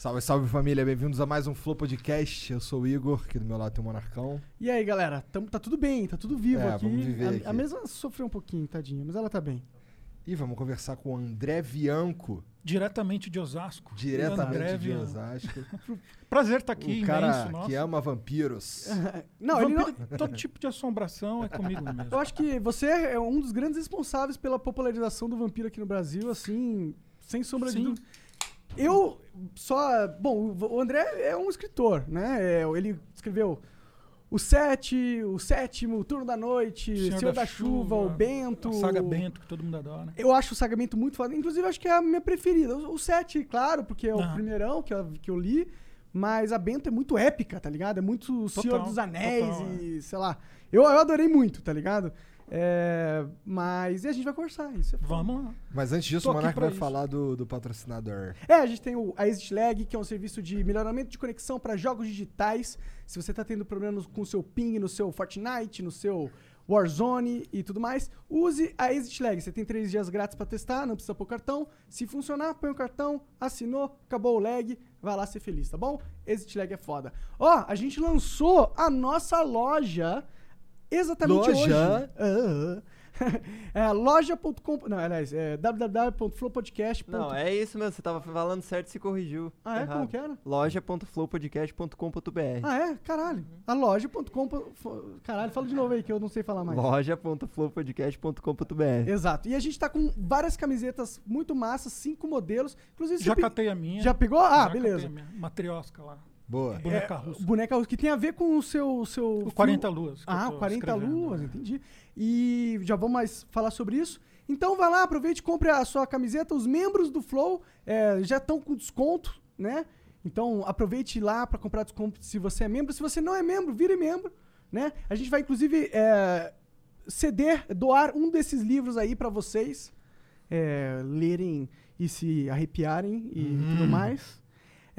Salve, salve família, bem-vindos a mais um Flow Podcast. Eu sou o Igor, aqui do meu lado tem o Monarcão. E aí, galera? Tamo, tá tudo bem, tá tudo vivo É, aqui. vamos viver a, aqui. a mesa sofreu um pouquinho, tadinha, mas ela tá bem. E vamos conversar com o André Bianco, Diretamente de Osasco. diretamente André de Vian. Osasco. Prazer estar aqui, o cara imenso. Nossa. que ama vampiros. Não, ele não, Vampiro- Todo tipo de assombração é comigo mesmo. eu acho que você é um dos grandes responsáveis pela popularização do vampiro aqui no Brasil, assim, sem sombra de Sim. dúvida. Eu só. Bom, o André é um escritor, né? É, Ele escreveu o Sete, o Sétimo, o Turno da Noite, Senhor Senhor, da da, Chuva, o Chuva, Bento. A saga Bento, que todo mundo adora. Eu acho o Sagamento muito foda. Inclusive, acho que é a minha preferida. O 7, claro, porque é o Aham. primeirão que eu, que eu li. Mas a Bento é muito épica, tá ligado? É muito Senhor Total, dos Anéis total, é. e, sei lá. Eu, eu adorei muito, tá ligado? É, mas e a gente vai conversar isso. É, foda. Vamos lá. Mas antes disso, Tô o Monark vai isso. falar do, do patrocinador. É, a gente tem o, a Exit Lag, que é um serviço de melhoramento de conexão para jogos digitais. Se você tá tendo problemas com o seu ping no seu Fortnite, no seu Warzone e tudo mais, use a Exit Lag. Você tem três dias grátis para testar, não precisa pôr cartão. Se funcionar, põe o cartão, assinou, acabou o lag, vai lá ser feliz, tá bom? Exit Lag é foda. Ó, a gente lançou a nossa loja exatamente hoje. Loja? Ah, é loja.com. Não, aliás, é www.flowpodcast.com. Não, é isso mesmo, você tava falando certo e se corrigiu. Ah, é? Errado. Como que era? loja.flowpodcast.com.br Ah, é? Caralho. A loja.com. Caralho, fala de novo aí que eu não sei falar mais. loja.flowpodcast.com.br Exato. E a gente tá com várias camisetas muito massas, cinco modelos. Inclusive, Já pe- catei a minha. já pegou? Ah, Já catei beleza. a minha Matriosca lá. Boa. Boneca russa. Boneca russa, que tem a ver com o seu. Seu O filme- 40 luas. que eu Ah, tô 40 escrevendo, luas, entendi. E já vamos mais falar sobre isso. Então vai lá, aproveite e compre a sua camiseta. Os membros do Flow é, já estão com desconto, né? Então aproveite lá para comprar desconto se você é membro. Se você não é membro, vire membro, né? A gente vai inclusive é, ceder, doar um desses livros aí para vocês é, lerem e se arrepiarem e tudo mais.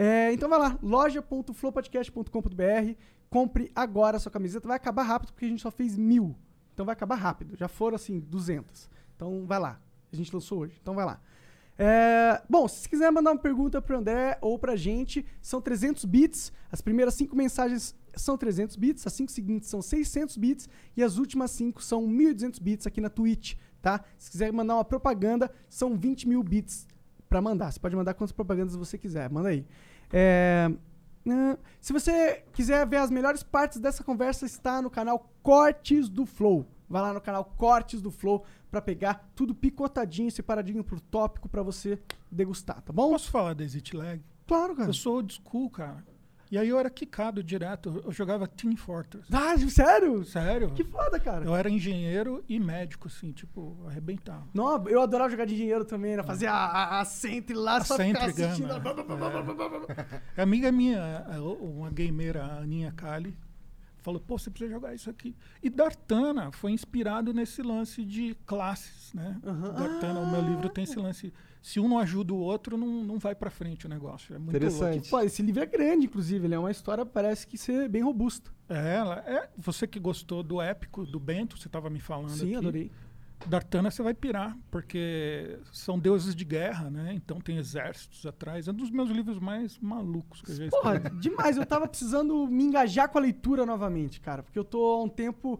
É, então vai lá, loja.flowpodcast.com.br, compre agora a sua camiseta. Vai acabar rápido porque a gente só fez mil. Então vai acabar rápido. Já foram assim, 200. Então vai lá. A gente lançou hoje. Então vai lá. É, bom, se quiser mandar uma pergunta pro André ou pra gente, são 300 bits. As primeiras cinco mensagens são 300 bits, as cinco seguintes são 600 bits e as últimas cinco são 1.200 bits aqui na Twitch, tá? Se quiser mandar uma propaganda, são 20 mil bits pra mandar. Você pode mandar quantas propagandas você quiser. Manda aí. É, ah, se você quiser ver as melhores partes dessa conversa, está no canal Cortes do Flow. Vai lá no canal Cortes do Flow pra pegar tudo picotadinho, separadinho por tópico pra você degustar, tá bom? Posso falar da Exit Lag? Claro, cara. Eu sou old school, cara. E aí eu era quicado direto. Eu jogava Team Fortress. Ah, sério? Sério? Que foda, cara. Eu era engenheiro e médico, assim, tipo, arrebentava. Não, eu adorava jogar de dinheiro também, né? Fazer a, a, a Sentry lá, A só ficar Sentry Gun, assistindo. né? A amiga minha, a- uma gameira, a Aninha Kali, falou, pô, você precisa jogar isso aqui. E Dartana foi inspirado nesse lance de classes, né? Dartana, o meu livro tem esse lance. Se um não ajuda o outro, não, não vai pra frente o negócio. É muito Interessante. louco. Pô, esse livro é grande, inclusive. Ele é uma história, parece que ser bem robusta. É, ela, é, você que gostou do épico, do Bento, você estava me falando Sim, aqui. adorei. Dartana você vai pirar, porque são deuses de guerra, né? Então tem exércitos atrás. É um dos meus livros mais malucos que eu já Porra, escrevi. demais. Eu tava precisando me engajar com a leitura novamente, cara. Porque eu tô há um tempo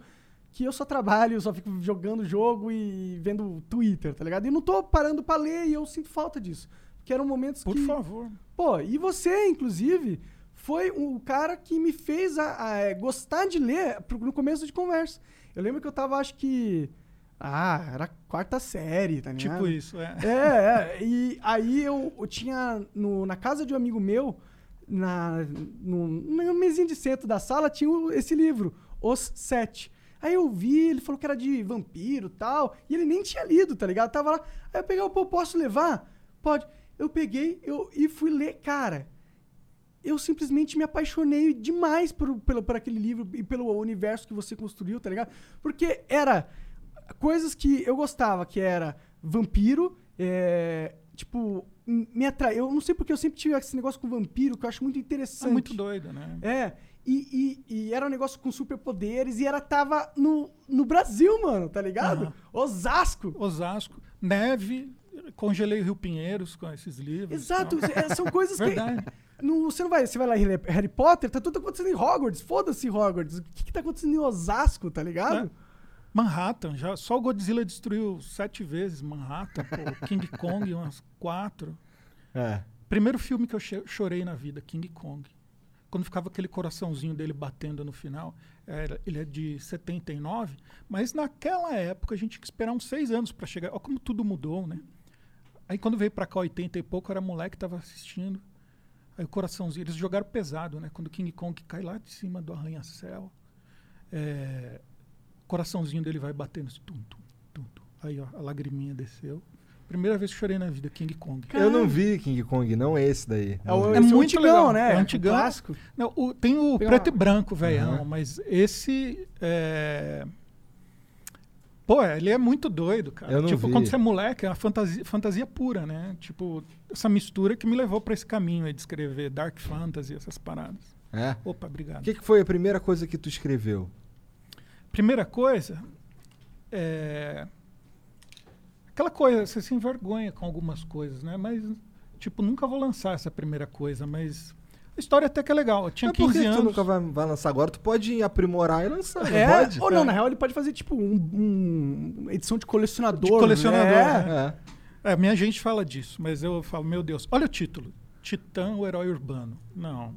que eu só trabalho, eu só fico jogando jogo e vendo Twitter, tá ligado? E não tô parando pra ler e eu sinto falta disso. Porque eram momentos Por que... favor. Pô, e você, inclusive, foi o cara que me fez a, a, é, gostar de ler no começo de conversa. Eu lembro que eu tava, acho que... Ah, era quarta série, tá ligado? Tipo isso, é. É, é. E aí eu, eu tinha. No, na casa de um amigo meu, na, no, no mesinho de centro da sala, tinha esse livro, Os Sete. Aí eu vi, ele falou que era de vampiro e tal, e ele nem tinha lido, tá ligado? Tava lá. Aí eu peguei, pô, posso levar? Pode. Eu peguei eu, e fui ler, cara. Eu simplesmente me apaixonei demais por, pelo, por aquele livro e pelo universo que você construiu, tá ligado? Porque era coisas que eu gostava, que era vampiro, é, tipo, me atrai. Eu não sei porque eu sempre tive esse negócio com vampiro, que eu acho muito É interessante. muito doido, né? É, e, e, e era um negócio com superpoderes e era tava no, no Brasil, mano, tá ligado? Aham. Osasco. Osasco, neve, congelei o Rio Pinheiros com esses livros. Exato, então. é, são coisas que. Verdade. no- você não vai, você vai lá em Harry- Harry Potter, tá tudo acontecendo em Hogwarts. Foda-se Hogwarts. O que, que tá acontecendo em Osasco, tá ligado? Manhattan, já, só o Godzilla destruiu sete vezes Manhattan, pô, King Kong umas quatro. É. Primeiro filme que eu chorei na vida, King Kong. Quando ficava aquele coraçãozinho dele batendo no final. Era- ele é de 79, mas naquela época a gente tinha que esperar uns seis anos para chegar. Olha como tudo mudou, né? Aí quando veio pra cá 80 e pouco, era moleque, tava assistindo. Aí o coraçãozinho, eles jogaram pesado, né? Quando King Kong cai lá de cima do arranha-céu, é, o coraçãozinho dele vai batendo assim, tum, tum, tum, tum. Aí ó, a lagriminha desceu. Primeira vez que chorei na vida, King Kong. Eu não vi King Kong, não esse daí. É, o, É esse muito antigão, legal. né? É antigão. O clássico. Não, o- tem o preto uma- e branco, velhão, Aham. mas esse. É... Pô, ele é muito doido, cara. Eu não tipo, vi. quando você é moleque, é uma fantasia, fantasia pura, né? Tipo, essa mistura que me levou pra esse caminho aí de escrever Dark Fantasy, essas paradas. É. Opa, O obrigado. que, que foi a primeira coisa que tu escreveu? Primeira coisa, é. Aquela coisa, você se envergonha com algumas coisas, né? Mas, tipo, nunca vou lançar essa primeira coisa, mas. A história até que é legal. Eu tinha por 15 que que anos. tu nunca vai, vai lançar agora? Tu pode aprimorar e lançar, não É, pode? ou não, É. na real ele pode fazer tipo um, um- uma edição de colecionador. De colecionador, É. né? É. É, minha gente fala disso, mas eu falo, meu Deus, olha o título. Titã, o herói urbano. Não.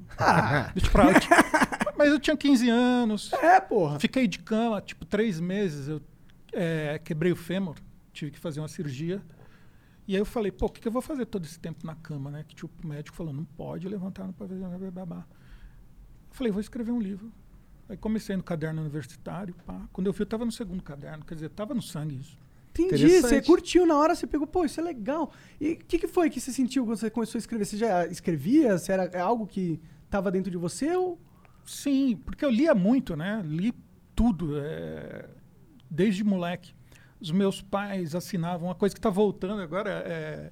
Deixa pra lá. Mas eu tinha 15 anos, É, porra. fiquei de cama, tipo, três meses. Eu é, quebrei o fêmur, tive que fazer uma cirurgia. E aí eu falei, pô, o que, que eu vou fazer todo esse tempo na cama, né? Que tipo, o médico falou, não pode levantar, não pode fazer nada, babá. Eu falei, vou escrever um livro. Aí comecei no caderno universitário, pá. Quando eu vi, eu tava no segundo caderno, quer dizer, tava no sangue isso. Entendi. Você curtiu na hora, você pegou, pô, isso é legal. E o que, que foi que você sentiu quando você começou a escrever? Você já escrevia? Se era é algo que tava dentro de você ou. Sim, porque eu lia muito, né? Li tudo, é, desde moleque. Os meus pais assinavam uma coisa que está voltando agora, é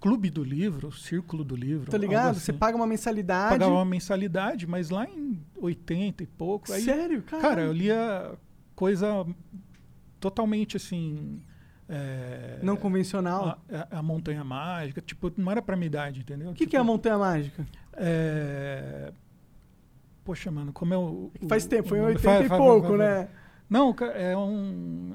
Clube do Livro, Círculo do Livro. Tá ligado? assim. Você paga uma mensalidade. pagava uma mensalidade, mas lá em 80 e pouco. Aí, Sério, cara? cara, eu lia coisa totalmente assim. é, Não convencional. a, a Montanha Mágica, tipo, não era pra minha idade, entendeu? O que, que é a Montanha Mágica? É... Poxa, mano, como é o. Faz o- tempo, foi em nome? 80 Vai, e pouco, vai. né? Não, é um,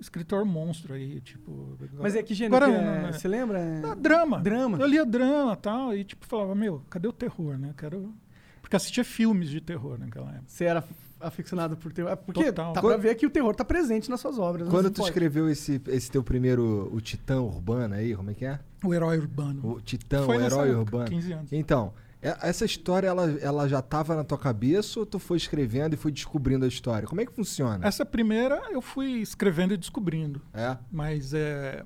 escritor monstro aí, tipo. Mas é que gênero Agora, que é? não, é- Você lembra? Ah, drama. Drama. Eu lia drama e tal, e tipo, falava, meu, cadê o terror, né? Quero. Porque assistia filmes de terror naquela época. Você era aficionado por terror? É Porque Total. tá pra ver que o terror tá presente nas suas obras. Quando tu pode. escreveu esse, esse teu primeiro, o Titã Urbano aí, como é que é? O herói urbano. O Titã, Foi o nessa herói época, urbano. 15 anos. Então, essa história, ela, ela já tava na tua cabeça ou tu foi escrevendo e foi descobrindo a história? Como é que funciona? Essa primeira eu fui escrevendo e descobrindo. É? Mas é,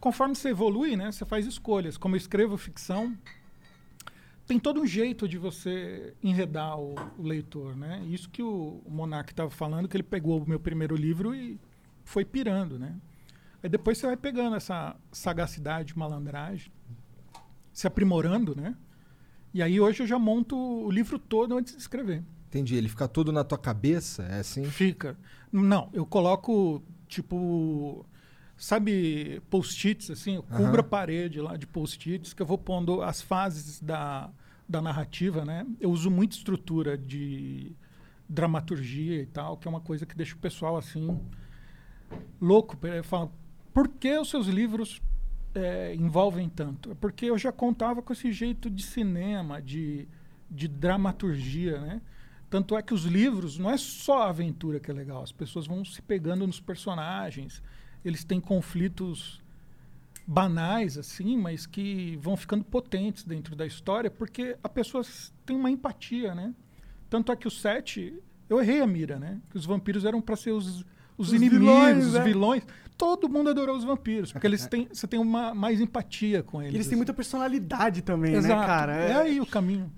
conforme você evolui, né, você faz escolhas. Como eu escrevo ficção, tem todo um jeito de você enredar o, o leitor, né? Isso que o, o Monark estava falando, que ele pegou o meu primeiro livro e foi pirando, né? Aí depois você vai pegando essa sagacidade, malandragem, se aprimorando, né? E aí hoje eu já monto o livro todo antes de escrever. Entendi. Ele fica todo na tua cabeça? É assim? Fica. Não, eu coloco, tipo, sabe, post-its, assim, eu cubro a parede lá de post-its, que eu vou pondo as fases da, da narrativa, né? Eu uso muita estrutura de dramaturgia e tal, que é uma coisa que deixa o pessoal, assim, louco. Eu falo, por que os seus livros é, envolvem tanto? É porque eu já contava com esse jeito de cinema, de, de dramaturgia, né? Tanto é que os livros não é só a aventura que é legal, as pessoas vão se pegando nos personagens, eles têm conflitos banais assim, mas que vão ficando potentes dentro da história, porque a pessoa tem uma empatia, né? Tanto é que o sete, eu errei a mira, né? Que os vampiros eram para ser os, os, Os inimigos, vilões, os né? vilões. Todo mundo adorou os vampiros, porque eles têm, você tem uma mais empatia com eles. Eles têm assim. muita personalidade também, Exato. né, cara? É aí o caminho.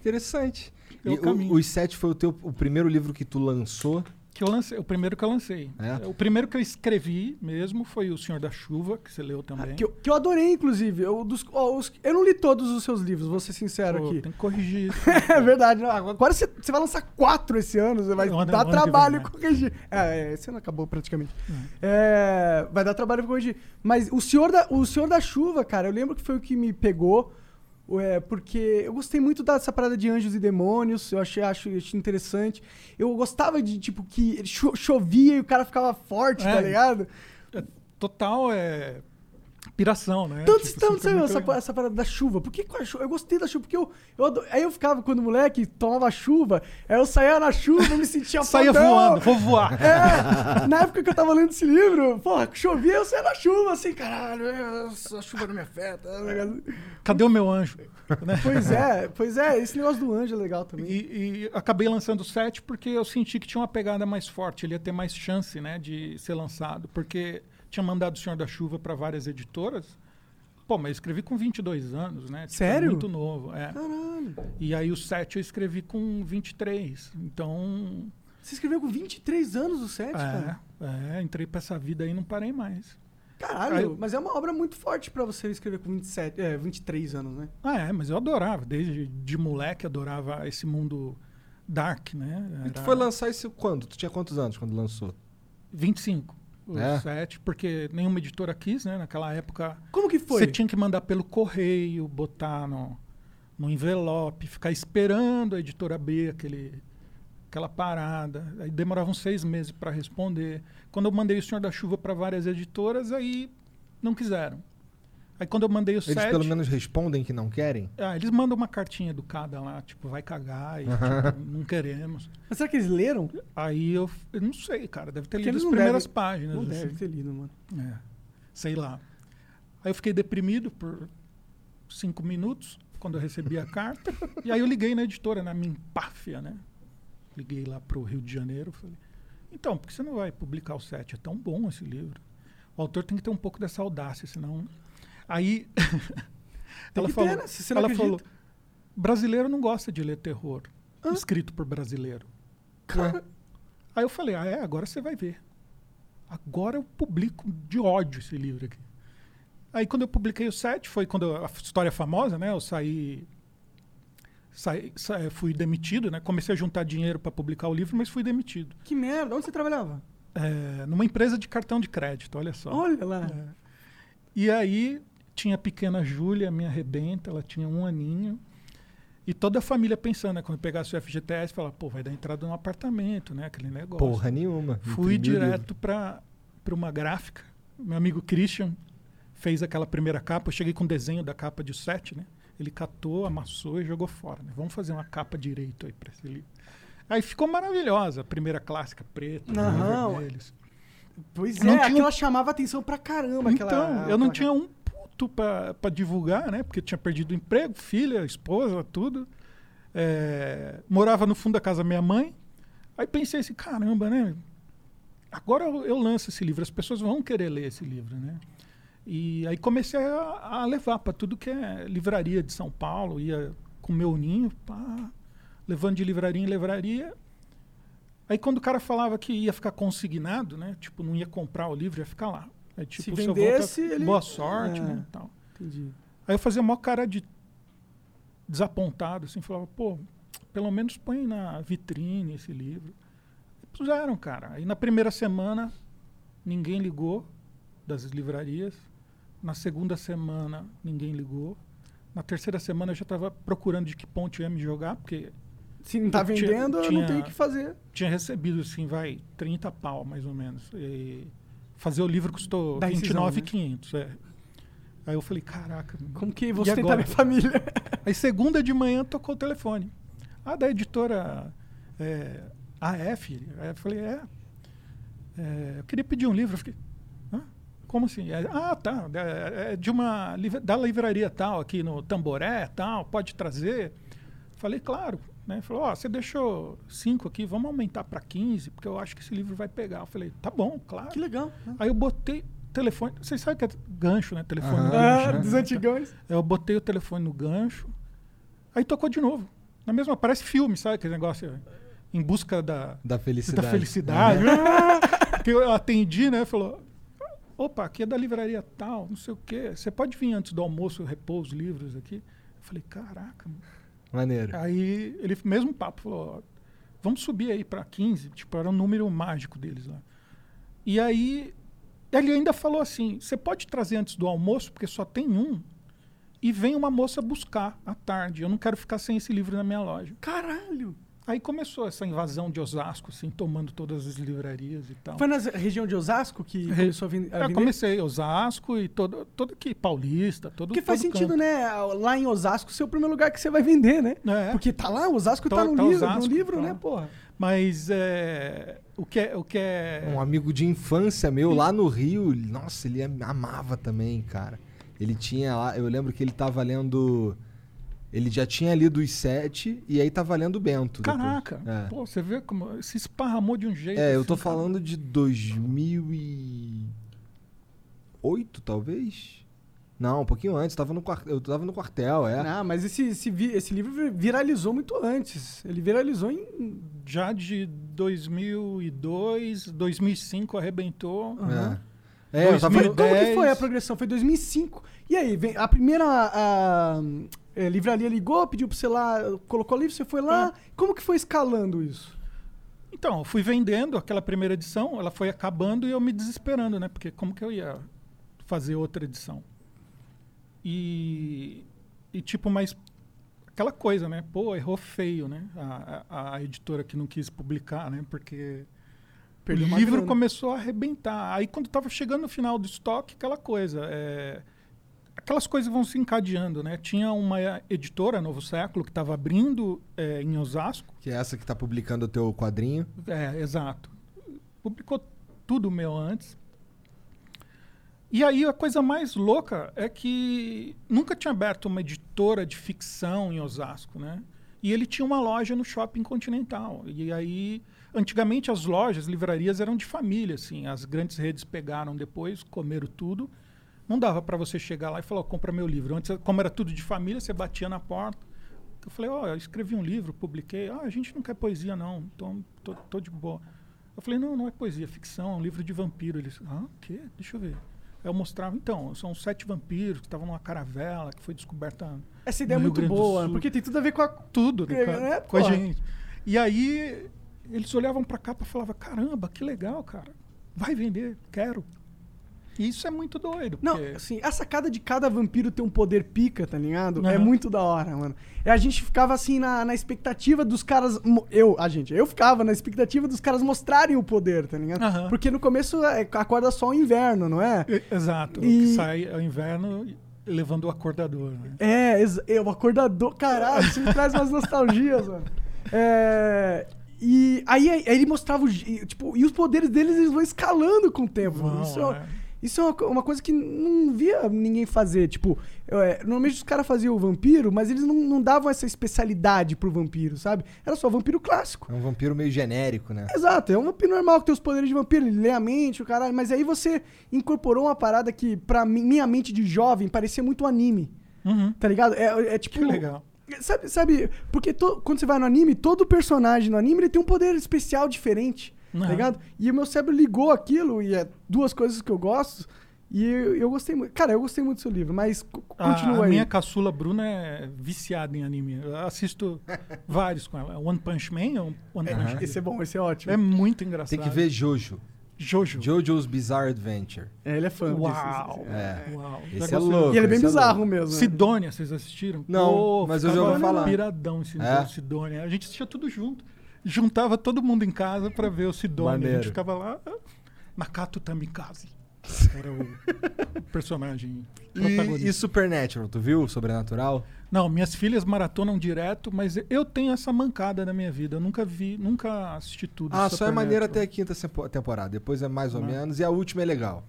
Interessante. É o E o- caminho. os sete foi o teu o primeiro livro que tu lançou? Que eu lancei, o primeiro que eu lancei. É? O primeiro que eu escrevi mesmo foi O Senhor da Chuva, que você leu Ah, também. Que eu, que eu adorei, inclusive. Eu, dos, ó, os- eu não li todos os seus livros, vou ser sincero Pô, aqui. Tem que corrigir isso. É verdade. não, agora você, você vai lançar quatro esse ano, você vai dar trabalho vem, né? corrigir. É, é, esse ano acabou praticamente. É, vai dar trabalho corrigir. Mas o Senhor, da, o Senhor da Chuva, cara, eu lembro que foi o que me pegou. É, porque eu gostei muito dessa parada de anjos e demônios, eu achei, acho, achei interessante. Eu gostava de, tipo, que cho chovia e o cara ficava forte, É. tá ligado? Total é piração, né? Tanto Tipo, muito essa, essa parada da chuva. Por que com a chuva? Eu gostei da chuva, porque eu, eu ado- Aí eu ficava, quando moleque, tomava chuva, aí eu saía na chuva, eu me sentia Saia fodão. voando, vou voar. É, na época que eu tava lendo esse livro, porra, chovia, eu saía na chuva, assim, caralho, a chuva não me afeta. ligado? Cadê o meu anjo? Né? Pois é, pois é, esse negócio do anjo é legal também. E, e acabei lançando o 7 porque eu senti que tinha uma pegada mais forte, ele ia ter mais chance né, de ser lançado, porque tinha mandado o Senhor da Chuva para várias editoras. Pô, mas eu escrevi com 22 anos, né? Tipo, Sério? Muito novo, é. Caralho. E aí o 7 eu escrevi com 23. Então, Você escreveu com 23 anos o 7, cara? é, é, entrei pra essa vida aí e não parei mais. Caralho, Aí mas é uma obra muito forte pra você escrever com 27, é, 23 anos, né? Ah, é, mas eu adorava, desde de moleque adorava esse mundo dark, né? E tu Era foi lançar isso quando? Tu tinha quantos anos quando lançou? 25. O É? 7, porque nenhuma editora quis, né? Naquela época Como que foi? Você tinha que mandar pelo correio, botar no, no envelope, ficar esperando a editora abrir aquele, aquela parada. Aí demorava uns seis meses para responder. Quando eu mandei o Senhor da Chuva para várias editoras, aí não quiseram. Aí quando eu mandei o Eles sete, pelo menos respondem que não querem? ah, eles mandam uma cartinha educada lá, tipo, vai cagar e tipo, não queremos. Mas será que eles leram? Aí eu, eu não sei, cara, deve ter Porque lido eles as primeiras devem- páginas. Não assim. deve ter lido, mano. É, sei lá. Aí eu fiquei deprimido por cinco minutos quando eu recebi a carta. e aí eu liguei na editora, na minha empáfia, né? Liguei lá pro Rio de Janeiro. Falei, então, por que você não vai publicar o sete? É tão bom esse livro. O autor tem que ter um pouco dessa audácia, senão... Aí Tem ela falou, ter, né? Se ela acredita. falou, brasileiro não gosta de ler terror Hã? escrito por brasileiro. Cara, Aí eu falei, ah, é? Agora você vai ver. Agora eu publico de ódio esse livro aqui. Aí quando eu publiquei o 7, foi quando a história famosa, né? Eu saí. saí sa- fui demitido, né? Comecei a juntar dinheiro para publicar o livro, mas fui demitido. que merda. Onde você trabalhava? É, numa empresa de cartão de crédito, olha só. Olha lá. É. E aí tinha a pequena Júlia, minha rebenta, ela tinha um aninho. E toda a família pensando, né? Quando eu pegasse o FGTS, falava, pô, vai dar entrada num apartamento, né? Aquele negócio. Porra nenhuma. Fui direto para uma gráfica. Meu amigo Christian fez aquela primeira capa. Eu cheguei com o desenho da capa de 7, né? Ele catou, amassou e jogou fora. Né? Vamos fazer uma capa direito aí para esse livro. Aí ficou maravilhosa. A primeira clássica preta, Não, né, vermelhos. Pois Não é, tinha- aquela chamava atenção pra caramba. Então, aquela, eu não aquela- tinha um para divulgar, né? Porque tinha perdido emprego, filha, esposa, tudo. É, morava no fundo da casa da minha mãe. Aí pensei assim, caramba, né? Agora eu, eu lanço esse livro, as pessoas vão querer ler esse livro, né? E aí comecei a, a levar para tudo que é livraria de São Paulo, ia com meu ninho, pá, levando de livraria em livraria. Aí quando o cara falava que ia ficar consignado, né? Tipo, não ia comprar o livro, ia ficar lá. Aí, tipo, Se vendesse, voltar- ele- boa sorte, É. né? Tal. Entendi. Aí eu fazia maior cara de desapontado, assim, falava, pô, pelo menos põe na vitrine esse livro. E puseram, cara. Aí na primeira semana, ninguém ligou das livrarias. Na segunda semana, ninguém ligou. Na terceira semana, eu já estava procurando de que ponto eu ia me jogar, porque Se não tá Eu tinha- vendendo, eu não tenho o que fazer. tinha recebido, assim, vai, 30 pau, mais ou menos. E fazer o livro custou Da rescisão, né? 29,500, é. Aí eu falei, caraca. Como que você tentar agora? minha família? Aí segunda de manhã tocou o telefone. Ah, da editora é, AF. Aí eu falei, é, é, Eu queria pedir um livro. Eu fiquei, Hã? Como assim? É, ah, tá. É, é de uma da livraria tal, aqui no Tamboré, tal, pode trazer. Falei, claro. Né? Falou, ó, você deixou cinco aqui, vamos aumentar para 15, porque eu acho que esse livro vai pegar. Eu falei, tá bom, claro. Que legal. né? Aí eu botei telefone. Vocês sabem que é gancho, né? Telefone Aham. gancho. Ah, né? dos antigões. Eu botei o telefone no gancho, aí tocou de novo. Na mesma, parece filme, sabe? Aquele negócio em busca da, Da felicidade. da felicidade. que eu atendi, né? Falou: opa, aqui é da livraria tal, não sei o quê. Você pode vir antes do almoço repor os livros aqui? Eu falei: caraca. mano." Maneiro. Aí ele, mesmo papo, falou: vamos subir aí para 15. Tipo, era um número mágico deles lá. E aí ele ainda falou assim: você pode trazer antes do almoço, porque só tem um. e vem uma moça buscar à tarde. Eu não quero ficar sem esse livro na minha loja. Caralho! Aí começou essa invasão de Osasco, assim, tomando todas as livrarias e tal. Foi na região de Osasco que Re- começou a vin- a Eu vender? comecei Osasco e todo, todo aqui, Paulista, todo Porque faz todo sentido, canto. né? Lá em Osasco ser o primeiro lugar que você vai vender, né? É. Porque tá lá, Osasco tá, Tá- no tá livro, Osasco, no livro tá. né, porra? Mas é, o que é. O que é Um amigo de infância meu lá no Rio, nossa, ele amava também, cara. Ele tinha lá, eu lembro que ele tava lendo. Ele já tinha lido os sete e aí tava lendo o Bento. Caraca, É. pô, você vê como se esparramou de um jeito. É, eu tô assim, cara. falando de 2008, talvez? Não, um pouquinho antes, tava no quartel, eu tava no quartel, é. Não, mas esse, esse, esse livro viralizou muito antes. Ele viralizou em. Já de 2002, 2005 arrebentou. Aham. É, é eu tava Foi, no- como que 2010. foi a progressão? Foi 2005. E aí, vem, a primeira a, é, livraria ligou, pediu pra você lá, colocou livro, você foi lá. Como que foi escalando isso? Então, eu fui vendendo aquela primeira edição, ela foi acabando e eu me desesperando, né? Porque como que eu ia fazer outra edição? E, e tipo, mas aquela coisa, né? Pô, errou feio, né? A, a, a editora que não quis publicar, né? Porque Perdeu o livro grana. começou a arrebentar. Aí quando estava chegando no final do estoque, aquela coisa, é, aquelas coisas vão se encadeando, né? Tinha uma editora, Novo Século, que estava abrindo é, em Osasco, Que é essa que tá publicando o teu quadrinho. é, exato. Publicou tudo meu antes. E aí a coisa mais louca é que nunca tinha aberto uma editora de ficção em Osasco, né? E ele tinha uma loja no Shopping Continental. E aí, antigamente as lojas, livrarias eram de família, assim. As grandes redes pegaram depois, comeram tudo. Não dava para você chegar lá e falar, "Ó, compra meu livro. Antes, como era tudo de família, você batia na porta. Eu falei, ó, eu escrevi um livro, publiquei. Ah, a gente não quer poesia, não. Então, tô, tô de boa. Eu falei, não, não é poesia, é ficção, é um livro de vampiro. Eles, ah, o quê? Deixa eu ver. Eu mostrava, então, são sete vampiros que estavam numa caravela, que foi descoberta Essa ideia é muito boa, porque tem tudo a ver com a. tudo do É, é, com a porra. gente. E aí eles olhavam pra cá e falavam, caramba, que legal, cara. Vai vender, quero. Isso é muito doido. Não, porque- assim, a sacada de cada vampiro ter um poder pica, tá ligado? É Aham. muito da hora, mano. E a gente ficava assim na, na expectativa dos caras. Eu, a gente, eu ficava na expectativa dos caras mostrarem o poder, tá ligado? Aham. Porque no começo é, acorda só o inverno, não é? Exato. E- que sai ao inverno levando o acordador. Né? É, é, o acordador. Caralho, isso me traz umas nostalgias, mano. É. E aí, aí ele mostrava o. Tipo, e os poderes deles eles vão escalando com o tempo. Vão, isso é, é. Isso é uma, uma coisa que não via ninguém fazer. Tipo, é, normalmente os caras faziam o vampiro, mas eles não, não davam essa especialidade pro vampiro, sabe? Era só vampiro clássico. É um vampiro meio genérico, né? Exato, é um vampiro normal que tem os poderes de vampiro, ele lê a mente, o caralho. Mas aí você incorporou uma parada que, pra mim, minha mente de jovem, parecia muito anime. Uhum. Tá ligado? É, é tipo. Que legal. Sabe, sabe porque to- quando você vai no anime, todo personagem no anime ele tem um poder especial diferente, tá Aham. ligado? E o meu cérebro ligou aquilo, e é duas coisas que eu gosto, e eu, eu gostei muito. Cara, eu gostei muito do seu livro, mas c- A, continua a aí. minha caçula Bruna é viciada em anime. Eu assisto vários com ela. One Punch Man é um One Punch Man. Esse é bom, esse é ótimo. É muito engraçado. Tem que ver Jojo. Jojo. Jojo's Bizarre Adventure. É, ele é fã Uau. esse- É. Uau. Esse é louco. E ele é bem é bizarro louco. mesmo. né? Sidônia, vocês assistiram? Não, mas eu já ouvi falar. Piradão esse É? Sidônia. A gente assistia tudo junto. Juntava todo mundo em casa pra ver o Sidônia. A gente ficava lá. ah, Nakato Tamikaze. Era o personagem. E, e Supernatural, tu viu? Sobrenatural? Não, minhas filhas maratonam direto, mas eu tenho essa mancada na minha vida. Eu nunca vi, nunca assisti tudo. Ah, só é maneiro Supernatural. até a quinta temporada. Depois é mais ou Não. menos. E a última é legal.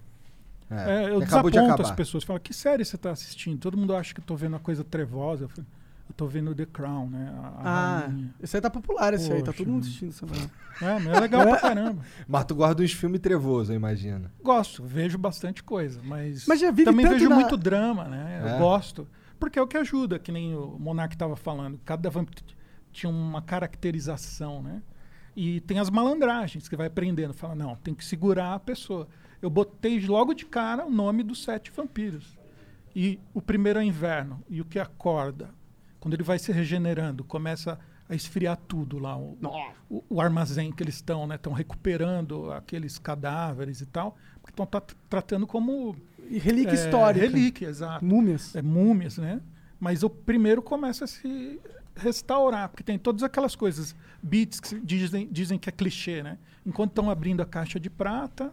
É, eu e acabou de desaponto acabar. as pessoas. Falam, que série você está assistindo? Todo mundo acha que eu tô vendo uma coisa trevosa. Eu, falo, eu tô vendo The Crown, né? A, a Ah, esse aí tá popular, esse aí, tá todo mundo assistindo essa merda. É, mas é legal pra caramba. Mas tu guarda uns filmes trevosos, eu imagino. Gosto, vejo bastante coisa, mas, Mas já também tanto vejo na- muito drama, né? É? Eu gosto. Porque é o que ajuda, que nem o Monark estava falando. Cada vampiro tinha uma caracterização, né? E tem as malandragens que vai aprendendo. Fala, não, tem que segurar a pessoa. Eu botei logo de cara o nome dos sete vampiros. E o primeiro é inverno. E o que acorda? Quando ele vai se regenerando, começa a esfriar tudo lá, o, o, o armazém que eles estão, né? Estão recuperando aqueles cadáveres e tal, porque estão tra- tratando como E relíquia é, histórica. relíquia, exato. Múmias. É, múmias, né? Mas o primeiro começa a se restaurar, porque tem todas aquelas coisas, bits que dizem, dizem que é clichê, né? Enquanto estão abrindo a caixa de prata,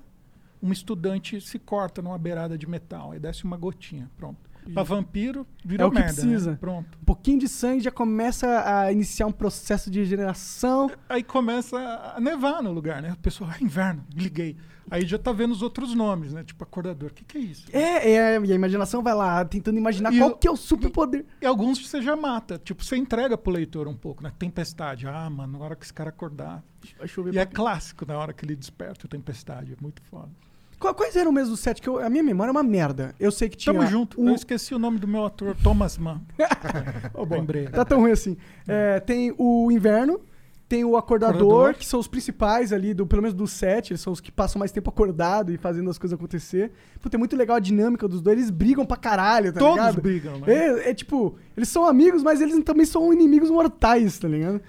um estudante se corta numa beirada de metal, aí desce uma gotinha, pronto. Para vampiro, virou É o que merda, né? precisa. Pronto. Um pouquinho de sangue já começa a iniciar um processo de regeneração. Aí começa a nevar no lugar, né? O pessoal, ah, inverno, liguei. Aí já tá vendo os outros nomes, né? Tipo acordador. O que, que é isso? É, é, e a imaginação vai lá tentando imaginar E qual o- que é o superpoder. E alguns você já mata. Tipo, você entrega pro leitor um pouco, né? Tempestade. Ah, mano, na hora que esse cara acordar. Vai chover E é pra- clássico na hora que ele desperta o Tempestade. É muito foda. Quais eram mesmo os sete? Que eu- a minha memória é uma merda. Eu sei que tinha. Tamo junto. o- Eu esqueci o nome do meu ator, Thomas Mann. Boa. Lembrei. Tá tão ruim assim. É, tem o inverno, tem o acordador, Acordador. que são os principais ali, do, pelo menos dos sete, eles são os que passam mais tempo acordado e fazendo as coisas acontecer. Puta, é muito legal a dinâmica dos dois, eles brigam pra caralho, tá Todos ligado? brigam, né? É, é tipo, eles são amigos, mas eles também são inimigos mortais, tá ligado?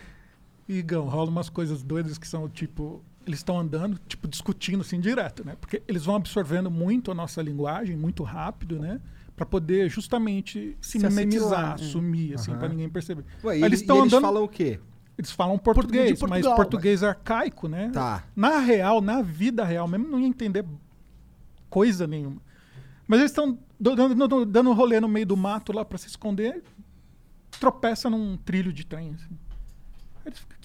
E, Gão, rola umas coisas doidas que são, tipo... Eles estão andando, tipo, discutindo, assim, direto, né? Porque eles vão absorvendo muito a nossa linguagem, muito rápido, né? Pra poder justamente se, Se mimetizar, assimilar, é. sumir, assim, pra ninguém perceber. Ué, e eles estão e eles andando... falam o quê? Eles falam Português de português, mas arcaico, né? Tá. Na real, na vida real, mesmo não ia entender coisa nenhuma. Mas eles estão dando, dando, dando um rolê no meio do mato lá pra se esconder, tropeça num trilho de trem. Assim. Aí eles ficam,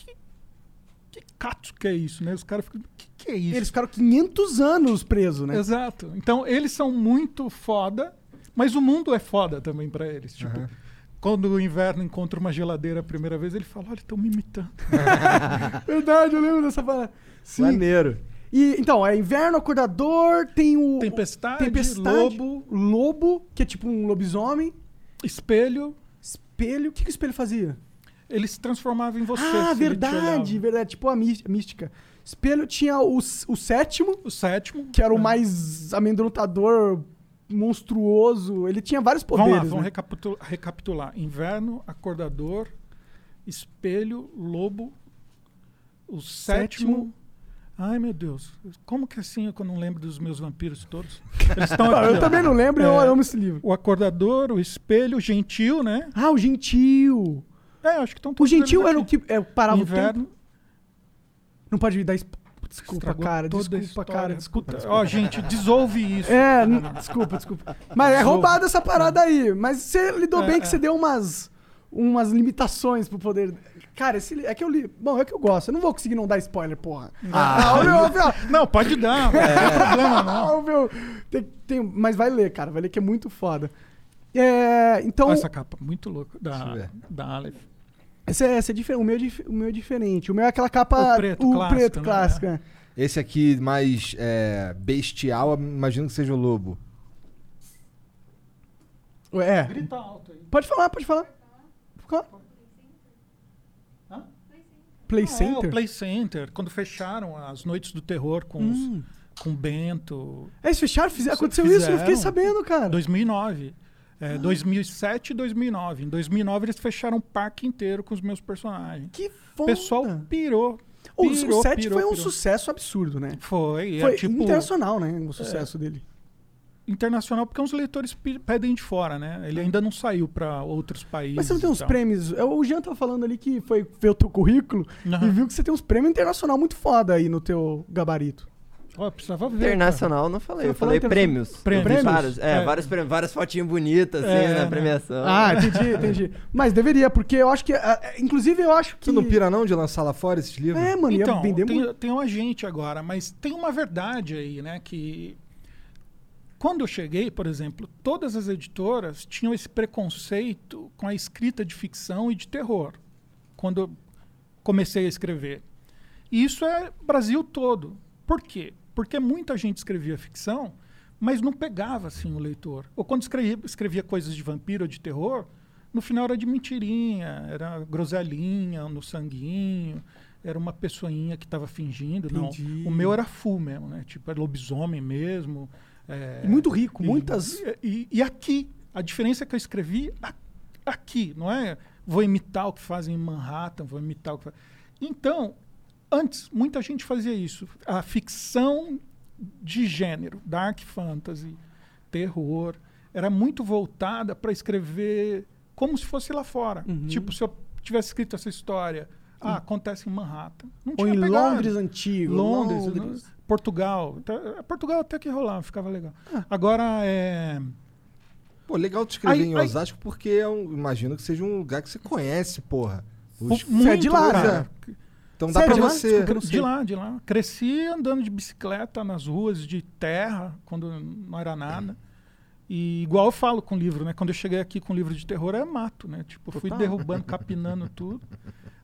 cato que é isso, né? Os caras ficam, que que é isso? Eles ficaram 500 anos presos, né? Exato. Então, eles são muito foda, mas o mundo é foda também pra eles. Tipo, Aham. quando o inverno encontra uma geladeira a primeira vez, ele fala, olha, estão me imitando. Verdade, eu lembro dessa parada. Sim. Maneiro. E, então, é inverno, acordador, tem o... Tempestade, Tempestade, lobo, lobo, que é tipo um lobisomem, espelho, espelho. O que, que o espelho fazia? Ele se transformava em você. ah, verdade, verdade. Tipo a mí- mística. Espelho tinha o, o sétimo, O sétimo. que era o é. mais amedrontador, monstruoso. Ele tinha vários Vamos lá, poderes. vamos né? recapitu- recapitular. Inverno, acordador, espelho, lobo, o sétimo. Sétimo. Ai, meu Deus. Como que assim é eu não lembro dos meus vampiros todos? Eles estão eu também não lembro, eu É. amo esse livro. O acordador, o espelho, o gentil, né? Ah, o gentil. É, acho que estão O gentil era o que é, parava o tempo. Inverno. Não pode me dar... Desculpa, estragou cara. Desculpa, cara. Desculpa. Ó, gente, dissolve isso. É, desculpa, desculpa. Mas é roubado essa parada aí. Mas você lidou É, bem que é. você deu umas, umas limitações pro poder. Cara, esse li- é que eu li. Bom, é que eu gosto. Eu não vou conseguir não dar spoiler, porra. Ah, ô, meu, meu, Não, pode dar, não tem problema não. meu, tem, tem- mas vai ler, cara. Vai ler que é muito foda. É, então, Olha essa capa, muito louca, da, da Aleph. Esse é, esse é diferente. O meu, é dif- o meu é diferente. O meu é aquela capa. O preto clássico, preto né? clássico. é. Esse aqui mais é, bestial, imagino que seja o lobo. É. Grita alto aí. Pode falar, pode falar. Qual? Hã? Play Ah, É, Center? o Play Center, quando fecharam as noites do terror com, Hum. os, com Bento, É, eles fecharam? Fizeram, aconteceu isso? Eu não fiquei Fizeram. sabendo, cara. 2009. É, 2007 e 2009. Em 2009 eles fecharam o parque inteiro com os meus personagens. Que O foda. pessoal pirou. O, pirou, o 7 pirou, foi um pirou. sucesso absurdo, né? Foi, Foi é tipo internacional, né? O sucesso dele. internacional porque os leitores pedem de fora, né? Ele ainda não saiu para outros países. Mas você não tem uns tal. prêmios. é, O Jean tava falando ali que foi ver o teu currículo Aham. e viu que você tem uns prêmios internacional muito foda aí no teu gabarito. Eu precisava ver. Internacional, não falei. Você Eu falei internacional? prêmios. Prêmios. Vários, é, É. vários prêmios, várias fotinhas bonitas, assim, É, na né? premiação. Ah, entendi, entendi. Mas deveria, porque eu acho que. ah, ah, Inclusive, eu acho que. Tu não pira não de lançar lá fora esses livros? É, mano, ia Então, vender tem, muito. tem um agente agora, mas tem uma verdade aí, né? Que quando eu cheguei, por exemplo, todas as editoras tinham esse preconceito com a escrita de ficção e de terror. Quando eu comecei a escrever. E isso é Brasil todo. Por quê? Porque muita gente escrevia ficção, mas não pegava assim o leitor. Ou quando escrevia, escrevia coisas de vampiro ou de terror, no final era de mentirinha, era groselinha no sanguinho, era uma pessoinha que estava fingindo. Entendi. Não, o meu era full mesmo, né? Tipo, era lobisomem mesmo. é, muito rico, e- muitas. E, e aqui, a diferença é que eu escrevi aqui, não é vou imitar o que fazem em Manhattan, vou imitar o que fazem. Então, antes, muita gente fazia isso. A ficção de gênero, dark fantasy, terror, era muito voltada para escrever como se fosse lá fora. Uhum. Tipo, se eu tivesse escrito essa história, ah, acontece em Manhattan. Não Ou tinha em pegada. Londres antigo. Londres, Londres. né? Portugal. Portugal até que rolava, ficava legal. Ah. Agora, é... Pô, legal tu escrever Aí- em aí- Osasco porque é um, imagino que seja um lugar que você conhece, porra. Os- Você é de lá, cara. Então dá Você é pra de lá? você. Sei. De lá, de lá. Cresci andando de bicicleta nas ruas de terra, quando não era nada. E igual eu falo com livro, né? Quando eu cheguei aqui com livro de terror, é mato, né? Tipo, fui Total. derrubando, capinando tudo.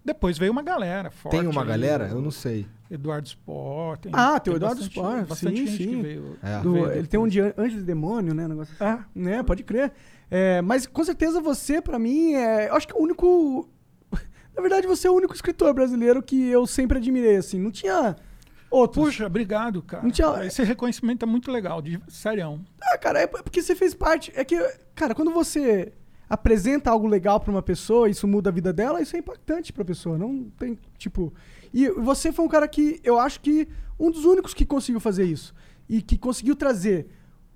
Depois veio uma galera forte. Tem uma aí, galera? o Eu não sei. Eduardo Sport. Tem, Ah, tem o Eduardo bastante- Sport, Bastante sim, gente sim. que veio. É. Do- veio ele tem um de Anjos e Demônio, né? Negócio assim. Ah, né? Pode crer. É, mas com certeza você, pra mim, é. Eu acho que é o único. Na verdade, você é o único escritor brasileiro que eu sempre admirei, assim. Não tinha outros. Puxa, obrigado, cara. Não tinha- Esse reconhecimento é muito legal, de serião. Ah, cara, é porque você fez parte. É que, cara, quando você apresenta algo legal pra uma pessoa, isso muda a vida dela, isso é impactante pra pessoa. Não tem, tipo. E você foi um cara que eu acho que um dos únicos que conseguiu fazer isso. E que conseguiu trazer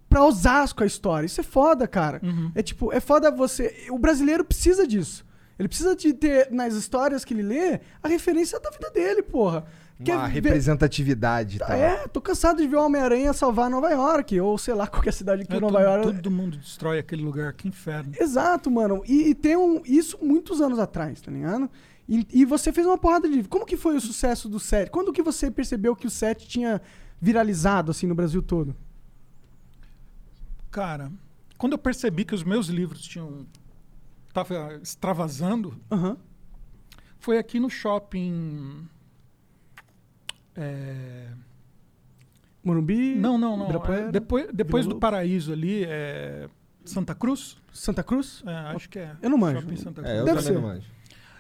pra Osasco a história. Isso é foda, cara. Uhum. É tipo, é foda você. O brasileiro precisa disso. Ele precisa de ter nas histórias que ele lê a referência da vida dele, porra. Quer Uma representatividade e tal. É, tô cansado de ver o Homem-Aranha salvar Nova York, ou sei lá, qualquer cidade que É, Nova todo, York. todo mundo destrói aquele lugar, que inferno. Exato, mano. E, e tem um, isso muitos anos atrás, tá ligado? E, e você fez uma porrada de livro. Como que foi o sucesso do set? Quando que você percebeu que o set tinha viralizado, assim, no Brasil todo? Cara, quando eu percebi que os meus livros tinham. Tava extravasando, Aham. foi aqui no shopping. é, Morumbi? Não, não, não. Ibirapuera? é, depois depois Vila do? Paraíso ali, é, Santa Cruz? Santa Cruz? É, acho que é. Eu não manjo. Shopping Santa Cruz. É, eu Deve ser. não manjo.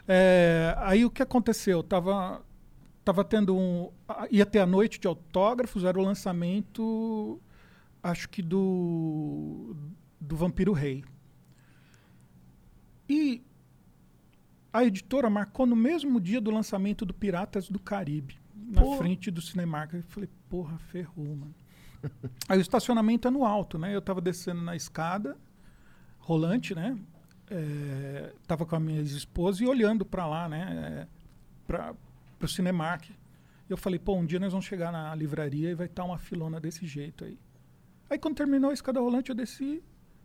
É, aí o que aconteceu? Tava, tava tendo um. Ia ter a noite de autógrafos, era o lançamento, acho que do. do Vampiro Rei. E a editora marcou no mesmo dia do lançamento do Piratas do Caribe, na Pô. frente do Cinemark. Eu falei, porra, ferrou, mano. Aí o estacionamento é no alto, né? Eu tava descendo na escada, rolante, né? É, tava com a minha ex-esposa e olhando para lá, né? É, para o Cinemark. Eu falei, pô, um dia nós vamos chegar na livraria e vai estar uma filona desse jeito aí. Aí quando terminou a escada rolante, eu desci,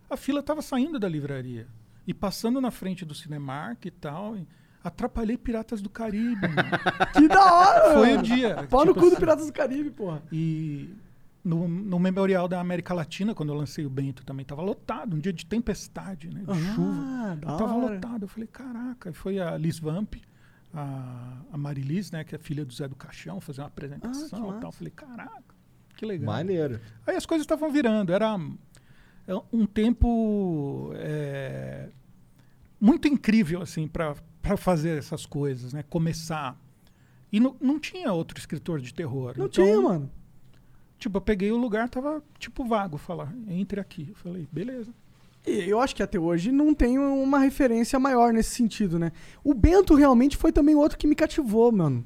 a fila tava saindo da livraria. E passando na frente do Cinemark e tal, e atrapalhei Piratas do Caribe. mano. Que da hora! Foi o mano. dia. Pau no tipo cu do assim. Piratas do Caribe, porra. E no, no Memorial da América Latina, quando eu lancei o Bento, também tava lotado, um dia de tempestade, né? De chuva. Ah, da Eu tava hora. lotado. Eu falei, caraca. E foi a Liz Vamp, a, a Marilis, né? Que é filha do Zé do Caixão, fazer uma apresentação Ah, e tal. Eu falei, caraca, que legal. Maneiro. Aí as coisas estavam virando. Era um tempo é, muito incrível, assim, para fazer essas coisas, né? Começar. E não, não tinha outro escritor de terror. Não Então, tinha, mano. Tipo, eu peguei o lugar, tava tipo vago, falar, entre aqui. Eu falei, beleza. E eu acho que até hoje não tem uma referência maior nesse sentido, né? O Bento realmente foi também outro que me cativou, mano.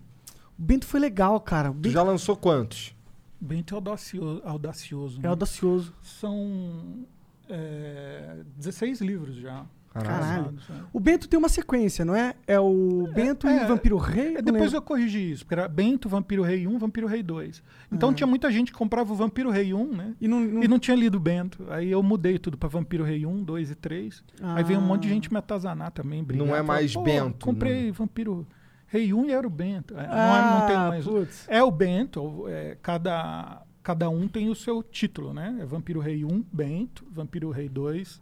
O Bento foi legal, cara. Bento já lançou quantos? Bento é audacioso. audacioso é né? audacioso. São é, 16 livros já. Caralho. né? O Bento tem uma sequência, não é? É o Bento e é. o Vampiro Rei? É, Não depois lembro. eu corrigi isso, porque era Bento, Vampiro Rei 1, Vampiro Rei 2. Então Ah. tinha muita gente que comprava o Vampiro Rei 1, né? E não, não- E não tinha lido Bento. Aí eu mudei tudo pra Vampiro Rei 1, 2 e 3. Aí veio um monte de Ah. gente me atazanar também, brigar. Não é mais "Pô, Bento, Comprei Vampiro Rei 1 e era o Bento. É, não, Ah, é, não tem mais. putz. É o Bento, é, cada, cada um tem o seu título, né? É Vampiro Rei 1, Bento, Vampiro Rei 2,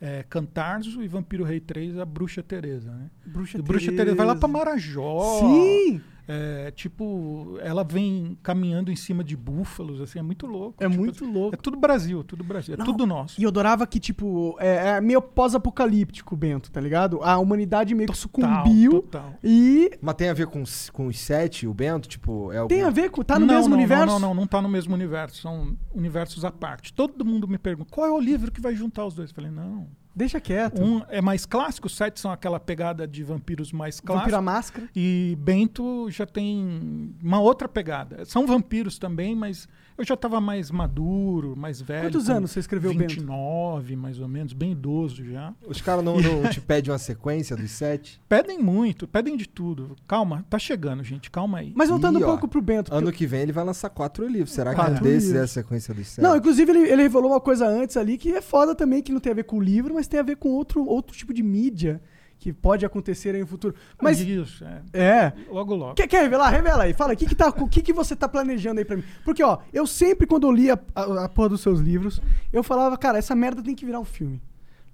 é, Cantarzo e Vampiro Rei 3, a Bruxa Teresa, né? Bruxa E Bruxa Teresa vai lá pra Marajó. Sim! É, tipo, ela vem caminhando em cima de búfalos, assim, é muito louco. É Tipo, muito louco. É tudo Brasil, tudo Brasil, é Não, tudo nosso. E eu adorava que, tipo, é, é meio pós-apocalíptico o Bento, tá ligado? A humanidade meio que sucumbiu Total. e Mas tem a ver com, os- com os sete, o Bento? Tipo, é algum... tem a ver com. Tá no não, mesmo não, universo? Não, não, não, não tá no mesmo universo, são universos à parte. Todo mundo me pergunta, qual é o livro que vai juntar os dois? Eu falei, não, Deixa quieto. Um é mais clássico, os sete são aquela pegada de vampiros mais Vampiro à clássica. máscara. E Bento já tem uma outra pegada. São vampiros também, mas eu já estava mais maduro, mais velho. Quantos anos você escreveu o Bento? 29, mais ou menos, bem idoso já. Os caras não, não te pedem uma sequência dos sete? Pedem muito, pedem de tudo. Calma, tá chegando, gente, calma aí. Mas voltando Ih, um ó, pouco pro Bento. Ano que vem ele vai lançar quatro livros. Será que Quatro um desses livros. é a sequência dos sete? Não, inclusive ele, ele revelou uma coisa antes ali que é foda também, que não tem a ver com o livro, mas tem a ver com outro, outro tipo de mídia que pode acontecer aí no futuro. Mas, Isso, é. é. Logo, logo. Quer, quer revelar? Revela aí. Fala, o que, que, tá, o que, que você tá planejando aí pra mim? Porque, ó, eu sempre, quando eu lia a, a porra dos seus livros, eu falava, cara, essa merda tem que virar um filme.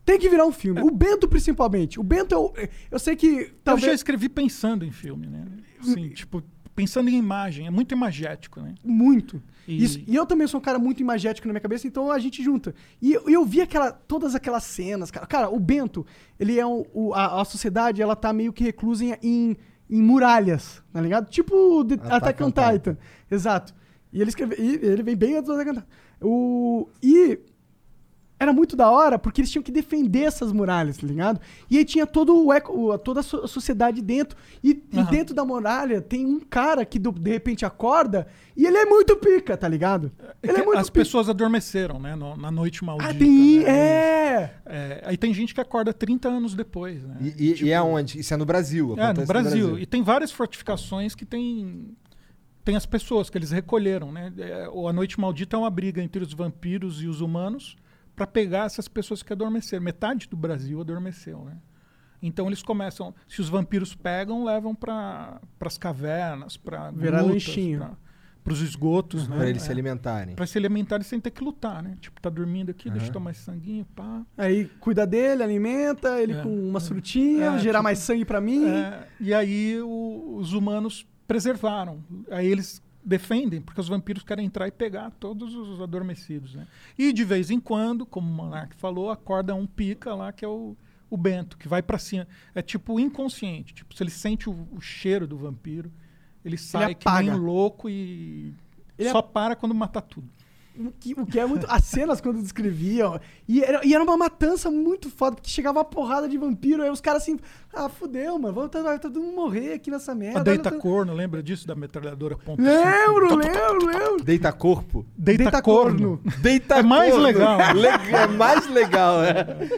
Tem que virar um filme. O Bento, principalmente. O Bento, eu, eu sei que. Eu já Talvez, escrevi pensando em filme, né? Assim, tipo, pensando em imagem. É muito imagético, né? Muito. E- Isso- E eu também sou um cara muito imagético na minha cabeça, então a gente junta. E eu, eu vi aquela, todas aquelas cenas, cara. Cara, o Bento, ele é um. o- a, a sociedade, ela tá meio que reclusa em, em, em muralhas, tá ligado? Tipo The Attack Attack on on Titan. Titan. Exato. E ele escreve. e ele vem bem antes do Attack on Titan. O, e era muito da hora porque eles tinham que defender essas muralhas, tá ligado? E aí tinha todo o eco, toda a so- sociedade dentro. E, e Aham. dentro da muralha tem um cara que do- de repente acorda e ele é muito pica, tá ligado? Ele é muito As pica. pessoas adormeceram, né? no- na noite maldita. Ah, tem. né? É! É, Aí tem gente que acorda 30 anos depois, né? E, e- e é onde? Isso é no Brasil. É, no acontece Brasil. E tem várias fortificações que tem, tem as pessoas que eles recolheram, né? É, A Noite Maldita é uma briga entre os vampiros e os humanos para pegar essas pessoas que adormeceram. Metade do Brasil adormeceu, né? Então eles começam, se os vampiros pegam, levam para as cavernas, para Virar lanchinho. para os esgotos, né? Pra eles se É. alimentarem. Pra se alimentarem sem ter que lutar, né? Tipo, tá dormindo aqui, deixa eu tomar esse sanguinho, pá. Aí cuida dele, alimenta, ele É. com umas frutinhas, É, gerar tipo- mais sangue pra mim. É, e aí o- os humanos preservaram. Aí eles defendem, porque os vampiros querem entrar e pegar todos os adormecidos. Né? E de vez em quando, como o Monark falou, acorda um pica lá, que é o, o Bento, que vai pra cima. É tipo inconsciente. Tipo, se ele sente o, o cheiro do vampiro, ele sai que nem um louco e Ele só para quando matar tudo. O que, o que é muito. As cenas quando descreviam. E era, e era uma matança muito foda, porque chegava uma porrada de vampiro, aí os caras assim. Ah, fudeu, mano. Vamos tá, vai todo mundo morrer aqui nessa merda. A Deita Corno, lembra disso? Da metralhadora ponto Lembro, cinco? lembro, lembro. Deita corpo. Deita, Deita Corno. corno. Deita É mais corno. legal. Le- É mais legal, é.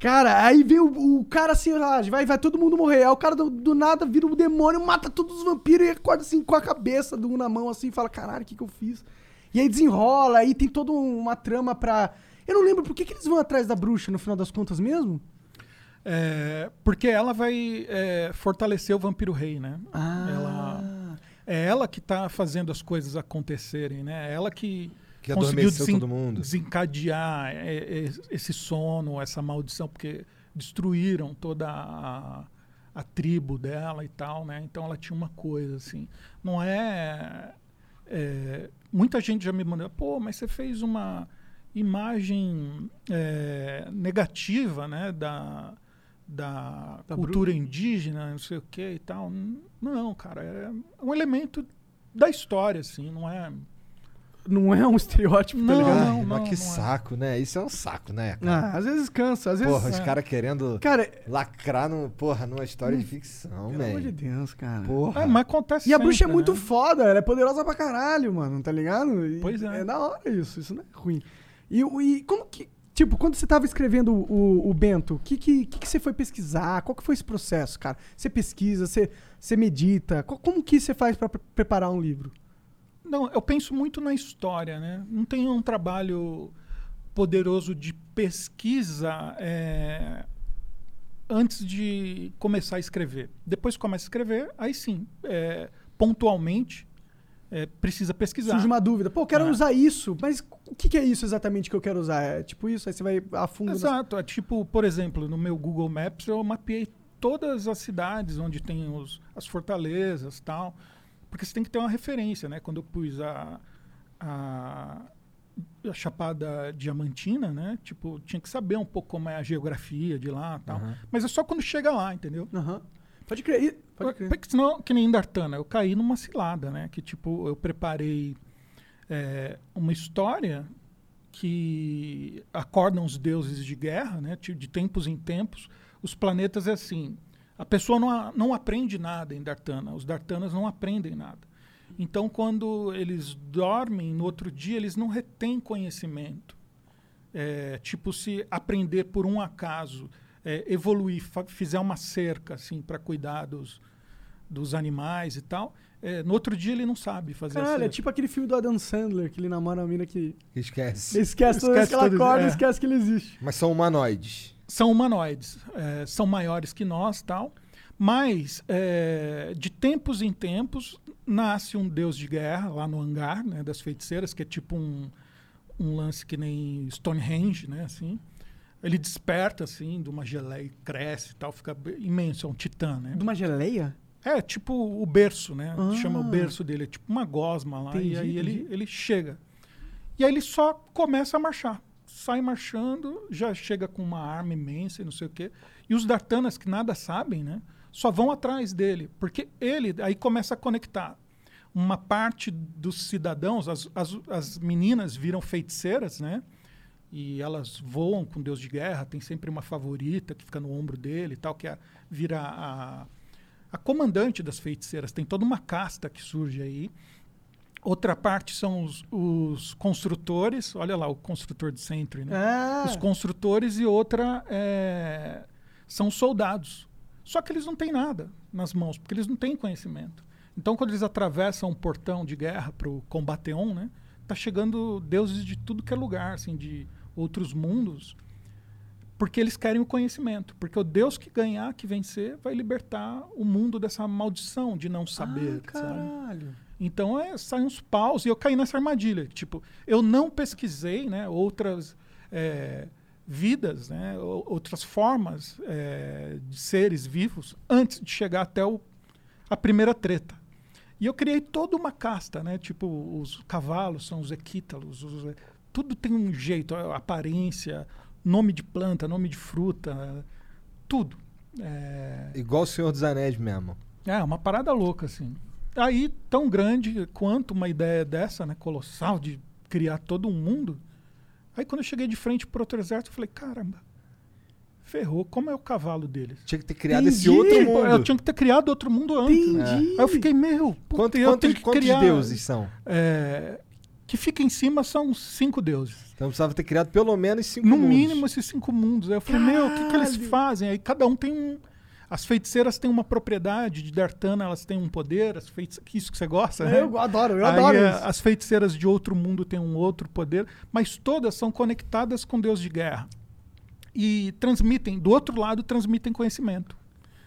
Cara, aí vem o, o cara assim, ah, vai, vai todo mundo morrer. Aí o cara do, do nada vira um demônio, mata todos os vampiros e acorda assim com a cabeça do um na mão assim e fala: caralho, o que, que eu fiz? E aí desenrola, aí tem toda uma trama pra. Eu não lembro por que, que eles vão atrás da bruxa no final das contas mesmo? É, porque ela vai é, fortalecer o Vampiro Rei, né? Ah. Ela, é ela que está fazendo as coisas acontecerem, né? É ela que, Que conseguiu adormeceu desen- todo mundo. desencadear é, é, esse sono, essa maldição, porque destruíram toda a, a tribo dela e tal, né? Então ela tinha uma coisa assim. Não é, é, muita gente já me mandou, pô, mas você fez uma imagem é, negativa, né? Da da, Da cultura indígena, não sei o que e tal. Não, cara, é um elemento da história, assim, não é. Não é um estereótipo, tá Não, ligado? não, mas que não é. saco, né? Isso é um saco, né? cara? Ah, às vezes cansa, às vezes. porra, os é. caras querendo Cara, lacrar no, porra, numa história de ficção, pelo amor de velho. Deus, cara. Porra. É, mas acontece E a bruxa é sempre, muito né? foda, ela é poderosa pra caralho, mano, tá ligado? E Pois é. É da hora isso, isso não é ruim. E, e como que. Tipo, quando você tava escrevendo o, o Bento, o que, que, que, que você foi pesquisar? Qual que foi esse processo, cara? Você pesquisa, você, você medita? Co- como que você faz pra pre- preparar um livro? Não, eu penso muito na história, né? Não tem um trabalho poderoso de pesquisa é, antes de começar a escrever. Depois que começa a escrever, aí sim, é, pontualmente, é, precisa pesquisar. Surge uma dúvida. Pô, quero É. usar isso, mas o que, que é isso exatamente que eu quero usar? É tipo isso? Aí você vai a fundo. nas- Exato. É tipo, por exemplo, no meu Google Maps eu mapeei todas as cidades onde tem os, as fortalezas tal. Porque você tem que ter uma referência, né? Quando eu pus a, a, a Chapada Diamantina, né? Tipo, tinha que saber um pouco como é a geografia de lá tal. Aham. Mas é só quando chega lá, entendeu? Aham. Pode crer. Pode crer. Porque senão, que nem Dartana, eu caí numa cilada, né? Que tipo, eu preparei é, uma história que acordam os deuses de guerra, né? De tempos em tempos. Os planetas é assim. A pessoa não, não aprende nada em Dartana. Os Dartanas não aprendem nada. Então, quando eles dormem, no outro dia, eles não retêm conhecimento. É, tipo, se aprender por um acaso, é, evoluir, fizer uma cerca assim para cuidar dos, dos animais e tal, é, no outro dia ele não sabe fazer a Caralho, é tipo aquele filme do Adam Sandler, que ele namora uma mina que Esquece. ele esquece toda vez Esquece que ela acorda, é. esquece que ele existe. Mas são humanoides. São humanoides, é, são maiores que nós, tal. Mas é, de tempos em tempos nasce um deus de guerra lá no hangar, né, das feiticeiras, que é tipo um, um lance que nem Stonehenge, né, assim. Ele desperta assim de uma geleia, cresce, e tal, fica imenso, é um titã, né? De uma geleia? É tipo o berço, né? Ah. Chama o berço dele, é tipo uma gosma lá. Entendi, e aí ele, ele chega. E aí ele só começa a marchar. Sai marchando, já chega com uma arma imensa e não sei o quê. E os Dartanas, que nada sabem, né? Só vão atrás dele. Porque ele aí começa a conectar. Uma parte dos cidadãos, as, as, as meninas viram feiticeiras, né? E elas voam com Deus de guerra. Tem sempre uma favorita que fica no ombro dele e tal, que é, vira a, a comandante das feiticeiras. Tem toda uma casta que surge aí. Outra parte são os, os construtores. Olha lá, o construtor de Sentry, né? Ah, Os construtores e outra é, são soldados. Só que eles não têm nada nas mãos, porque eles não têm conhecimento. Então, quando eles atravessam um portão de guerra para o Combateon, né? Tá chegando deuses de tudo que é lugar, assim, de outros mundos, porque eles querem o conhecimento. Porque o Deus que ganhar, que vencer, vai libertar o mundo dessa maldição de não saber, ah, sabe? Então é, saem uns paus e eu caí nessa armadilha. Tipo, eu não pesquisei né, outras é, vidas, né, ou- outras formas é, de seres vivos antes de chegar até o, a primeira treta. E eu criei toda uma casta, né? Tipo, os cavalos são os equítalos, os- tudo tem um jeito, aparência, nome de planta, nome de fruta, tudo. É, Igual o Senhor dos Anéis mesmo. é, uma parada louca, assim. Aí, tão grande quanto uma ideia dessa, né, colossal, de criar todo um mundo. Aí, quando eu cheguei de frente pro outro exército, eu falei, caramba, ferrou, como é o cavalo deles? Tinha que ter criado Entendi. esse outro Pô, Eu mundo. tinha que ter criado outro mundo antes. né? Entendi. Aí eu fiquei, meu, puta, Quanto- eu quantos tenho que quantos criar... deuses são? é, que fica em cima são cinco deuses. Então precisava ter criado pelo menos cinco No mundos. mínimo esses cinco mundos. Aí eu falei, meu, o que, que eles Caralho. fazem? Aí cada um tem um. As feiticeiras têm uma propriedade, de Dartana elas têm um poder, as feiticeiras. Isso que você gosta, né? Eu adoro, eu Aí, adoro é, isso. as feiticeiras de outro mundo têm um outro poder, mas todas são conectadas com Deus de guerra. E transmitem, do outro lado, transmitem conhecimento.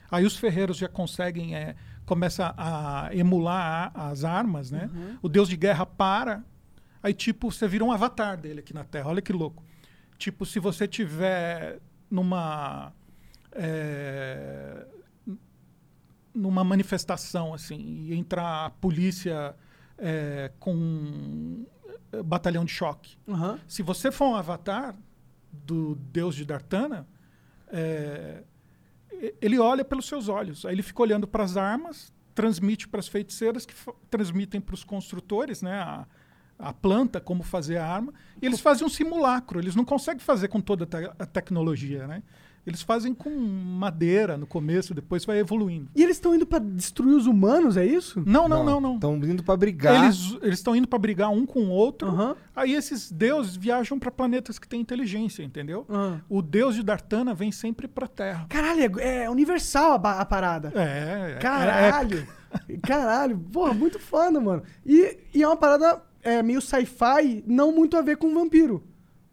Aí os ferreiros já conseguem, é, começa a emular a- as armas, né? Uhum. O Deus de guerra para, aí tipo, você vira um avatar dele aqui na Terra, olha que louco. Tipo, se você tiver numa... é, numa manifestação assim e entrar a polícia é, com um é, batalhão de choque. Aham. Se você for um avatar do deus de Dartana, é, ele olha pelos seus olhos. Aí ele fica olhando para as armas, transmite para as feiticeiras, que transmitem para os construtores, né? A, a planta, como fazer a arma. E eles fazem um simulacro. Eles não conseguem fazer com toda a te- a tecnologia, né? Eles fazem com madeira no começo, depois vai evoluindo. E eles estão indo pra destruir os humanos, é isso? Não, não, não, não. Estão indo pra brigar. Eles estão indo para brigar um com o outro. Aham. Aí esses deuses viajam para planetas que têm inteligência, entendeu? Ah. O deus de Dartana vem sempre para Terra. Caralho, é, é universal a, a parada. É, é- Caralho! Caralho, porra, muito foda, mano. E, e é uma parada é, meio sci-fi, não muito a ver com vampiro.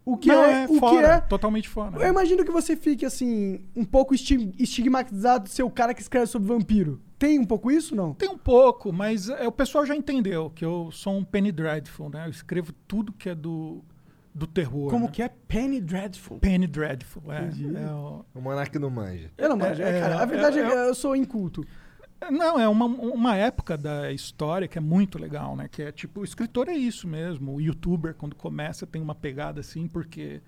O que não, é, é, o fora, que é. totalmente fora. Eu imagino que você fique assim, um pouco esti- estigmatizado de ser o cara que escreve sobre vampiro. Tem um pouco isso, não? Tem um pouco, mas é, o pessoal já entendeu que eu sou um Penny Dreadful, né? Eu escrevo tudo que é do, do terror. Como né? que é Penny Dreadful? Penny Dreadful, é. É o- O Monark não manja. Eu não manjo, é, É, cara. A é, verdade é, é- que eu sou inculto. Não, é uma, uma época da história que é muito legal, né? Que é tipo, o escritor é isso mesmo. O youtuber, quando começa, tem uma pegada assim, porque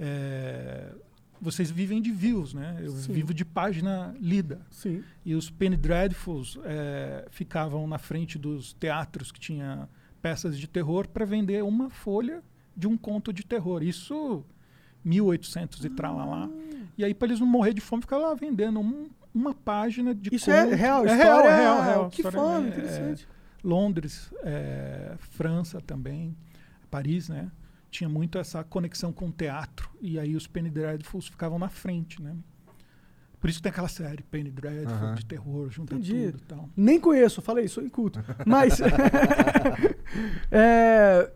é, vocês vivem de views, né? Eu Sim. vivo de página lida. Sim. E os Penny Dreadfuls é, ficavam na frente dos teatros que tinha peças de terror para vender uma folha de um conto de terror. Isso 1800 e tralalá. E aí, para eles não morrer de fome, ficaram lá vendendo um- uma página de Isso é real, é história. real, é real, real. Que fome, é- interessante. Londres, é, França também, Paris, né? Tinha muito essa conexão com o teatro. E aí os Penny Dreadfuls ficavam na frente, né? Por isso tem aquela série Penny Dreadful de terror, junta Entendi. tudo e tal. Nem conheço, falei, sou inculto. Mas. é,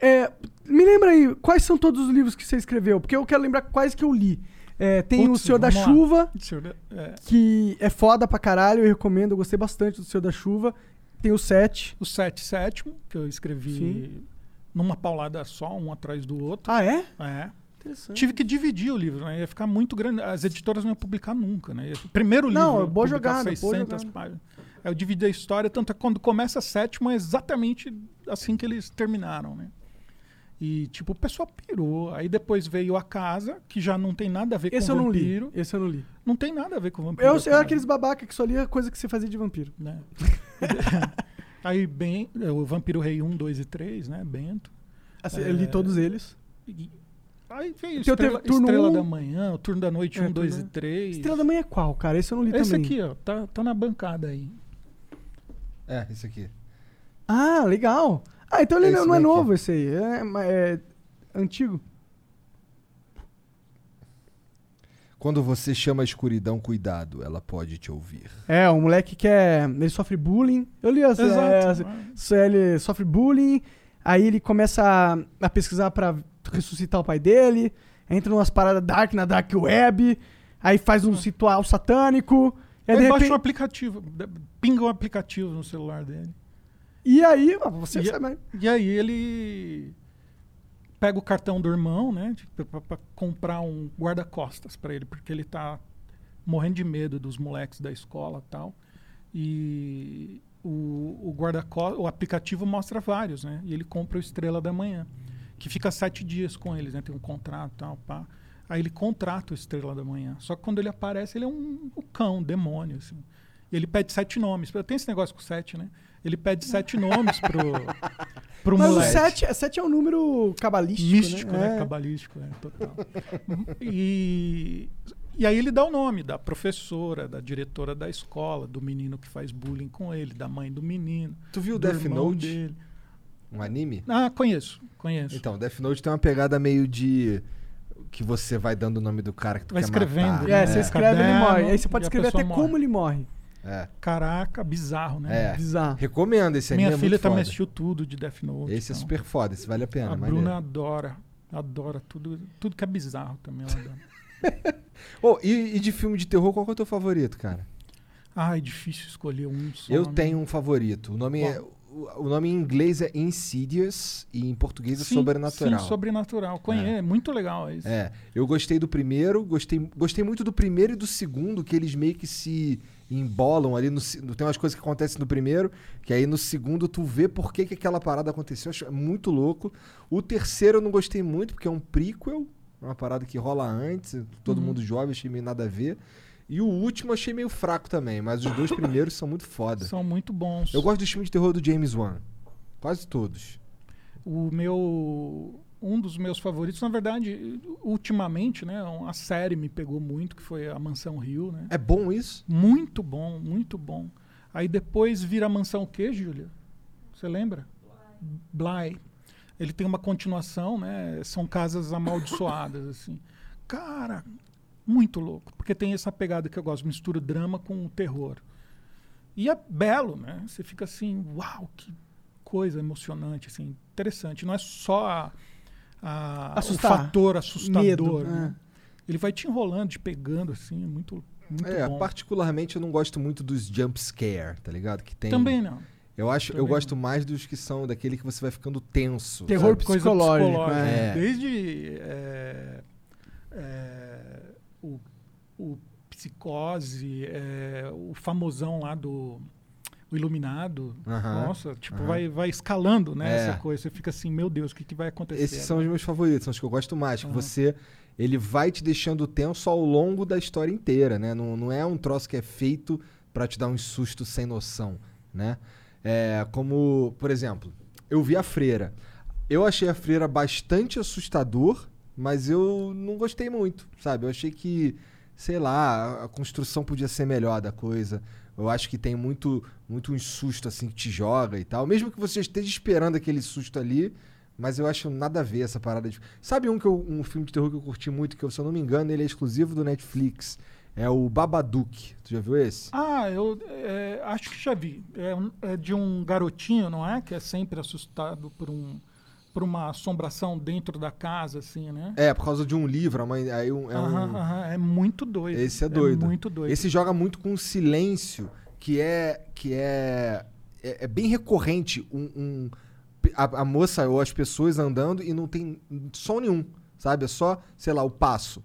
é, me lembra aí, quais são todos os livros que você escreveu? Porque eu quero lembrar quais que eu li. É, tem Putz, o Senhor da lá. Chuva, Senhor, é, que é foda pra caralho, eu recomendo, eu gostei bastante do Senhor da Chuva. Tem o 7. o Sete Sétimo, que eu escrevi Sim. numa paulada só, um atrás do outro. Ah, é? É. Tive que dividir o livro, né? Ia ficar muito grande. As editoras não iam publicar nunca, né? Primeiro livro. Não, boa jogada, boa 600 jogada. páginas. Aí eu dividi a história, tanto é que quando começa a sétima é exatamente assim que eles terminaram, né? E, tipo, o pessoal pirou. Aí depois veio a casa, que já não tem nada a ver Esse com eu não li. vampiro. Esse eu não li. Não tem nada a ver com vampiro. Eu, eu era aqueles babaca que só lia coisa que você fazia de vampiro. né? Aí, bem, o Vampiro Rei 1, 2 e 3, né? Bento. Assim, Eu li todos eles. E- Aí veio Teu Estrela, turno Estrela um- da Manhã, o Turno da Noite É, 1, 2 e turno- 3. Estrela da Manhã é qual, cara? Esse eu não li Esse também. aqui, ó, tá, tá na bancada aí. É, esse aqui. Ah, legal. Ah, então ele É não, esse não é daqui. novo esse aí. É, é antigo. Quando você chama a escuridão, cuidado, ela pode te ouvir. É, um moleque que é. Ele sofre bullying. Eu li essa. Exato. essa- ele sofre bullying. Aí ele começa a, a pesquisar pra ressuscitar o pai dele. Entra numas paradas dark na dark web. Aí faz um ritual satânico. Aí, baixa repente- o aplicativo, pinga o aplicativo no celular dele. E aí, você E- sabe. E aí ele pega o cartão do irmão, né? pra comprar um guarda-costas pra ele, porque ele tá morrendo de medo dos moleques da escola tal. E o, o guarda-costas, o aplicativo mostra vários, né? E ele compra o Estrela da Manhã, que fica sete dias com eles, né? Tem um contrato e tal, pá. Aí ele contrata o Estrela da Manhã. Só que quando ele aparece, ele é um, um cão, um demônio, assim. E ele pede sete nomes. Tem esse negócio com sete, né? Ele pede sete nomes pro, pro Mas o moleque. 7, 7 é um número cabalístico. Místico, né? né? É. Cabalístico, é, total. e, e aí ele dá o nome da professora, da diretora da escola, do menino que faz bullying com ele, da mãe do menino. Tu viu do Death Note? dele. Um anime? Ah, conheço, conheço. Então, Death Note tem uma pegada meio de. Que você vai dando o nome do cara que tu Vai quer escrevendo, matar. É, né? você É. escreve ele Caderno, morre. Aí você pode e escrever até morre. como ele morre. É. Caraca, bizarro, né? É. Bizarro. Recomendo esse anime. Minha é filha também foda. assistiu tudo de Death Note. Esse é então. super foda, esse vale a pena. A maneiro. Bruna adora, adora tudo, tudo que é bizarro também ela adora. Oh, e, e de filme de terror, qual que é o teu favorito, cara? Ai, difícil escolher um só. Eu né? tenho um favorito. O nome, é, o, nome em inglês é Insidious e em português é Sim, Sobrenatural. Sim, sobrenatural. Conhe é. muito legal esse. É, eu gostei do primeiro, gostei, gostei muito do primeiro e do segundo, que eles meio que se embolam ali. No, tem umas coisas que acontecem no primeiro, que aí no segundo tu vê por que, que aquela parada aconteceu. Acho muito louco. O terceiro eu não gostei muito, porque é um prequel, uma parada que rola antes, todo Uhum. mundo jovem, achei meio nada a ver. E o último eu achei meio fraco também, mas os dois primeiros são muito foda. São muito bons. Eu gosto dos filmes de terror do James Wan. Quase todos. O meu. Um dos meus favoritos, na verdade, ultimamente, né? A série me pegou muito, que foi a Mansão Rio, né? É bom isso? Muito bom, muito bom. Aí depois vira a Mansão o quê, Júlia? Você lembra? Bly. Ele tem uma continuação, né? São casas amaldiçoadas, assim. Cara, muito louco. Porque tem essa pegada que eu gosto, mistura drama com terror. E é belo, né? Você fica assim, uau, que coisa emocionante, assim, interessante. Não é só a, a- o Assustar. fator assustador. Medo, né? Ele vai te enrolando, te pegando, assim, é muito, muito é, bom. particularmente eu não gosto muito dos jump scare, tá ligado? Que tem. Também não. Eu acho, eu gosto mais dos que são daquele que você vai ficando tenso. Terror sabe? Coisa psicológico, psicológica. é. Desde é, é, o, o Psicose, é, o famosão lá do o Iluminado. Aham, Nossa, tipo, aham. vai, vai escalando, né? É. Essa coisa. Você fica assim, meu Deus, o que, que vai acontecer? Esses são os meus favoritos, são os que eu gosto mais. Que Aham. você. Ele vai te deixando tenso ao longo da história inteira, né? Não, não é um troço que é feito pra te dar um susto sem noção, né? É como, por exemplo, eu vi a freira. Eu achei a freira bastante assustador, mas eu não gostei muito, sabe? Eu achei que, sei lá, a construção podia ser melhor da coisa. Eu acho que tem muito, muito um susto assim que te joga e tal. Mesmo que você esteja esperando aquele susto ali, mas eu acho nada a ver essa parada de. Sabe um, que eu- um filme de terror que eu curti muito, que eu, se eu não me engano, ele é exclusivo do Netflix. É o Babadook. Tu já viu esse? Ah, eu é, acho que já vi. É, é de um garotinho, não é? Que é sempre assustado por um por uma assombração dentro da casa, assim, né? É, por causa de um livro. a mãe- aí um- é um- Aham, é muito doido. Esse é doido. muito doido. Esse joga muito com silêncio, que é que é é, é bem recorrente um, um- a, a moça ou as pessoas andando e não tem som nenhum, sabe? É só, sei lá, o passo.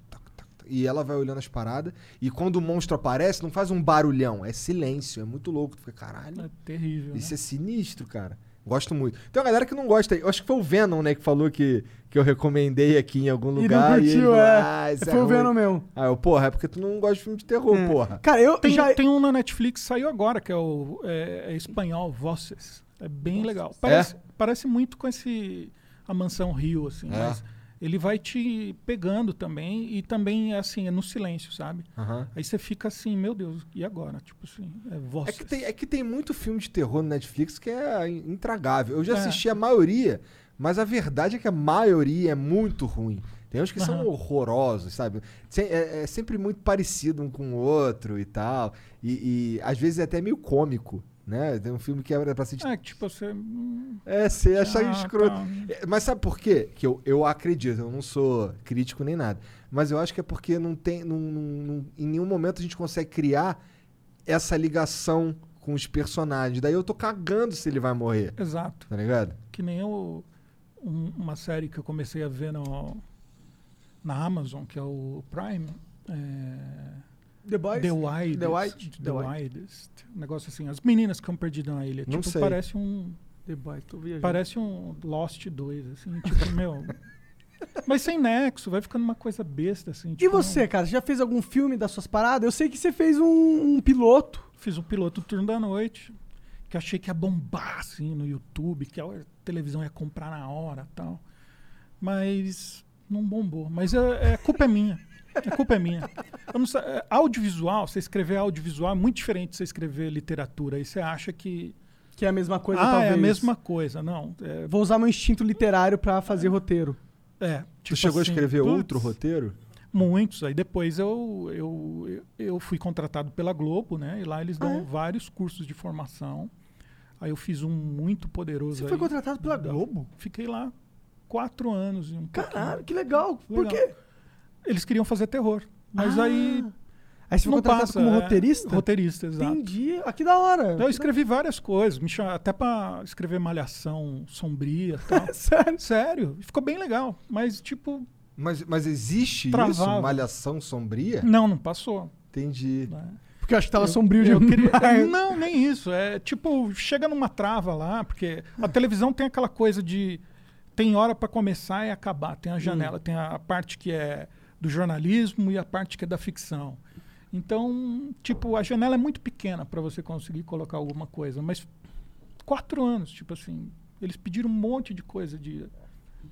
E ela vai olhando as paradas. E quando o monstro aparece, não faz um barulhão, é silêncio. É muito louco. Tu fica, caralho, É terrível. isso né? é sinistro, cara. Gosto muito. Tem uma galera que não gosta. Eu acho que foi o Venom, né, que falou que, que eu recomendei aqui em algum E não lugar. ele curtiu, falou, é. "Ah, Foi é o ruim." Venom mesmo. Ah, eu, porra, é porque tu não gosta de filme de terror, É. porra. Cara, eu Tem, já. tem um na Netflix, saiu agora, que é o é, é espanhol, Voces. É bem legal. Parece, parece muito com esse A Mansão Rio, assim, É. mas ele vai te pegando também, e também, assim, é no silêncio, sabe? Aham. Aí você fica assim, meu Deus, e agora? Tipo assim, é É Voces. que, tem, é que tem muito filme de terror no Netflix que é in- intragável. Eu já É. assisti a maioria, mas a verdade é que a maioria é muito ruim. Tem uns que são Aham. horrorosos, sabe? É, é sempre muito parecido um com o outro e tal. E, e às vezes é até meio cômico, né? Tem um filme que é pra ser... de- É, tipo, você... hum, É, você achar ah, escroto. tá. É, Mas sabe por quê? Que eu, eu acredito, eu não sou crítico nem nada. Mas eu acho que é porque não tem. Não, não- não- em nenhum momento a gente consegue criar essa ligação com os personagens. Daí eu tô cagando se ele vai morrer, Exato. tá ligado? Que nem eu, um- uma série que eu comecei a ver no, na Amazon, que é o Prime. É, The Boys? The Widest. The White? The, The Widest. Um negócio assim. As meninas que ficam perdidas na ilha. Não tipo, sei. parece um. The Boys, tô viajando. Parece um Lost 2, assim, tipo, meu. Mas sem nexo, vai ficando uma coisa besta, assim. E tipo, você, cara? Você já fez algum filme das suas paradas? Eu sei que você fez um, um piloto. Fiz o piloto do turno da noite, que achei que ia bombar, assim, no YouTube, que a televisão ia comprar na hora tal. Mas não bombou. Mas é, é culpa é minha. A culpa é minha. Eu não sei, é, audiovisual, você escrever audiovisual é muito diferente de você escrever literatura. Aí você acha que. Que é a mesma coisa, ah, talvez. é a mesma coisa. Não. É. Vou usar meu instinto literário pra fazer roteiro. é, tu tipo chegou assim, a escrever putz, outro roteiro? Muitos. Aí depois eu, eu, eu fui contratado pela Globo, né? E lá eles dão Ah, é? vários cursos de formação. Aí eu fiz um muito poderoso. Você aí. foi contratado pela Da- Globo? Fiquei lá quatro anos e um Caralho, pouquinho. que legal. Por Legal. quê? Eles queriam fazer terror. Mas Ah. aí Aí você foi não contratado passa. como é, roteirista? Roteirista, exato. Entendi. Ah, que da hora. Então eu escrevi várias coisas, me chama, até pra escrever malhação sombria e tal. Sério? Sério, ficou bem legal. Mas, tipo, Mas, mas existe isso? Travava. Malhação sombria? não, não passou. Entendi. né? Porque eu acho que tava Eu- sombrio eu demais. queria- Não, nem isso. É tipo, chega numa trava lá, porque a televisão tem aquela coisa de. Tem hora pra começar e acabar. Tem a janela, tem a parte que é do jornalismo e a parte que é da ficção. Então, tipo, a janela é muito pequena pra você conseguir colocar alguma coisa. Mas quatro anos, tipo assim, eles pediram um monte de coisa de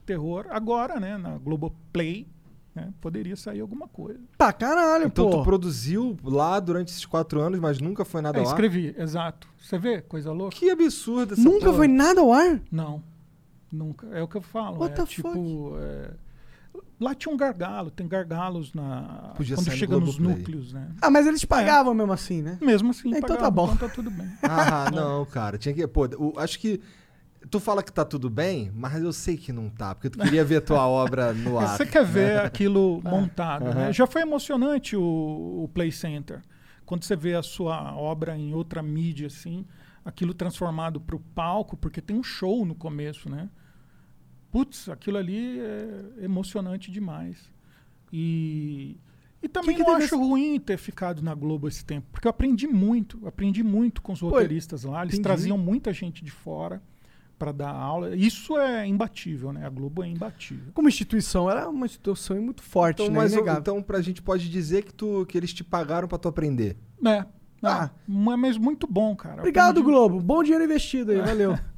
terror. Agora, né, na Globoplay, né, poderia sair alguma coisa. Pra caralho, Então pô. tu produziu lá durante esses quatro anos, mas nunca foi nada É, ao ar? escrevi, exato. Você vê, coisa louca? Que absurdo essa Nunca porra. foi nada ao ar? Não, nunca. É o que eu falo. What é, the tipo, é, lá tinha um gargalo, tem gargalos na Podia quando no chega nos Globoplay. núcleos, né? Ah, mas eles te pagavam mesmo assim, né? Mesmo assim, Então pagava, tá bom. Então tá tudo bem. Ah, não, cara. Tinha que. Pô, o- acho que. Tu fala que tá tudo bem, mas eu sei que não tá, porque tu queria ver tua obra no ar. Você quer ver aquilo montado, né? Aham. Já foi emocionante o, o Play Center. Quando você vê a sua obra em outra mídia, assim, aquilo transformado para o palco, porque tem um show no começo, né? Putz, aquilo ali é emocionante demais. E, e também que não teve acho ruim ter ficado na Globo esse tempo, porque eu aprendi muito, aprendi muito com os roteiristas lá. Eles entendi. traziam muita gente de fora para dar aula. Isso é imbatível, né? A Globo é imbatível. Como instituição, era uma instituição muito forte, Então, né? mas, Inegável. então pra gente pode dizer que, tu, que eles te pagaram pra tu aprender. É. Ah. Ah, mas muito bom, cara. Obrigado, aprendi- Globo. Bom dinheiro investido aí, valeu.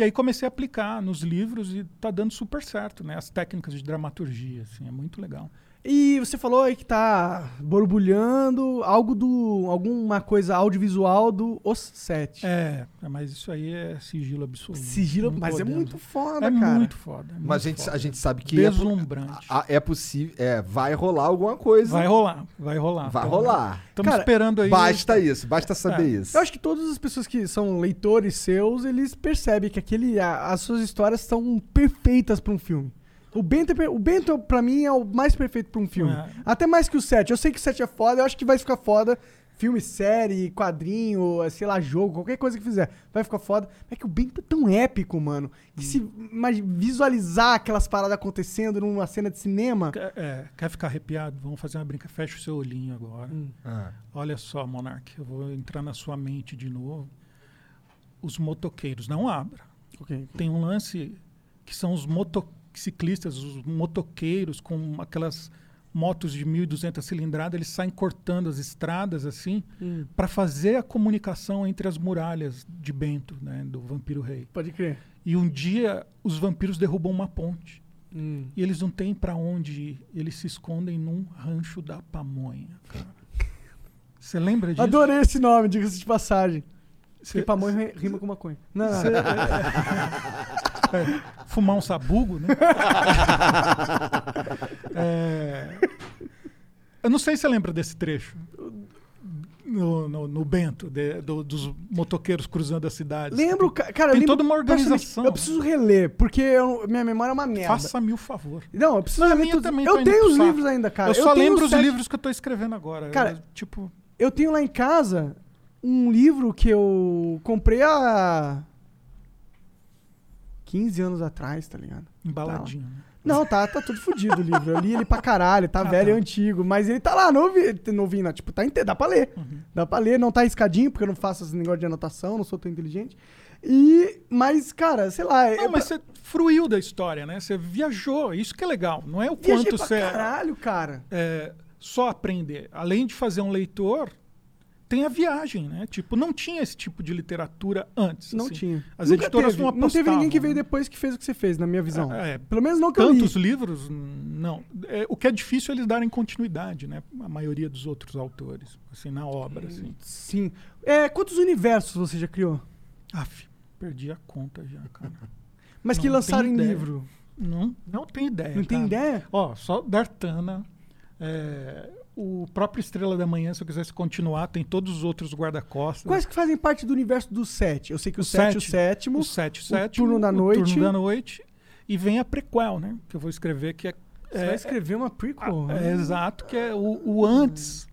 E aí comecei a aplicar nos livros e tá dando super certo, né? As técnicas de dramaturgia, assim, é muito legal. E você falou aí que tá borbulhando algo do. alguma coisa audiovisual do Os Sete. É, mas isso aí é sigilo absoluto. Sigilo, mas é muito foda, É cara. muito foda. é Mas a muito gente, foda. a gente sabe que é, Deslumbrante. a- é possível. É, vai rolar alguma coisa. Vai rolar, vai rolar. Vai Então, rolar. Estamos Cara, esperando aí. Basta isso, basta saber É. isso. Eu acho que todas as pessoas que são leitores seus, eles percebem que aquele, a- as suas histórias são perfeitas pra um filme. O Bento, é o Bento, pra mim, é o mais perfeito pra um filme. É. Até mais que o 7. Eu sei que o 7 é foda, eu acho que vai ficar foda. Filme, série, quadrinho, sei lá, jogo, qualquer coisa que fizer. Vai ficar foda. Mas é que o Bento é tão épico, mano. Que se imagi- visualizar aquelas paradas acontecendo numa cena de cinema. Quer, é, quer ficar arrepiado? Vamos fazer uma brinca. Fecha o seu olhinho agora. Hum. Ah. Olha só, Monark, eu vou entrar na sua mente de novo. Os motoqueiros, não abra. Ok. Tem um lance que são os motociclistas, os motoqueiros com aquelas motos de 1.200 cilindradas, eles saem cortando as estradas assim Hum, para fazer a comunicação entre as muralhas de Bento, né, do Vampiro Rei. pode crer. E um dia os vampiros derrubam uma ponte. Hum. E eles não têm para onde ir. Eles se escondem num rancho da pamonha. Você lembra disso? Adorei esse nome, diga-se de passagem. Cê- Porque pamonha ri- rima com maconha. Não, não. cê- é, fumar um sabugo, né? É, eu não sei se você lembra desse trecho. No, no, no Bento, de- do- dos motoqueiros cruzando a cidade. Lembro, ca- cara, eu Tem lembro toda uma organização. Eu preciso reler, porque eu- minha memória é uma merda. Faça-me o favor. Não, eu preciso Não, reler tudo. também Eu tenho os saco. livros ainda, cara. eu só tenho lembro os sete- livros que eu tô escrevendo agora. Cara, Eu, tipo, Eu tenho lá em casa um livro que eu comprei há 15 anos atrás, tá ligado? embaladinho. né? Não, tá, tá tudo fodido o livro. Eu li ele pra caralho, tá Ah, velho e tá. antigo. Mas ele tá lá, novinho, novinho não, tipo, tá inteiro, dá pra ler. Uhum. Dá pra ler, não tá riscadinho, porque eu não faço esse negócio de anotação, não sou tão inteligente. E, mas, cara, sei lá. Não, é mas você fruiu da história, né? Você viajou, isso que é legal. Não é o viajei quanto pra você caralho, cara. é, só aprender. Além de fazer um leitor, tem a viagem, né? Tipo, não tinha esse tipo de literatura antes. Não assim. tinha. As Nunca editoras teve. não Não teve ninguém que apostavam, veio né? depois que fez o que você fez, na minha visão. É, é, Pelo menos não que. Tantos livros, não. É, o que é difícil é eles darem continuidade, né? A maioria dos outros autores, assim, na obra, assim. Sim. É, quantos universos você já criou? Aff, perdi a conta já, cara. Mas que Não lançaram tenho em livro. Não, não tenho ideia. Não tem cara. ideia? Ó, só Dartana. é, o próprio Estrela da Manhã, se eu quisesse continuar, tem todos os outros guarda-costas. Quais que fazem parte do universo do sete? Eu sei que o, O sete, o sete. sétimo. O 7, o o 7. Turno da Noite. Turno da Noite. E vem a prequel, né? Que eu vou escrever, que é. Você é- vai escrever uma prequel. é, né? exato, que é o, o antes.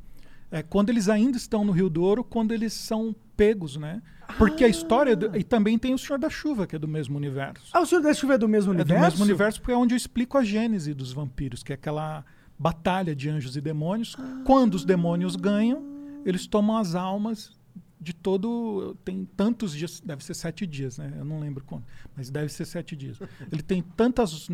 É quando eles ainda estão no Rio Douro, quando eles são pegos, né? Porque a história. do- e também tem o Senhor da Chuva, que é do mesmo universo. Ah, o Senhor da Chuva é do mesmo É universo? do mesmo universo porque é onde eu explico a gênese dos vampiros, que é aquela batalha de anjos e demônios. Quando os demônios ganham, eles tomam as almas de todo. Tem tantos dias, deve ser sete dias, né? Eu não lembro quanto, mas deve ser sete dias. Ele tem tantas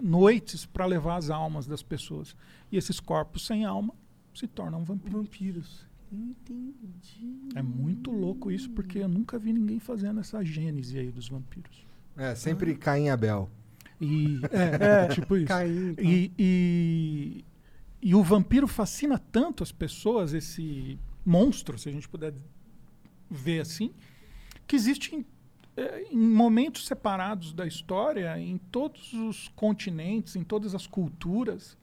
noites para levar as almas das pessoas. E esses corpos sem alma se tornam vampiros. Vampiros. Entendi. É muito louco isso, porque eu nunca vi ninguém fazendo essa gênese aí dos vampiros. É, sempre Caim e Abel. E, é, É, tipo isso. Tá. E, e, e o vampiro fascina tanto as pessoas, esse monstro, se a gente puder ver assim, que existe em, eh, em momentos separados da história, em todos os continentes, em todas as culturas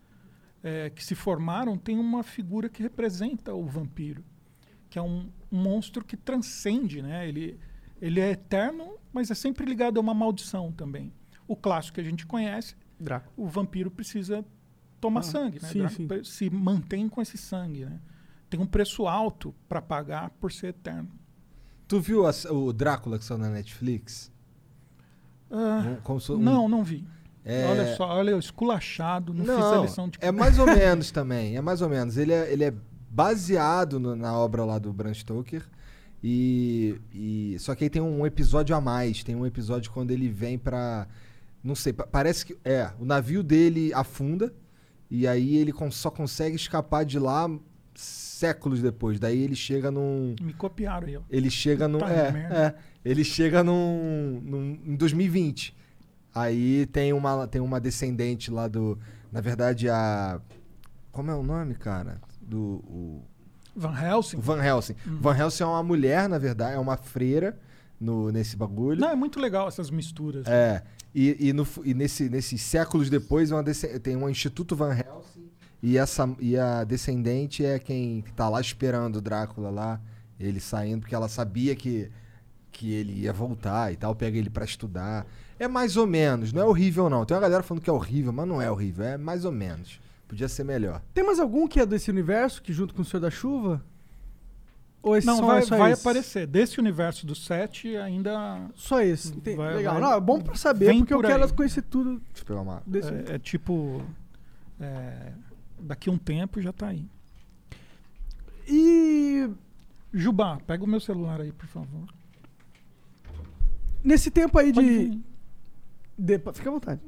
eh, que se formaram, tem uma figura que representa o vampiro, que é um, um monstro que transcende, né? Ele, ele é eterno, mas é sempre ligado a uma maldição também. O clássico que a gente conhece Drácula. o vampiro precisa tomar Ah, sangue, né? sim, sim. Se mantém com esse sangue, né? Tem um preço alto para pagar por ser eterno. Tu viu a- o Drácula que saiu na Netflix? Ah, Um- um- não, não vi. é- Olha só, olha, eu esculachado, não, fiz a Não, lição de é mais ou menos também. É mais ou menos. Ele é, ele é baseado no- na obra lá do Bram Stoker. E, e só que aí tem um episódio a mais. Tem um episódio quando ele vem pra. Não sei, pa- parece que. É, o navio dele afunda. E aí ele só consegue escapar de lá séculos depois. Daí ele chega num. Me copiaram aí, ó. Ele chega num. É, é. Ele chega num, num. Em 2020. Aí tem uma, tem uma descendente lá do. Na verdade, a. Como é o nome, cara? Do. O, Van Helsing. Van Helsing. Van Helsing é uma mulher, na verdade, é uma freira no, nesse bagulho. Não, é muito legal essas misturas. É. E, e, no, e nesse, nesses séculos depois uma tem um Instituto Van Helsing e, essa, e a descendente é quem tá lá esperando o Drácula lá, ele saindo, porque ela sabia que, que ele ia voltar e tal, pega ele pra estudar. É mais ou menos, não é horrível não. Tem uma galera falando que é horrível, mas não é horrível, é mais ou menos. Podia ser melhor. Tem mais algum que é desse universo, que junto com o Senhor da Chuva? Ou esse Não, só, vai, é só vai esse? aparecer. Desse universo do 7 ainda Só esse. Tem- Vai- legal. vai- Não, é bom pra saber, porque eu por quero aí. conhecer tudo Deixa eu pegar uma. é, é tipo. é, daqui um tempo já tá aí. E Jubá, pega o meu celular aí, por favor. nesse tempo aí Pode de, de- Fica à vontade.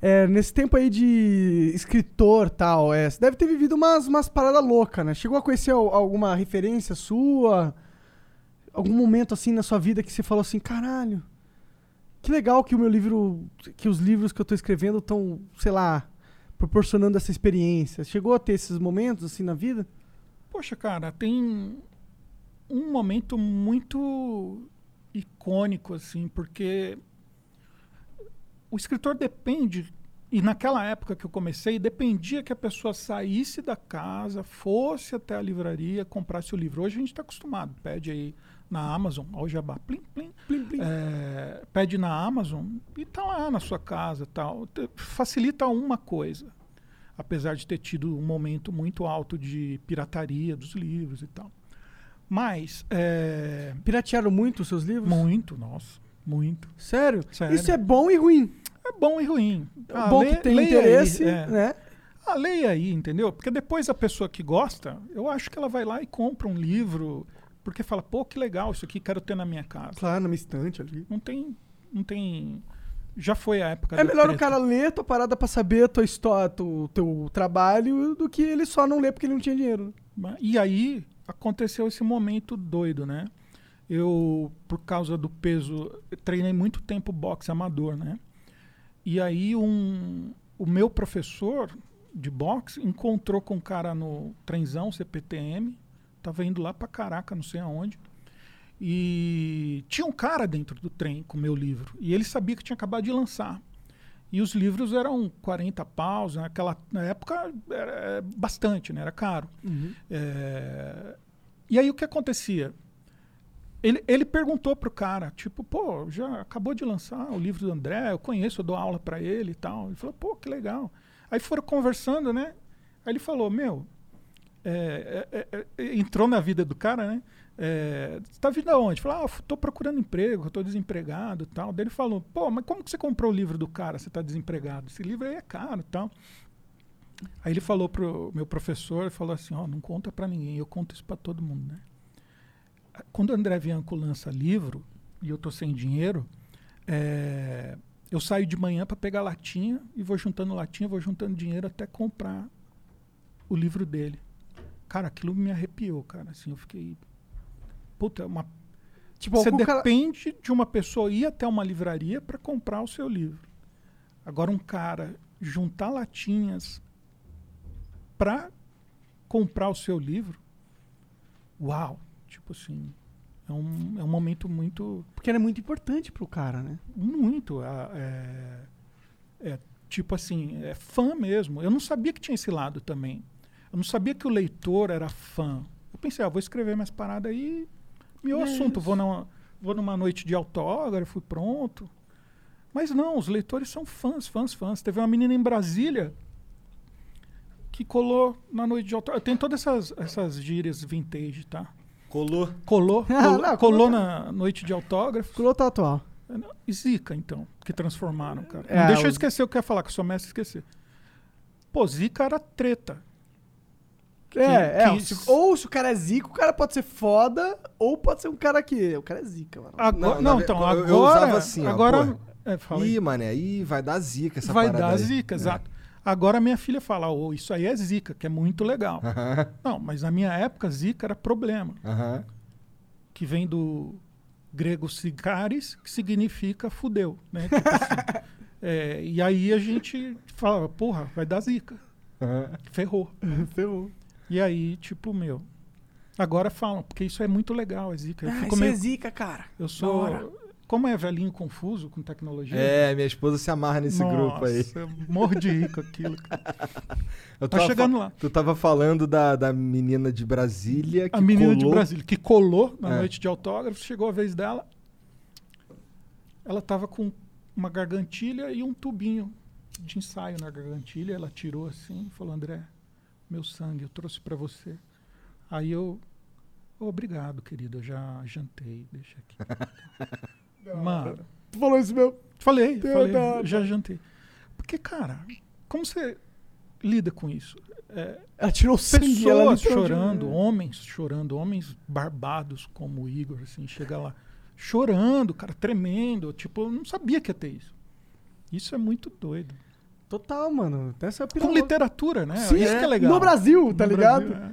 É, nesse tempo aí de escritor tal, é, você deve ter vivido umas, umas paradas loucas, né? Chegou a conhecer al- alguma referência sua? Algum momento assim na sua vida que você falou assim, caralho, que legal que o meu livro, que os livros que eu tô escrevendo estão, sei lá, proporcionando essa experiência. Chegou a ter esses momentos assim na vida? Poxa, cara, tem um momento muito icônico, assim, porque o escritor depende, e naquela época que eu comecei, dependia que a pessoa saísse da casa, fosse até a livraria, comprasse o livro. Hoje a gente está acostumado, pede aí na Amazon, ó o jabá, plim, plim, Plim, plim. é, pede na Amazon e tá lá na sua casa tal. Facilita uma coisa. Apesar de ter tido um momento muito alto de pirataria dos livros e tal. Mas, é, Piratearam muito os seus livros? muito, nossa, muito. Sério? Sério. Isso é bom e ruim. É bom e ruim. É Ah, bom lê- que tem leia aí, interesse, é. né? Ah, leia aí, entendeu? Porque depois a pessoa que gosta, eu acho que ela vai lá e compra um livro, porque fala, pô, que legal, isso aqui quero ter na minha casa. Claro, na minha estante ali. Não tem. Não tem. Já foi a época É melhor o treta. cara ler tua parada pra saber a tua história, teu, teu trabalho, do que ele só não ler porque ele não tinha dinheiro. Mas- E aí aconteceu esse momento doido, né? Eu, por causa do peso, treinei muito tempo boxe amador, né? E aí um, o meu professor de boxe encontrou com um cara no trenzão CPTM, tava indo lá pra caraca, não sei aonde. E tinha um cara dentro do trem com o meu livro. E ele sabia que tinha acabado de lançar. E os livros eram 40 paus, naquela na época era bastante, né? Era caro. É, E aí o que acontecia? Ele, ele perguntou pro cara, tipo, pô, já acabou de lançar o livro do André, eu conheço, eu dou aula para ele e tal. Ele falou, pô, que legal. Aí foram conversando, né? Aí ele falou, meu, é, é, é, é, entrou na vida do cara, né? É, tá vindo aonde? Falou, ah, tô procurando emprego, tô desempregado e tal. Daí ele falou, pô, mas como que você comprou o livro do cara, você tá desempregado? Esse livro aí é caro e tal. Aí ele falou pro meu professor, ele falou assim, ó, não conta para ninguém, eu conto isso para todo mundo, né? Quando o André Bianco lança livro e eu tô sem dinheiro, é, eu saio de manhã para pegar latinha e vou juntando latinha, vou juntando dinheiro até comprar o livro dele. Cara, aquilo me arrepiou, cara. Assim, eu fiquei. Puta, é uma. Tipo, Você algum cara... depende de uma pessoa ir até uma livraria para comprar o seu livro. Agora, um cara juntar latinhas para comprar o seu livro, uau! Tipo assim, é um, é um momento muito. Porque era muito importante pro cara, né? Muito. É, é, tipo assim, é fã mesmo. Eu não sabia que tinha esse lado também. Eu não sabia que o leitor era fã. Eu pensei, ah, vou escrever minhas paradas aí, meu É assunto. isso. Vou, numa, vou numa noite de autógrafo, pronto. Mas não, os leitores são fãs, fãs, fãs. Teve uma menina em Brasília que colou na noite de autógrafo. Tem todas essas, essas gírias vintage, tá? Colou. Colou, Ah, colou, não, colou colou- na noite de autógrafo. Colou tá atual. E Zica, então, que transformaram, cara. É, Não deixa eu esquecer o que eu ia falar, que eu sou mestre esquecer. Pô, Zica era treta. É, é. que- se- ou se o cara é zica, o cara pode ser foda, ou pode ser um cara que. O cara é zica, mano. Agora, Não, não, então, eu- agora. eu usava assim, ó, agora pô. é, fala aí. Ih, mané, ih, vai dar zica essa vai parada dar aí. zica, É. exato. Agora minha filha fala, oh, isso aí é zica, que é muito legal. Não, mas na minha época, zica era problema, que vem do grego sicaris, que significa fudeu, né? Tipo assim. É, e aí a gente falava, porra, vai dar zica, ferrou. Ferrou. E aí, tipo, meu. Agora falam, porque isso é muito legal, é zica. Eu Ah, isso é meio. zica, cara. Eu sou. Como é velhinho confuso com tecnologia. É, minha esposa se amarra nesse grupo aí. Nossa, morro de rir com aquilo. Eu Tá chegando lá. Tu tava falando da, da menina de Brasília que A menina de colou- Brasília, que colou na É. noite de autógrafos, chegou a vez dela. Ela tava com uma gargantilha e um tubinho de ensaio na gargantilha. Ela tirou assim e falou: André, meu sangue, eu trouxe pra você. Aí eu. "Oh, obrigado, querido, eu já jantei, deixa aqui. Mano, Tu falou isso mesmo. falei, Meu falei, Deus. já jantei. Porque, cara, como você lida com isso? É, Ela tirou o sangue. pessoas chorando, homens chorando, homens barbados como o Igor, assim, chega lá chorando, cara, tremendo, tipo, eu não sabia que ia ter isso. Isso é muito doido. Total, mano. Essa é a Com literatura, né? Sim, isso que é legal. No Brasil, tá No ligado? Brasil, é.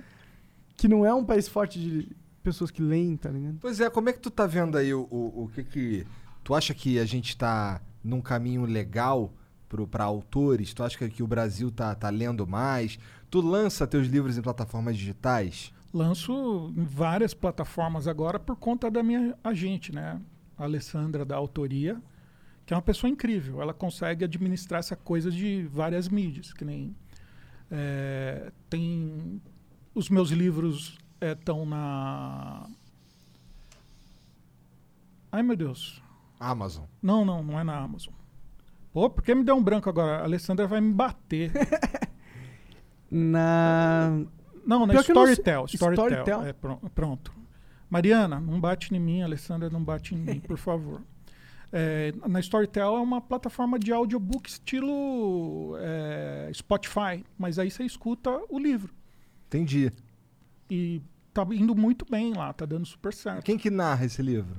Que não é um país forte de pessoas que leem, tá ligado? Pois é, como é que tu tá vendo aí o, o, o que que... Tu acha que a gente tá num caminho legal pro, pra autores? Tu acha que, que o Brasil tá, tá lendo mais? Tu lança teus livros em plataformas digitais? Lanço em várias plataformas agora por conta da minha agente, né? A Alessandra da autoria, que é uma pessoa incrível. Ela consegue administrar essa coisa de várias mídias, que nem é, tem os meus livros estão na Ai meu Deus. Amazon. Não, não, não é na Amazon. Pô, por que me deu um branco agora? A Alessandra vai me bater. Na. Não, na Pior eu não Storytel. Storytel. Storytel? É, pro- pronto. Mariana, não bate em mim, Alessandra, não bate em mim, por favor. É, na Storytel é uma plataforma de audiobook estilo é, Spotify, mas aí você escuta o livro. Entendi. E tá indo muito bem lá, tá dando super certo. Quem que narra esse livro?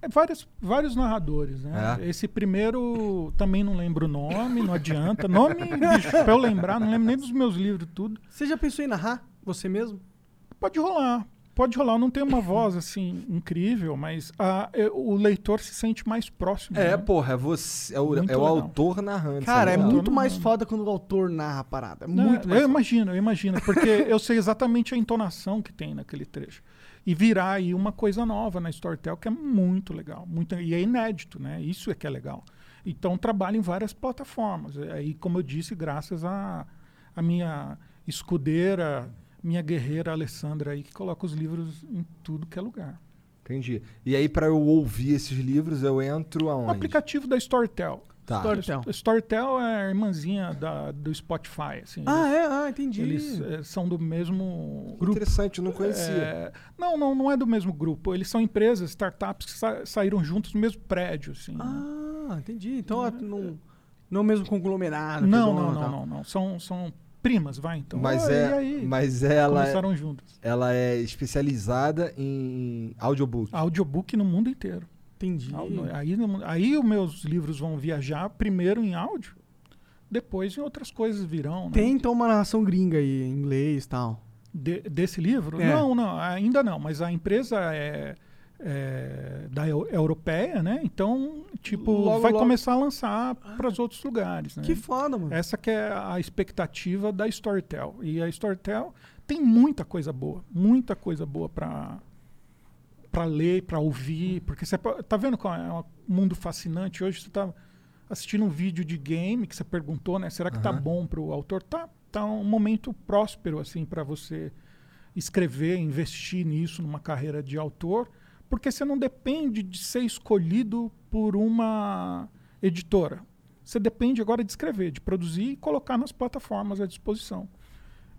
É vários, vários narradores, né? É? Esse primeiro também não lembro o nome, não adianta. Nome, bicho, pra eu lembrar, não lembro nem dos meus livros, tudo. Você já pensou em narrar? Você mesmo? Pode rolar. Pode rolar. Eu não tenho uma voz assim incrível, mas a- eu- o leitor se sente mais próximo. É, né? porra, é você. É o, é o autor narrando. Cara, é sabe? muito Não, mais não. foda quando o autor narra a parada. É muito mais Eu foda. imagino, eu imagino, porque eu sei exatamente a entonação que tem naquele trecho. E virar aí uma coisa nova na Storytel que é muito legal. Muito, e é inédito, né? Isso é que é legal. Então trabalho em várias plataformas. Aí, como eu disse, graças a, a minha escudeira, minha guerreira Alessandra aí, que coloca os livros em tudo que é lugar. Entendi. E aí, pra eu ouvir esses livros, eu entro O aonde? aplicativo da Storytel. Tá. Storytel. Storytel é a irmãzinha da, do Spotify. Assim, Ah, eles, é? Ah, entendi. eles eh, são do mesmo Interessante, eu não conhecia. É, não, não, não é do mesmo grupo. Eles são empresas, startups que sa- saíram juntos no mesmo prédio, assim. né? Ah, entendi. Então é, não, não é o mesmo conglomerado. não, é não, e não, não, não. São, são primas, vai então. mas, Ah, é, aí? mas ela, Começaram juntas. ela é especializada em audiobook. Audiobook no mundo inteiro. Entendi. Aí, aí os meus livros vão viajar primeiro em áudio, depois em outras coisas virão. né? Tem então uma narração gringa aí, em inglês e tal. De- desse livro? É. Não, não, ainda não. Mas a empresa é, é da eu- europeia, né? Então, tipo, Logo, vai logo. começar a lançar para os outros lugares, né? Que foda, mano. Essa que é a expectativa da Storytel. E a Storytel tem muita coisa boa, muita coisa boa para para ler, para ouvir, porque você tá vendo como é um mundo fascinante hoje você tá assistindo um vídeo de game que você perguntou, né? Será que tá Aham. bom para o autor? Tá, tá um momento próspero assim para você escrever, investir nisso numa carreira de autor, porque você não depende de ser escolhido por uma editora. Você depende agora de escrever, de produzir e colocar nas plataformas à disposição.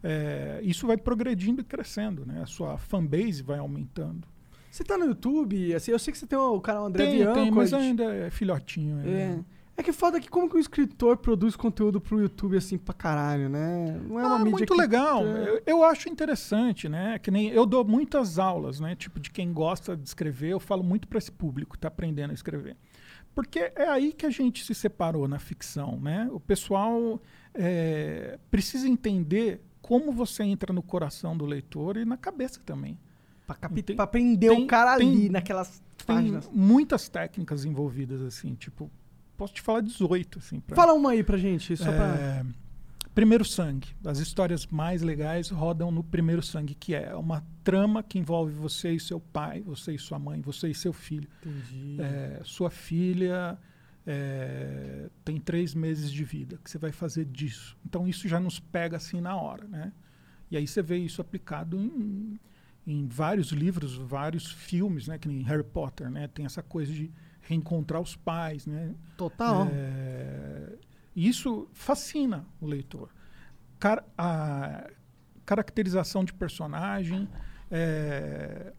É, isso vai progredindo e crescendo, né? A sua fanbase vai aumentando. Você tá no YouTube, assim, eu sei que você tem o canal André Tem, Bianco. tem, mas ainda é filhotinho. É. ainda. É que foda que como que um escritor produz conteúdo pro YouTube assim pra caralho, né? Não é uma Ah, mídia muito que- legal. É. Eu, eu acho interessante, né? Que nem eu dou muitas aulas, né? Tipo de quem gosta de escrever, eu falo muito para esse público que tá aprendendo a escrever. Porque é aí que a gente se separou na ficção, né? O pessoal é, precisa entender como você entra no coração do leitor e na cabeça também. Pra, capi- Tem- pra prender tem- o cara tem- ali naquelas Tem páginas. muitas técnicas envolvidas, assim, tipo, posso te falar 18, assim. pra- Fala uma aí pra gente, só pra... É, Primeiro Sangue. As histórias mais legais rodam no Primeiro Sangue, que é uma trama que envolve você e seu pai, você e sua mãe, você e seu filho. Entendi. É, sua filha é, tem três meses de vida. Que você vai fazer disso? Então isso já nos pega assim na hora, né? E aí você vê isso aplicado em, em vários livros, vários filmes, né? Que nem Harry Potter, né? Tem essa coisa de reencontrar os pais, né? Total. É, isso fascina o leitor. Car- a caracterização de personagem, é,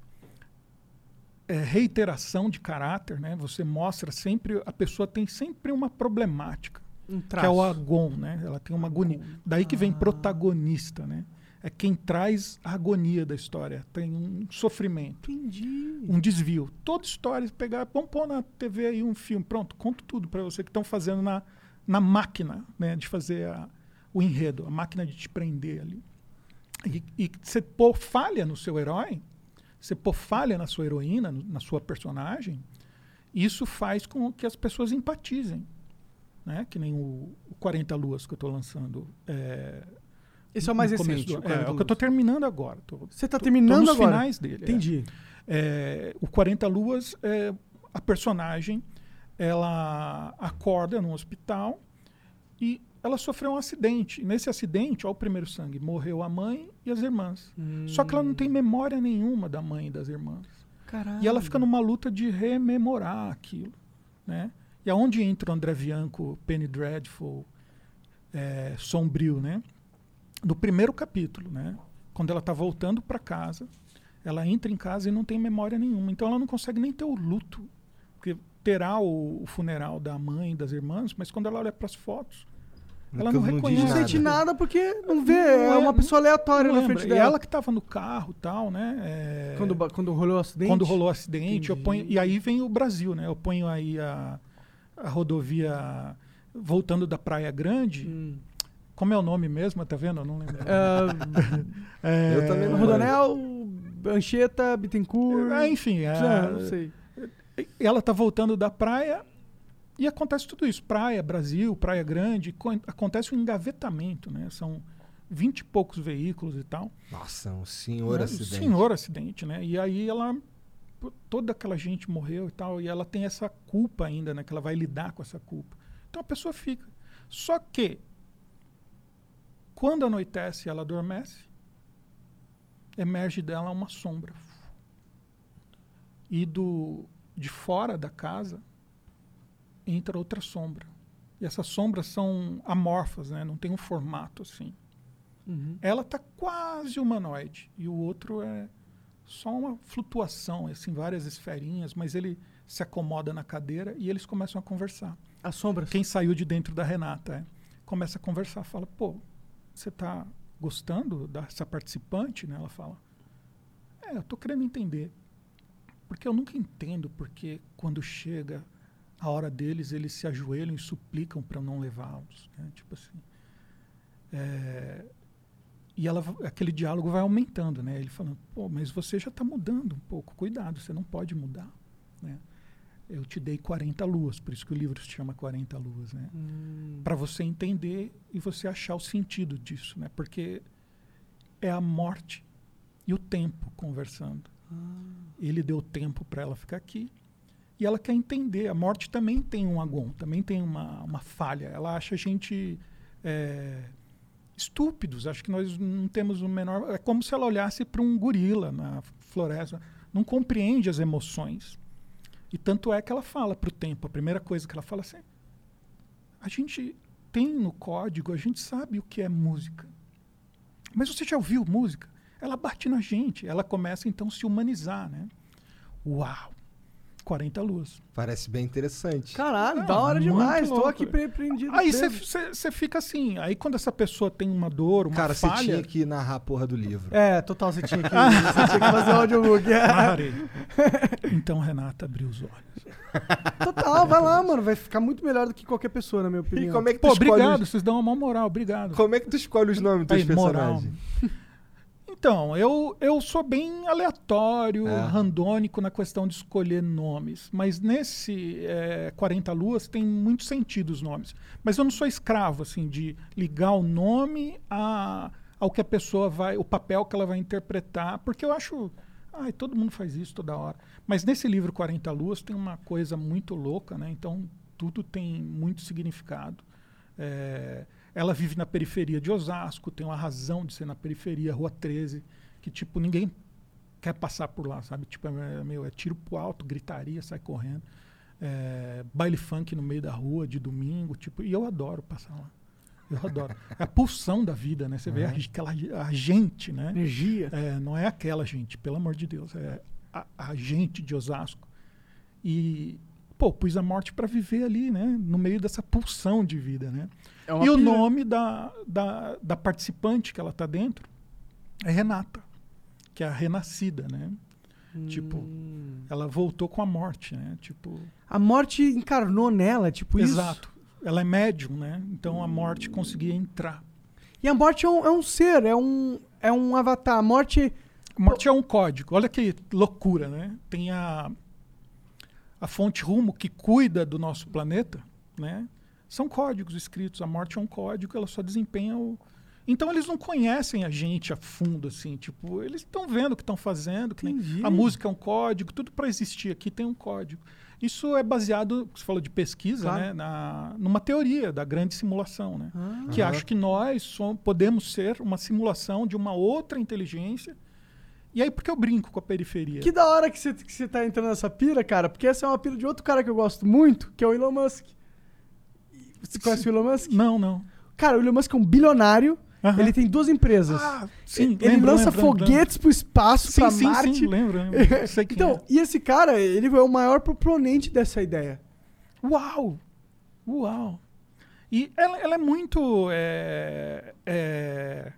é, reiteração de caráter, né? Você mostra sempre, a pessoa tem sempre uma problemática, Um que é o agon, né? Ela tem uma agonia. Daí que vem Ah. protagonista, né? É quem traz a agonia da história, tem um sofrimento Entendi. um desvio. Toda história, pegar, vamos pôr na TV aí um filme, pronto, conto tudo para você que estão fazendo na, na máquina né, de fazer a- o enredo, a máquina de te prender ali. E, e você pôr falha no seu herói, você pôr falha na sua heroína, no- na sua personagem, isso faz com que as pessoas empatizem. Né? Que nem o, o 40 Luas que eu estou lançando. É, Esse é o mais no recente. do- o é, 40 é o que eu estou terminando agora. Tô, Você tá tô- terminando tô nos agora? finais dele. é. Entendi. É, o 40 Luas, é, a personagem, ela acorda num hospital e ela sofreu um acidente. Nesse acidente, ó, o primeiro sangue, morreu a mãe e as irmãs. Só que ela não tem memória nenhuma da mãe e das irmãs. Caralho. E ela fica numa luta de rememorar aquilo, né? E aonde entra o André Bianco, Penny Dreadful, é, Sombrio, né? No primeiro capítulo, né? Quando ela está voltando para casa, ela entra em casa e não tem memória nenhuma. Então ela não consegue nem ter o luto, porque terá o, o funeral da mãe e das irmãs, mas quando ela olha para as fotos, ela não reconhece. Não nada. sente nada porque não vê. Não é é- uma pessoa aleatória na frente E dela. ela que estava no carro, tal, né? É, Quando, quando rolou o acidente? quando rolou o acidente, ponho, e aí vem o Brasil, né? Eu ponho aí a, a rodovia voltando da Praia Grande. Hum. Como é o nome mesmo? Tá vendo? Eu não lembro. Ah, É, Eu também não Rodonel, Anchieta, Bittencourt. é, enfim, é, Ah, não sei. ela tá voltando da praia e acontece tudo isso. Praia, Brasil, Praia Grande, co- acontece um engavetamento, né? São vinte e poucos veículos e tal. Nossa, um senhor né? acidente. Senhor acidente, né? E aí ela toda aquela gente morreu e tal, e ela tem essa culpa ainda, né? Que ela vai lidar com essa culpa. Então a pessoa fica. Só que quando anoitece e ela adormece, emerge dela uma sombra. E do de fora da casa entra outra sombra. E essas sombras são amorfas, né? Não tem um formato assim. Uhum. Ela tá quase humanoide e o outro é só uma flutuação, assim, várias esferinhas, mas ele se acomoda na cadeira e eles começam a conversar. As sombras. Quem saiu de dentro da Renata é, começa a conversar, fala: "Pô, você tá gostando dessa participante?", né? Ela fala: "É, eu tô querendo entender. Porque eu nunca entendo porque quando chega a hora deles, eles se ajoelham e suplicam para não levá-los, né? Tipo assim. É, e ela, aquele diálogo vai aumentando, né? Ele falando, pô, mas você já está mudando um pouco, cuidado, você não pode mudar, né? Eu te dei 40 luas, por isso que o livro se chama 40 luas, né? Hum. Para você entender e você achar o sentido disso, né? Porque é a morte e o tempo conversando. Ele deu tempo para ela ficar aqui e ela quer entender. A morte também tem um agon, também tem uma, uma falha. Ela acha a gente é, estúpidos. Acho que nós não temos o menor. É como se ela olhasse para um gorila na floresta. Não compreende as emoções. E tanto é que ela fala para o tempo. A primeira coisa que ela fala é assim: a gente tem no código, a gente sabe o que é música. Mas você já ouviu música? Ela bate na gente. Ela começa então a se humanizar, né? Uau! 40 luas. Parece bem interessante. Caralho, Ah, da hora demais. Tô louco. aqui pre- prendido. Aí você fica assim. Aí quando essa pessoa tem uma dor, uma Cara, você falha. tinha que narrar a porra do livro. É, total, você tinha que, você tinha que fazer o audiobook. Narrarei. então Renata abriu os olhos. Total, vai lá, mano. Vai ficar muito melhor do que qualquer pessoa, na minha opinião. E como é que tu Pô, obrigado, os... vocês dão uma mão moral, obrigado. Como é que tu escolhe os nomes dos Aí, moral. Então, eu, eu sou bem aleatório, É. randônico na questão de escolher nomes. Mas nesse é, 40 Luas tem muito sentido os nomes. Mas eu não sou escravo, assim, de ligar o nome a, ao que a pessoa vai, o papel que ela vai interpretar, porque eu acho. Ai, todo mundo faz isso toda hora. Mas nesse livro 40 Luas tem uma coisa muito louca, né? Então tudo tem muito significado. É, ela vive na periferia de Osasco, tem uma razão de ser na periferia, Rua 13, que tipo, ninguém quer passar por lá, sabe? Tipo, é, meu, é tiro pro alto, gritaria, sai correndo. É, baile funk no meio da rua de domingo, tipo, e eu adoro passar lá. Eu adoro. É a pulsão da vida, né? Você vê a- aquela a gente, né? Energia. É, não é aquela gente, pelo amor de Deus, é a, a gente de Osasco. E, pô, pus a morte para viver ali, né? No meio dessa pulsão de vida, né? É uma E o nome da, da, da participante que ela tá dentro é Renata, que é a renascida, né? Tipo, Hum. ela voltou com a morte, né? Tipo, A morte encarnou nela, tipo isso. exato. Ela é médium, né? Então a morte conseguia entrar. E a morte é um, é um ser, é um, é um avatar. A morte. A morte é um código. Olha que loucura, né? Tem a, a fonte rumo que cuida do nosso planeta, né? São códigos escritos. A morte é um código, ela só desempenha o. Então eles não conhecem a gente a fundo, assim, tipo, eles estão vendo o que estão fazendo, que a música é um código, tudo para existir aqui tem um código. Isso é baseado, você falou de pesquisa, Claro. né, na, numa teoria da grande simulação, né? Ah. que Aham. acho que nós som- podemos ser uma simulação de uma outra inteligência. E aí, porque eu brinco com a periferia? Que da hora que você, que você tá entrando nessa pira, cara, porque essa é uma pira de outro cara que eu gosto muito, que é o Elon Musk. Você conhece o Elon Musk? Não, não. Cara, o Elon Musk é um bilionário, ele tem duas empresas. Ah, sim, ele lembro, lança lembro, foguetes pro espaço, Sim, pra sim, Marte. sim, lembro. lembro. Então, é. e esse cara, ele é o maior proponente dessa ideia. Uau! Uau! E ela, ela é muito é, é,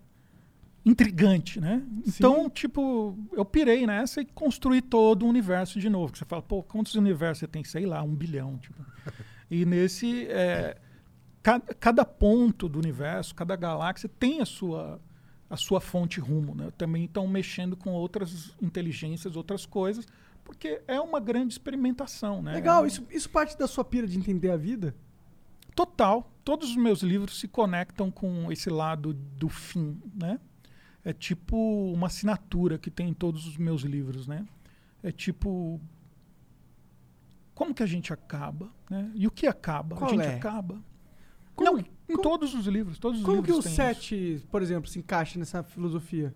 intrigante, né? Então, tipo, eu pirei nessa e construí todo o universo de novo. Que você fala, pô, quantos universos você tem? Sei lá, um bilhão. Tipo. E nesse, é, ca- cada ponto do universo, cada galáxia tem a sua, a sua fonte rumo, né? Também estão mexendo com outras inteligências, outras coisas, porque é uma grande experimentação, né? Legal, isso, isso parte da sua pira de entender a vida? Total. Todos os meus livros se conectam com esse lado do fim, né? É tipo uma assinatura que tem em todos os meus livros, né? É tipo como que a gente acaba, né? E o que acaba? Qual a gente é? acaba. Como- Não, em como- todos os livros, todos os Como que o sete, por exemplo, se encaixa nessa filosofia?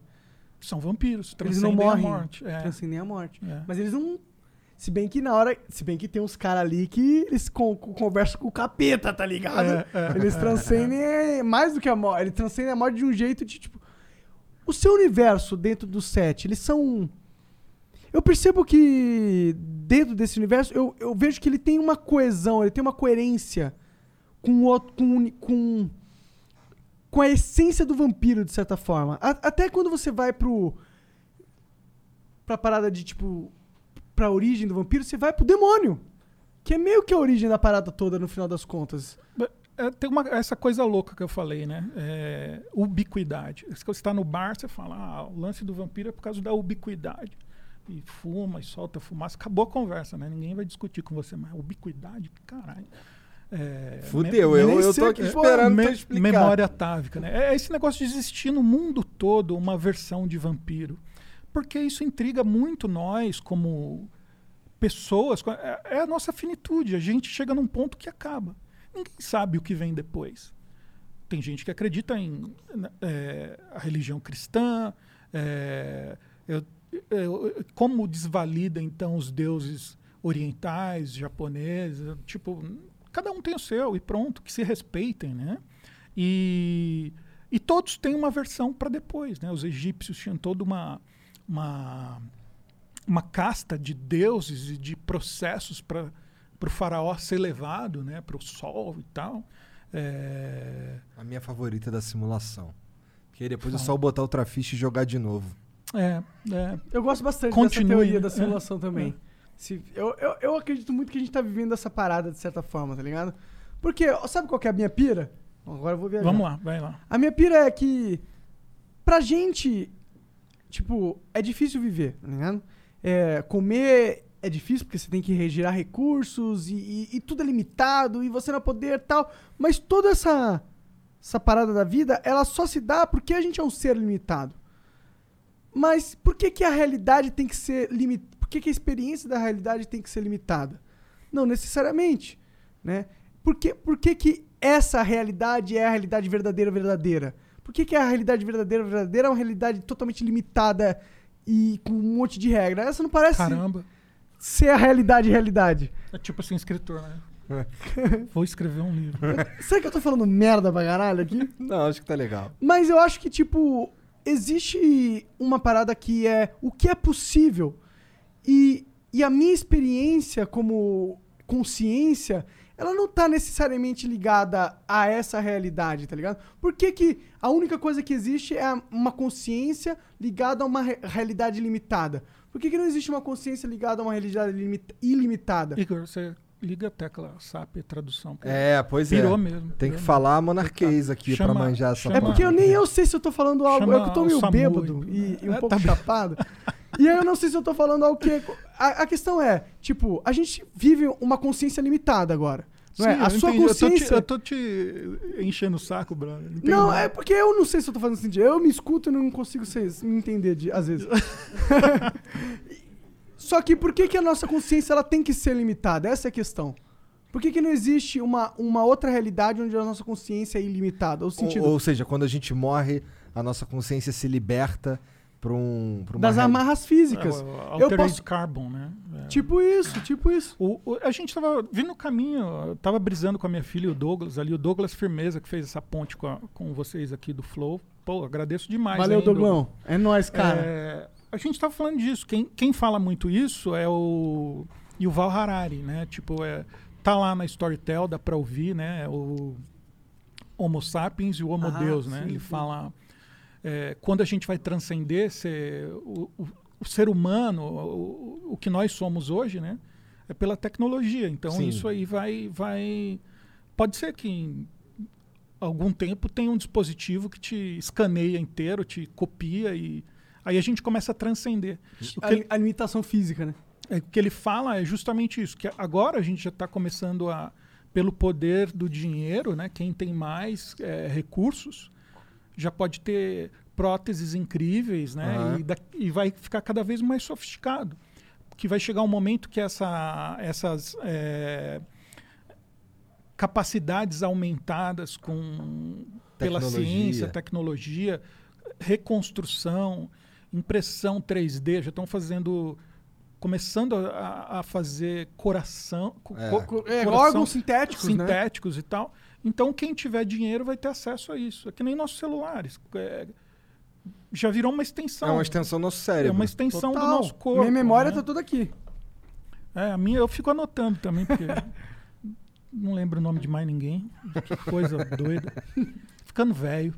são vampiros, Eles não transcendem morrem, a morte. É, transcendem a morte. é. Mas eles não. Se bem que na hora. Se bem que tem uns caras ali que eles con- con- conversam com o capeta, tá ligado? É, é, eles é, transcendem mais do que a morte. Eles transcendem a morte de um jeito de tipo. O seu universo dentro do set, eles são. Eu percebo que dentro desse universo, eu, eu vejo que ele tem uma coesão, ele tem uma coerência com outro. Com, com, com a essência do vampiro, de certa forma. A- até quando você vai pro. pra parada de tipo. pra origem do vampiro, você vai pro demônio. Que é meio que a origem da parada toda no final das contas. É, tem uma, essa coisa louca que eu falei, né? É, ubiquidade. Se você está no bar, você fala, ah, o lance do vampiro é por causa da ubiquidade. E fuma e solta fumaça. Acabou a conversa, né? Ninguém vai discutir com você, mas ubiquidade, caralho. É, Fudeu, eu, eu tô aqui esperando me- explicar. memória atávica, né? É esse negócio de existir no mundo todo uma versão de vampiro. Porque isso intriga muito nós como pessoas. É, é a nossa finitude. A gente chega num ponto que acaba. Ninguém sabe o que vem depois. Tem gente que acredita em é, a religião cristã, é, eu- eu- como desvalida então os deuses orientais, japoneses, tipo, cada um tem o seu e pronto, que se respeitem, né? E, e todos têm uma versão para depois, né? Os egípcios tinham toda uma, uma uma casta de deuses e de processos para o faraó ser levado né, para o sol e tal. É, A minha favorita é da simulação. Que aí depois é Fala. só botar outra ficha e jogar de novo. é, é, Eu gosto bastante Continue, dessa teoria né? da simulação É, também. Se- eu, eu, eu acredito muito que a gente tá vivendo essa parada de certa forma, tá ligado? Porque, sabe qual que é a minha pira? Agora eu vou viajar. vamos lá, vai lá. A minha pira é que, pra gente, tipo, é difícil viver, tá ligado? É, comer é difícil porque você tem que regirar recursos e, e- e tudo é limitado e você não poder tal. Mas toda essa, essa parada da vida, ela só se dá porque a gente é um ser limitado. Mas por que, que a realidade tem que ser limitada? Por que, que a experiência da realidade tem que ser limitada? Não necessariamente, né? Por que, por que, que essa realidade é a realidade verdadeira verdadeira? Por que, que a realidade verdadeira verdadeira é uma realidade totalmente limitada e com um monte de regra? Essa não parece Caramba. ser a realidade realidade. É tipo assim, escritor, né? Vou escrever um livro. Será que eu tô falando merda pra caralho aqui? Não, acho que tá legal. Mas eu acho que, tipo, existe uma parada que é o que é possível. E, e a minha experiência como consciência, ela não tá necessariamente ligada a essa realidade, tá ligado? Por que, que a única coisa que existe é uma consciência ligada a uma re- realidade limitada? Por que, que não existe uma consciência ligada a uma realidade limita- ilimitada? Igor, você liga a tecla SAP tradução. É, pois Pirou é. mesmo. Tem que pirou falar monarquês aqui Chama- pra manjar essa chama- É porque eu nem eu sei se eu tô falando algo. É que eu tô Chama meio bêbado e, e um É, pouco tá chapado. E aí eu não sei se eu tô falando algo que. A, a questão é, tipo, a gente vive uma consciência limitada agora. Não é? Sim, A eu sua entendi. Eu tô te- consciência. Eu tô, te, enchendo o saco, brother. Entendi. Não, é porque eu não sei se eu tô fazendo sentido. Eu me escuto e não consigo ser- me entender de, às vezes. Só que por que, que a nossa consciência ela tem que ser limitada? Essa é a questão. Por que, que não existe uma, uma outra realidade onde a nossa consciência é ilimitada? O Ou, sentido ou seja, quando a gente morre, a nossa consciência se liberta pra um. Pra uma das amarras físicas. É, o eu posso. Carbon, né? É. Tipo isso, tipo isso. O- o- a gente tava vindo no caminho, eu tava brisando com a minha filha e o Douglas ali, o Douglas Firmeza, que fez essa ponte com, a- com vocês aqui do Flow. Pô, agradeço demais. Valeu, Douglão. É nóis, cara. É, a gente tava falando disso. Quem, quem fala muito isso é o Yuval Harari, né? Tipo, é, tá lá na Storytel, dá pra ouvir, né? É O Homo Sapiens e o Homo Ah, Deus, né? sim, Ele sim. fala... é, quando a gente vai transcender ser, o, o- o ser humano, o, o que nós somos hoje, né? É pela tecnologia. Então Sim. isso aí vai, vai... Pode ser que em algum tempo tenha um dispositivo que te escaneia inteiro, te copia e... Aí a gente começa a transcender. O A, ele, a limitação física, né? é, o que ele fala é justamente isso, que agora a gente já está começando a, pelo poder do dinheiro, né? Quem tem mais é, recursos já pode ter próteses incríveis, né? Aham. E, da- e vai ficar cada vez mais sofisticado. Que vai chegar um momento que essa, essas é, capacidades aumentadas com pela ciência, tecnologia, reconstrução, impressão 3D, já estão fazendo começando a- a, fazer coração, co- É. co- Co- é, coração órgãos sintéticos, né? sintéticos e tal. Então quem tiver dinheiro vai ter acesso a isso. É que nem nossos celulares. É, já virou uma extensão. É uma extensão do nosso É cérebro. uma extensão do Total. nosso corpo. Minha memória né? tá toda aqui. É, a minha eu fico anotando também, porque não lembro o nome de mais ninguém. Que coisa doida. Ficando velho.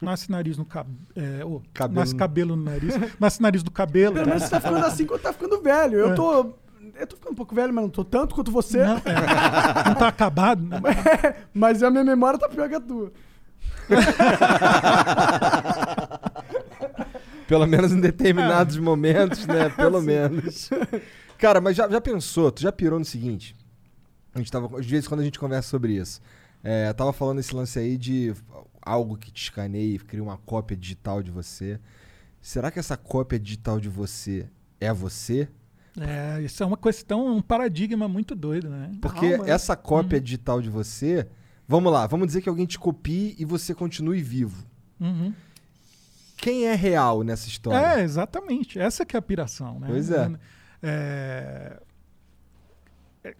Nasce nariz no cabelo. É, ô, Cabelo Nasce no- cabelo no nariz. Nasce nariz do cabelo. Pelo menos você tá ficando assim quando tá ficando velho. Eu tô. Eu tô ficando um pouco velho, mas não tô tanto quanto você. Não, é. Não tá acabado, né? Mas a minha memória tá pior que a tua. Pelo menos em determinados momentos, né? Pelo menos. Cara, mas já, já pensou, tu já pirou no seguinte? A gente tava. Às vezes quando a gente conversa sobre isso. É, tava falando esse lance aí de algo que te escaneia e cria uma cópia digital de você. Será que essa cópia digital de você é você? É, isso é uma questão, um paradigma muito doido, né? Porque Calma, né? essa cópia digital de você. Vamos lá, vamos dizer que alguém te copie e você continue vivo. Uhum. Quem é real nessa história? É, exatamente. Essa que é a piração, né? Pois é. É, é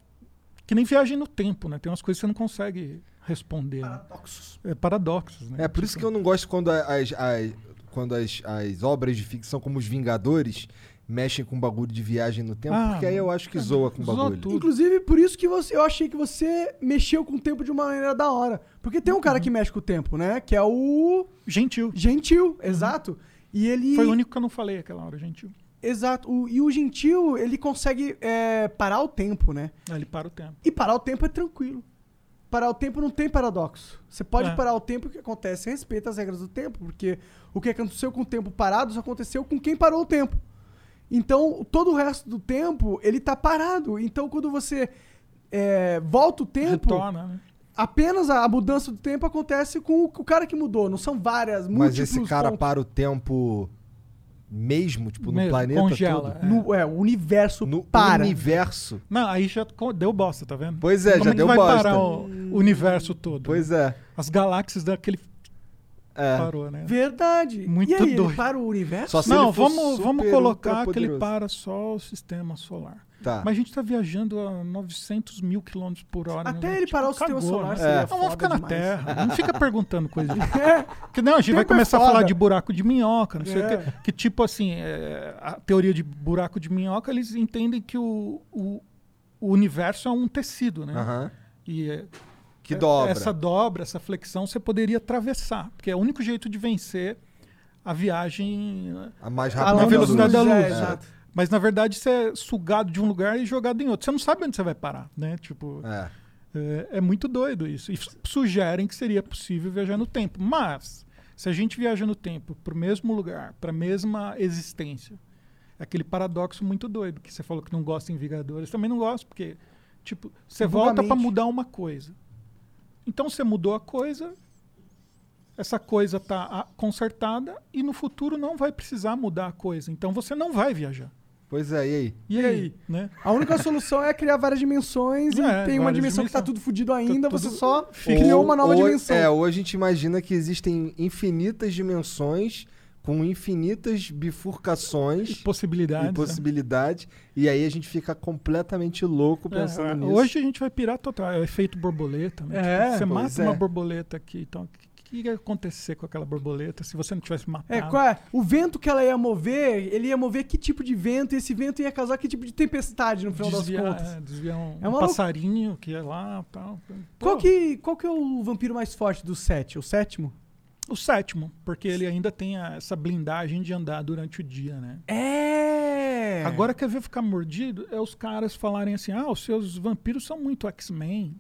Que nem viagem no tempo, né? Tem umas coisas que você não consegue responder. né? Paradoxos. É paradoxos, né? É por isso que eu não gosto quando as, as- quando as, as obras de ficção como Os Vingadores mexem com bagulho de viagem no tempo, Ah, porque aí eu acho que zoa com bagulho. tudo. Inclusive, por isso que você, eu achei que você mexeu com o tempo de uma maneira da hora. Porque tem um cara que mexe com o tempo, né? Que é o Gentil. Gentil, exato. E ele. Foi o único que eu não falei aquela hora, gentil. Exato. O- e o Gentil, ele consegue é, parar o tempo, né? Ele para o tempo. E parar o tempo é tranquilo. Parar o tempo não tem paradoxo. Você pode É. parar o tempo e o que acontece? Respeita as regras do tempo, porque o que aconteceu com o tempo parado só aconteceu com quem parou o tempo. Então, todo o resto do tempo, ele tá parado. Então, quando você é, volta o tempo, Retorna, né? apenas a, a mudança do tempo acontece com o, com o cara que mudou. Não são várias, Mas múltiplos esse cara pontos. para o tempo mesmo, tipo, no Mesmo, planeta congela, todo? é. No, é, o universo No para. universo. Não, aí já deu bosta, tá vendo? Pois é, Como já é que deu vai bosta. parar o universo todo? Pois é. As galáxias daquele é. parou, né? Verdade. Muito e aí, ele doido. para o universo? Só se Não, vamos, vamos colocar que ele para só o sistema solar. Tá. Mas a gente tá viajando a 900 mil quilômetros por hora. Até né? ele Tipo, parar o sistema solar né? seria É. Não, vamos ficar na demais. Terra. Não fica perguntando coisa de... É. Porque não, a gente vai Tempo é começar a foda. falar de buraco de minhoca, não sei É. o quê. Que tipo assim, é, a teoria de buraco de minhoca, eles entendem que o, o, o universo é um tecido, né? Aham. E é, Que é- dobra. essa dobra, essa flexão, você poderia atravessar. Porque é o único jeito de vencer a viagem. né? A mais A rápida na longa velocidade da luz, luz. é, É. Mas na verdade você é sugado de um lugar e jogado em outro. Você não sabe onde você vai parar, né? Tipo, É. é, é muito doido isso. E su- sugerem que seria possível viajar no tempo. Mas, se a gente viaja no tempo para o mesmo lugar, para a mesma existência, é aquele paradoxo muito doido que você falou que não gosta em Vingadores. Também não gosto, porque, tipo, você volta para mudar uma coisa. Então você mudou a coisa, essa coisa está consertada e no futuro não vai precisar mudar a coisa. Então você não vai viajar. Pois é, e aí? E, E aí? aí? Né? A única solução é criar várias dimensões e É, tem uma dimensão que tá tudo fudido ainda, tudo- você só Fica- criou uma nova ou, dimensão. É, ou a gente imagina que existem infinitas dimensões com infinitas bifurcações Possibilidades. e né? possibilidades. E aí a gente fica completamente louco pensando É, nisso. Hoje a gente vai pirar total. É o efeito borboleta. Né? É, Tipo, você mata é. uma borboleta aqui. Então, o que, que ia acontecer com aquela borboleta se você não tivesse matado? É, qual é? O vento que ela ia mover, ele ia mover que tipo de vento, e esse vento ia causar que tipo de tempestade no final desviar, das contas. é, desviar um, É um passarinho que é lá tal. Qual, que, qual que é o vampiro mais forte dos sete? O sétimo? O sétimo, porque ele ainda tem a- essa blindagem de andar durante o dia, né? É! Agora quer ver ficar mordido? É os caras falarem assim: ah, os seus vampiros são muito X-Men.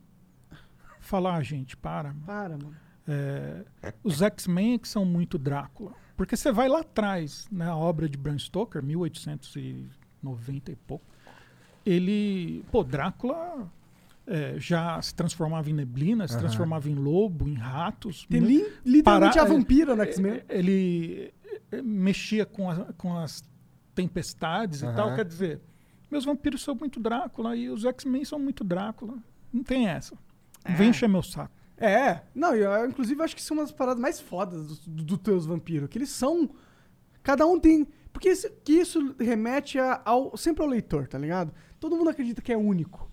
Falar, ah, gente, para. mano. Para, mano. É, os X-Men é que são muito Drácula. Porque você vai lá atrás, na obra de Bram Stoker, 1890 e pouco, ele. Pô, Drácula é, já se transformava em neblina, se Aham. transformava em lobo, em ratos. Tem né? li, literalmente Para- a vampira no X-Men. É, Ele é, mexia com, a- com as tempestades e Aham. tal. Quer dizer, meus vampiros são muito Drácula e os X-Men são muito Drácula. Não tem essa. Não Vem encher meu saco. É, não, eu, eu, inclusive acho que são uma das paradas mais fodas dos do, do teus vampiros, que eles são. Cada um tem. Porque isso, que isso remete a- ao, sempre ao leitor, tá ligado? Todo mundo acredita que é único.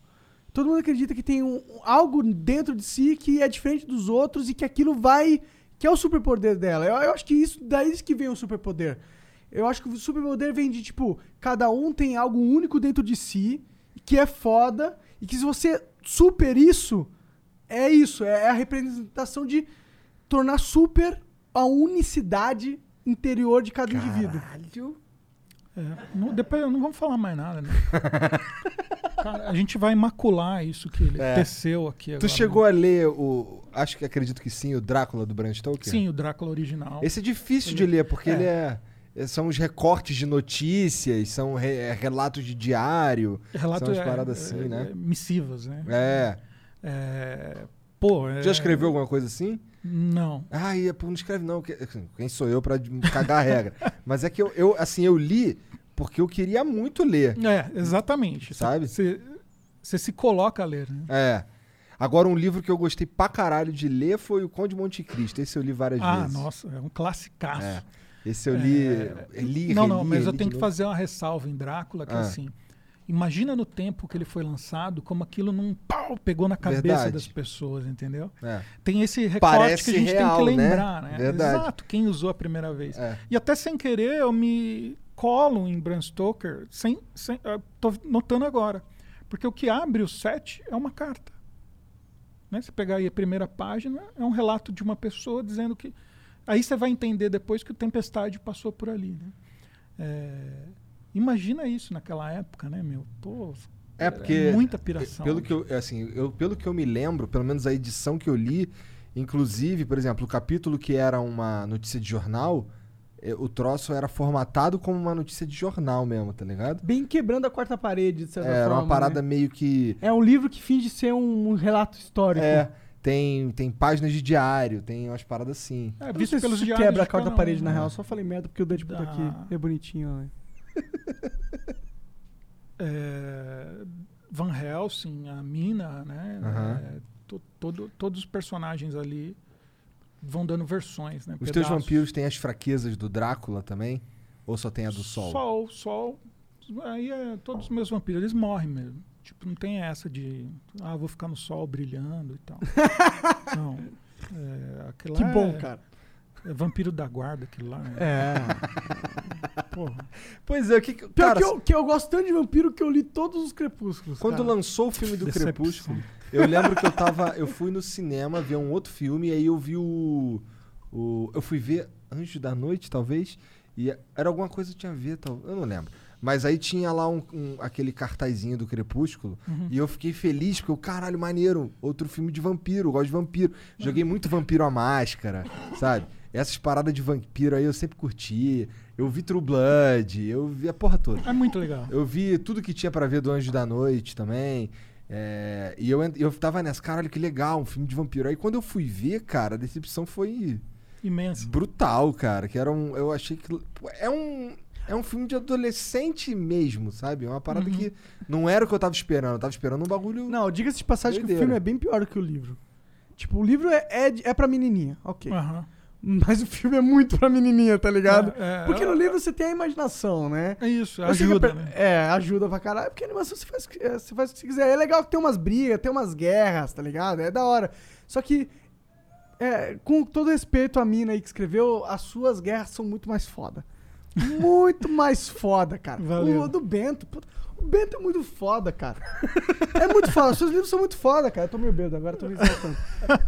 Todo mundo acredita que tem um, algo dentro de si que é diferente dos outros e que aquilo vai. que é o superpoder dela. Eu, eu acho que isso daí que vem o superpoder. Eu acho que o superpoder vem de, tipo, cada um tem algo único dentro de si, que é foda, e que se você super isso, é isso, é a representação de tornar super a unicidade interior de cada indivíduo. É, não, depois não vamos falar mais nada, né? Cara, a gente vai macular isso que ele É. teceu aqui agora. Tu chegou a ler o. Acho que acredito que sim, o Drácula do Bram Stoker? Sim, o Drácula original. Esse é difícil de ler, porque É. ele é. é- São os recortes de notícias, são re- é relatos de diário. Relato são umas é- paradas é- assim, né? missivas, né? É. É, pô, é- Já escreveu alguma coisa assim? Não. Ah, ia, pô, não escreve não. assim, Quem sou eu pra de- cagar a regra? Mas é que eu, eu, assim, eu li porque eu queria muito ler. É, exatamente. Sabe? Você se coloca a ler, né? É. Agora, um livro que eu gostei pra caralho de ler foi o Conde de Monte Cristo. Esse eu li várias Ah, vezes. nossa, é um classicaço. É. Esse eu li. É, li não, não, reli, mas eu tenho que novo. fazer uma ressalva em Drácula, que é Ah. assim. Imagina no tempo que ele foi lançado, como aquilo não pau, pegou na cabeça Verdade. das pessoas, entendeu? É. Tem esse recorte Parece que a gente real, tem que né? lembrar, né? Verdade. Exato, quem usou a primeira vez. É. E até sem querer eu me colo em Bram Stoker sem, sem tô notando agora. Porque o que abre o set é uma carta. Né? Você pegar aí a primeira página, é um relato de uma pessoa dizendo que. Aí você vai entender depois que o Tempestade passou por ali. Né? É, imagina isso naquela época, né, meu? Pô, É porque muita piração. Pelo que eu, assim, eu, pelo que eu me lembro, pelo menos a edição que eu li, inclusive, por exemplo, o capítulo que era uma notícia de jornal, eh, o troço era formatado como uma notícia de jornal mesmo, tá ligado? Bem quebrando a quarta parede, de certa Era forma. uma parada né? meio que É um livro que finge ser um, um relato histórico. é, tem tem páginas de diário, tem umas paradas assim. É, não visto pelos diários quebra a de quarta parede, na né? real. Só falei merda porque o Deadpool tá aqui. É bonitinho, né? é, Van Helsing, a Mina, né? Aham. É, to- todo- todos os personagens ali vão dando versões, né? Os teus pedaços. vampiros têm as fraquezas do Drácula também? Ou só tem a do Sol? Sol, sol. Aí é, todos os meus vampiros, eles morrem mesmo. Tipo, não tem essa de, ah, vou ficar no sol brilhando e tal. não. É, Que bom, é- cara. É vampiro da guarda, aquilo lá. né? É. Porra. Pois é, o que, que- Pior cara, que, eu, que eu gosto tanto de vampiro que eu li todos os crepúsculos. Quando cara. lançou o filme do Decepção. Crepúsculo, eu lembro que eu tava. Eu fui no cinema ver um outro filme e aí eu vi o. o eu fui ver Anjo da Noite, talvez. E era alguma coisa que tinha a ver, tal, eu não lembro. Mas aí tinha lá um, um- aquele cartazinho do Crepúsculo. Uhum. E eu fiquei feliz, porque o caralho, maneiro. Outro filme de vampiro, eu gosto de vampiro. Joguei muito Vampiro à Máscara, sabe? Essas paradas de vampiro aí eu sempre curti. Eu vi True Blood, eu vi a porra toda. É muito legal. Eu vi tudo que tinha pra ver do Anjo da Noite também. É, e eu, eu tava nessa, caralho, que legal, um filme de vampiro. Aí quando eu fui ver, cara, a decepção foi Imenso. brutal, cara. Que era um. Eu achei que. É um. É um filme de adolescente mesmo, sabe? É uma parada Uhum. que não era o que eu tava esperando. Eu tava esperando um bagulho. Não, diga-se de passagem que o Doideira. filme é bem pior do que o livro. Tipo, o livro é, é, é pra menininha, ok. Aham. Mas o filme é muito pra menininha, tá ligado? É, é, Porque no é- livro você tem a imaginação, né? É isso, ajuda, né? É, ajuda pra caralho. Porque a animação você faz, o que- é, você faz o que você quiser. É legal que tem umas brigas, tem umas guerras, tá ligado? É da hora. Só que, é, com todo respeito à mina aí que escreveu, as suas guerras são muito mais foda. Muito mais foda, cara. Valeu. O do Bento, puta, o Bento é muito foda, cara. É muito foda. Os seus livros são muito foda, cara. Eu tô meio bêbado agora, tô me exaltando.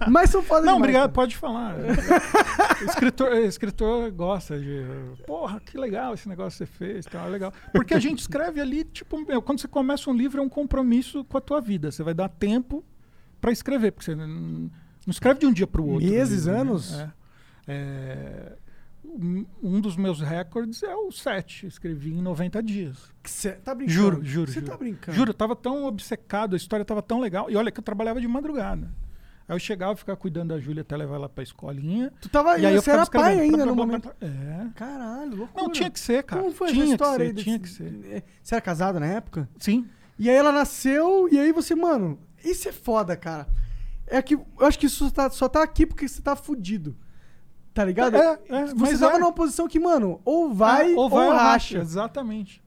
Mas são foda Não, demais, obrigado, cara. pode falar. escritor, escritor gosta de. Porra, que legal esse negócio que você fez, tá é legal. Porque a gente escreve ali, tipo, meu, quando você começa um livro, é um compromisso com a tua vida. Você vai dar tempo pra escrever, porque você não, escreve de um dia pro outro. Meses, livro, né? anos? É. É, um- dos meus recordes é o 7. Escrevi em 90 dias. Cê tá brincando. Juro, juro. Você tá brincando. Juro, eu tava tão obcecado, a história tava tão legal. E olha que eu trabalhava de madrugada. Aí eu chegava, ficava cuidando da Júlia até levar ela pra escolinha. Tu tava e aí eu você era pai ainda no momento. É. Caralho, loucura. Não, tinha que ser, cara. Como foi tinha essa história que ser, tinha que ser. É, Você era casado na época? Sim. E aí ela nasceu, e aí você, mano, isso é foda, cara. É que eu acho que isso tá- só tá aqui porque você tá fudido. Tá ligado? É, é, você mas tava é. numa posição que, mano, ou vai Ah, ou, vai ou racha. Exatamente.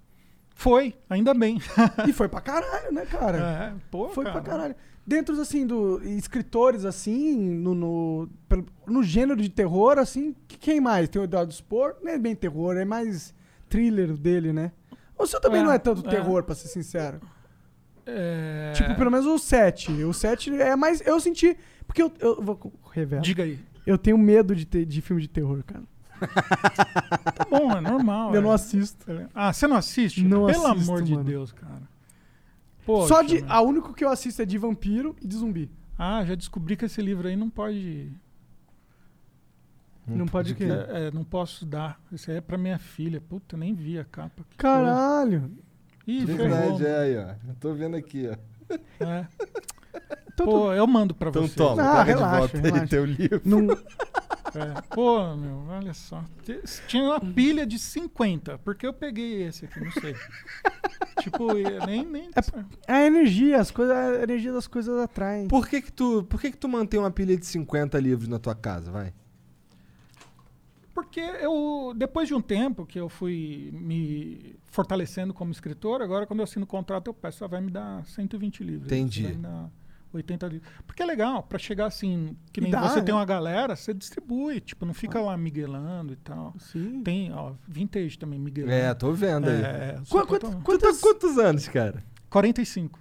Foi, ainda bem. E foi pra caralho, né, cara? É, pô, foi cara. pra caralho. Dentro, assim, do escritores, assim, no, no, no gênero de terror, assim, que- quem mais? Tem o Eduardo Spor, não é bem terror, é mais thriller dele, né? O seu também É, não é tanto é. terror, pra ser sincero. É, Tipo, pelo menos o 7. O 7 é mais. Eu senti. Porque eu, eu vou revelar. Diga aí. Eu tenho medo de, ter, de filme de terror, cara. Tá bom, é normal. Eu é. não assisto. Ah, você não assiste? Não Pelo assisto, amor de mano. Deus, cara. Poxa, Só de. meu. A único que eu assisto é de vampiro e de zumbi. Ah, já descobri que esse livro aí não pode. Não pode o quê? É, é, não posso dar. Esse aí é pra minha filha. Puta, eu nem vi a capa. Que Caralho. coisa. Ih. Verdade, é aí, ó. Eu tô vendo aqui, ó. É. Então, Pô, eu mando pra Então você. toma, Ah, pega relaxa, de volta relaxa. aí teu livro. não, É. Pô, meu, olha só. Tinha uma pilha de 50. Por que eu peguei esse aqui? Não sei. tipo, nem. nem é a energia, as coisas, a energia das coisas atraem. Por que que tu, por que que tu mantém uma pilha de 50 livros na tua casa, vai? Porque eu, depois de um tempo que eu fui me fortalecendo como escritor, agora quando eu assino o contrato eu peço, ah, vai me dar 120 livros. Entendi. Vai me dar 80 livros. Porque é legal, pra chegar assim, que nem dá, você né? tem uma galera, você distribui, tipo, não fica lá miguelando e tal. Sim. Tem, ó, vintage também, miguelando. É, tô vendo aí. É, Qu- que eu quantas- tô- quantas- Quantos anos, cara? 45.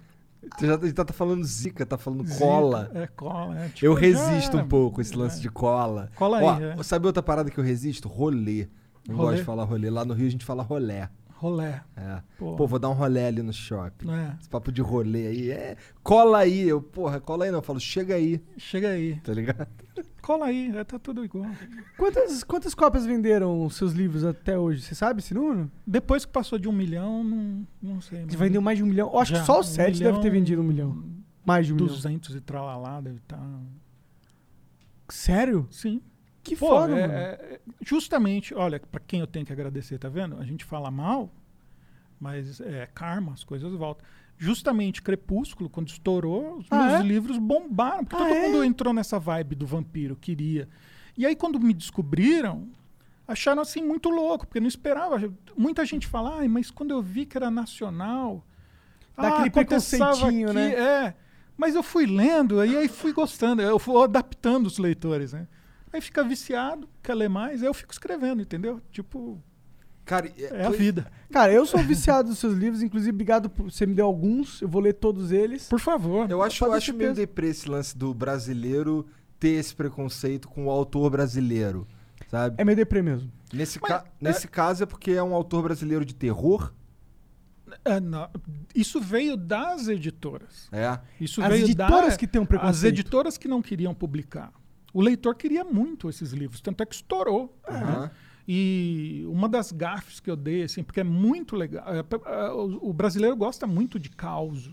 Tu já tá, tá falando zica, tá falando Zica, cola. É, cola. É, tipo, Eu já resisto é. um pouco esse lance É. de cola. Cola aí, Ó, é. Sabe outra parada que eu resisto? Rolê. Não Rolê? gosto de falar rolê. Lá no Rio a gente fala rolé. Rolé. É. Pô. Pô, vou dar um rolê ali no shopping. É. Esse papo de rolê aí. É. Cola aí. Eu, porra, cola aí não. Eu falo, chega aí. Chega aí. Tá ligado? Cola aí, é, tá tudo igual. Quantas, quantas cópias venderam os seus livros até hoje? Você sabe esse número? Depois que passou de um milhão, não, não sei. Mas vendeu mais de um milhão? Eu acho já, que só o um 7 deve ter vendido um milhão. Mais de um milhão. 200 e tralalá deve estar. Sério? Sim. Que Pô, foda, é- mano. é- justamente, olha, pra quem eu tenho que agradecer, tá vendo? A gente fala mal, mas é karma, as coisas voltam. Justamente Crepúsculo, quando estourou, os Ah, meus é? livros bombaram, porque Ah, todo é? mundo entrou nessa vibe do vampiro, queria. E aí, quando me descobriram, acharam assim muito louco, porque não esperava. Muita gente fala, ai, mas quando eu vi que era nacional. Dá ah, preconceitinho, aqui", né? É. Mas eu fui lendo, e aí fui gostando, eu fui adaptando os leitores, né? Aí fica viciado, quer ler mais, aí eu fico escrevendo, entendeu? Tipo, Cara, é a vida. Cara, eu sou viciado dos seus livros, inclusive, obrigado por você me deu alguns, eu vou ler todos eles. Por favor. Eu acho, eu acho meio deprê esse lance do brasileiro ter esse preconceito com o autor brasileiro, sabe? É meio deprê mesmo. Nesse, Mas, ca- nesse caso é porque é um autor brasileiro de terror, É, não, isso veio das editoras. é. Isso As veio editoras da, que têm um As preconceito. editoras que não queriam publicar. O leitor queria muito esses livros, tanto é que estourou. Aham. E uma das gafes que eu dei, assim, porque é muito legal. é, é, o, o brasileiro gosta muito de caos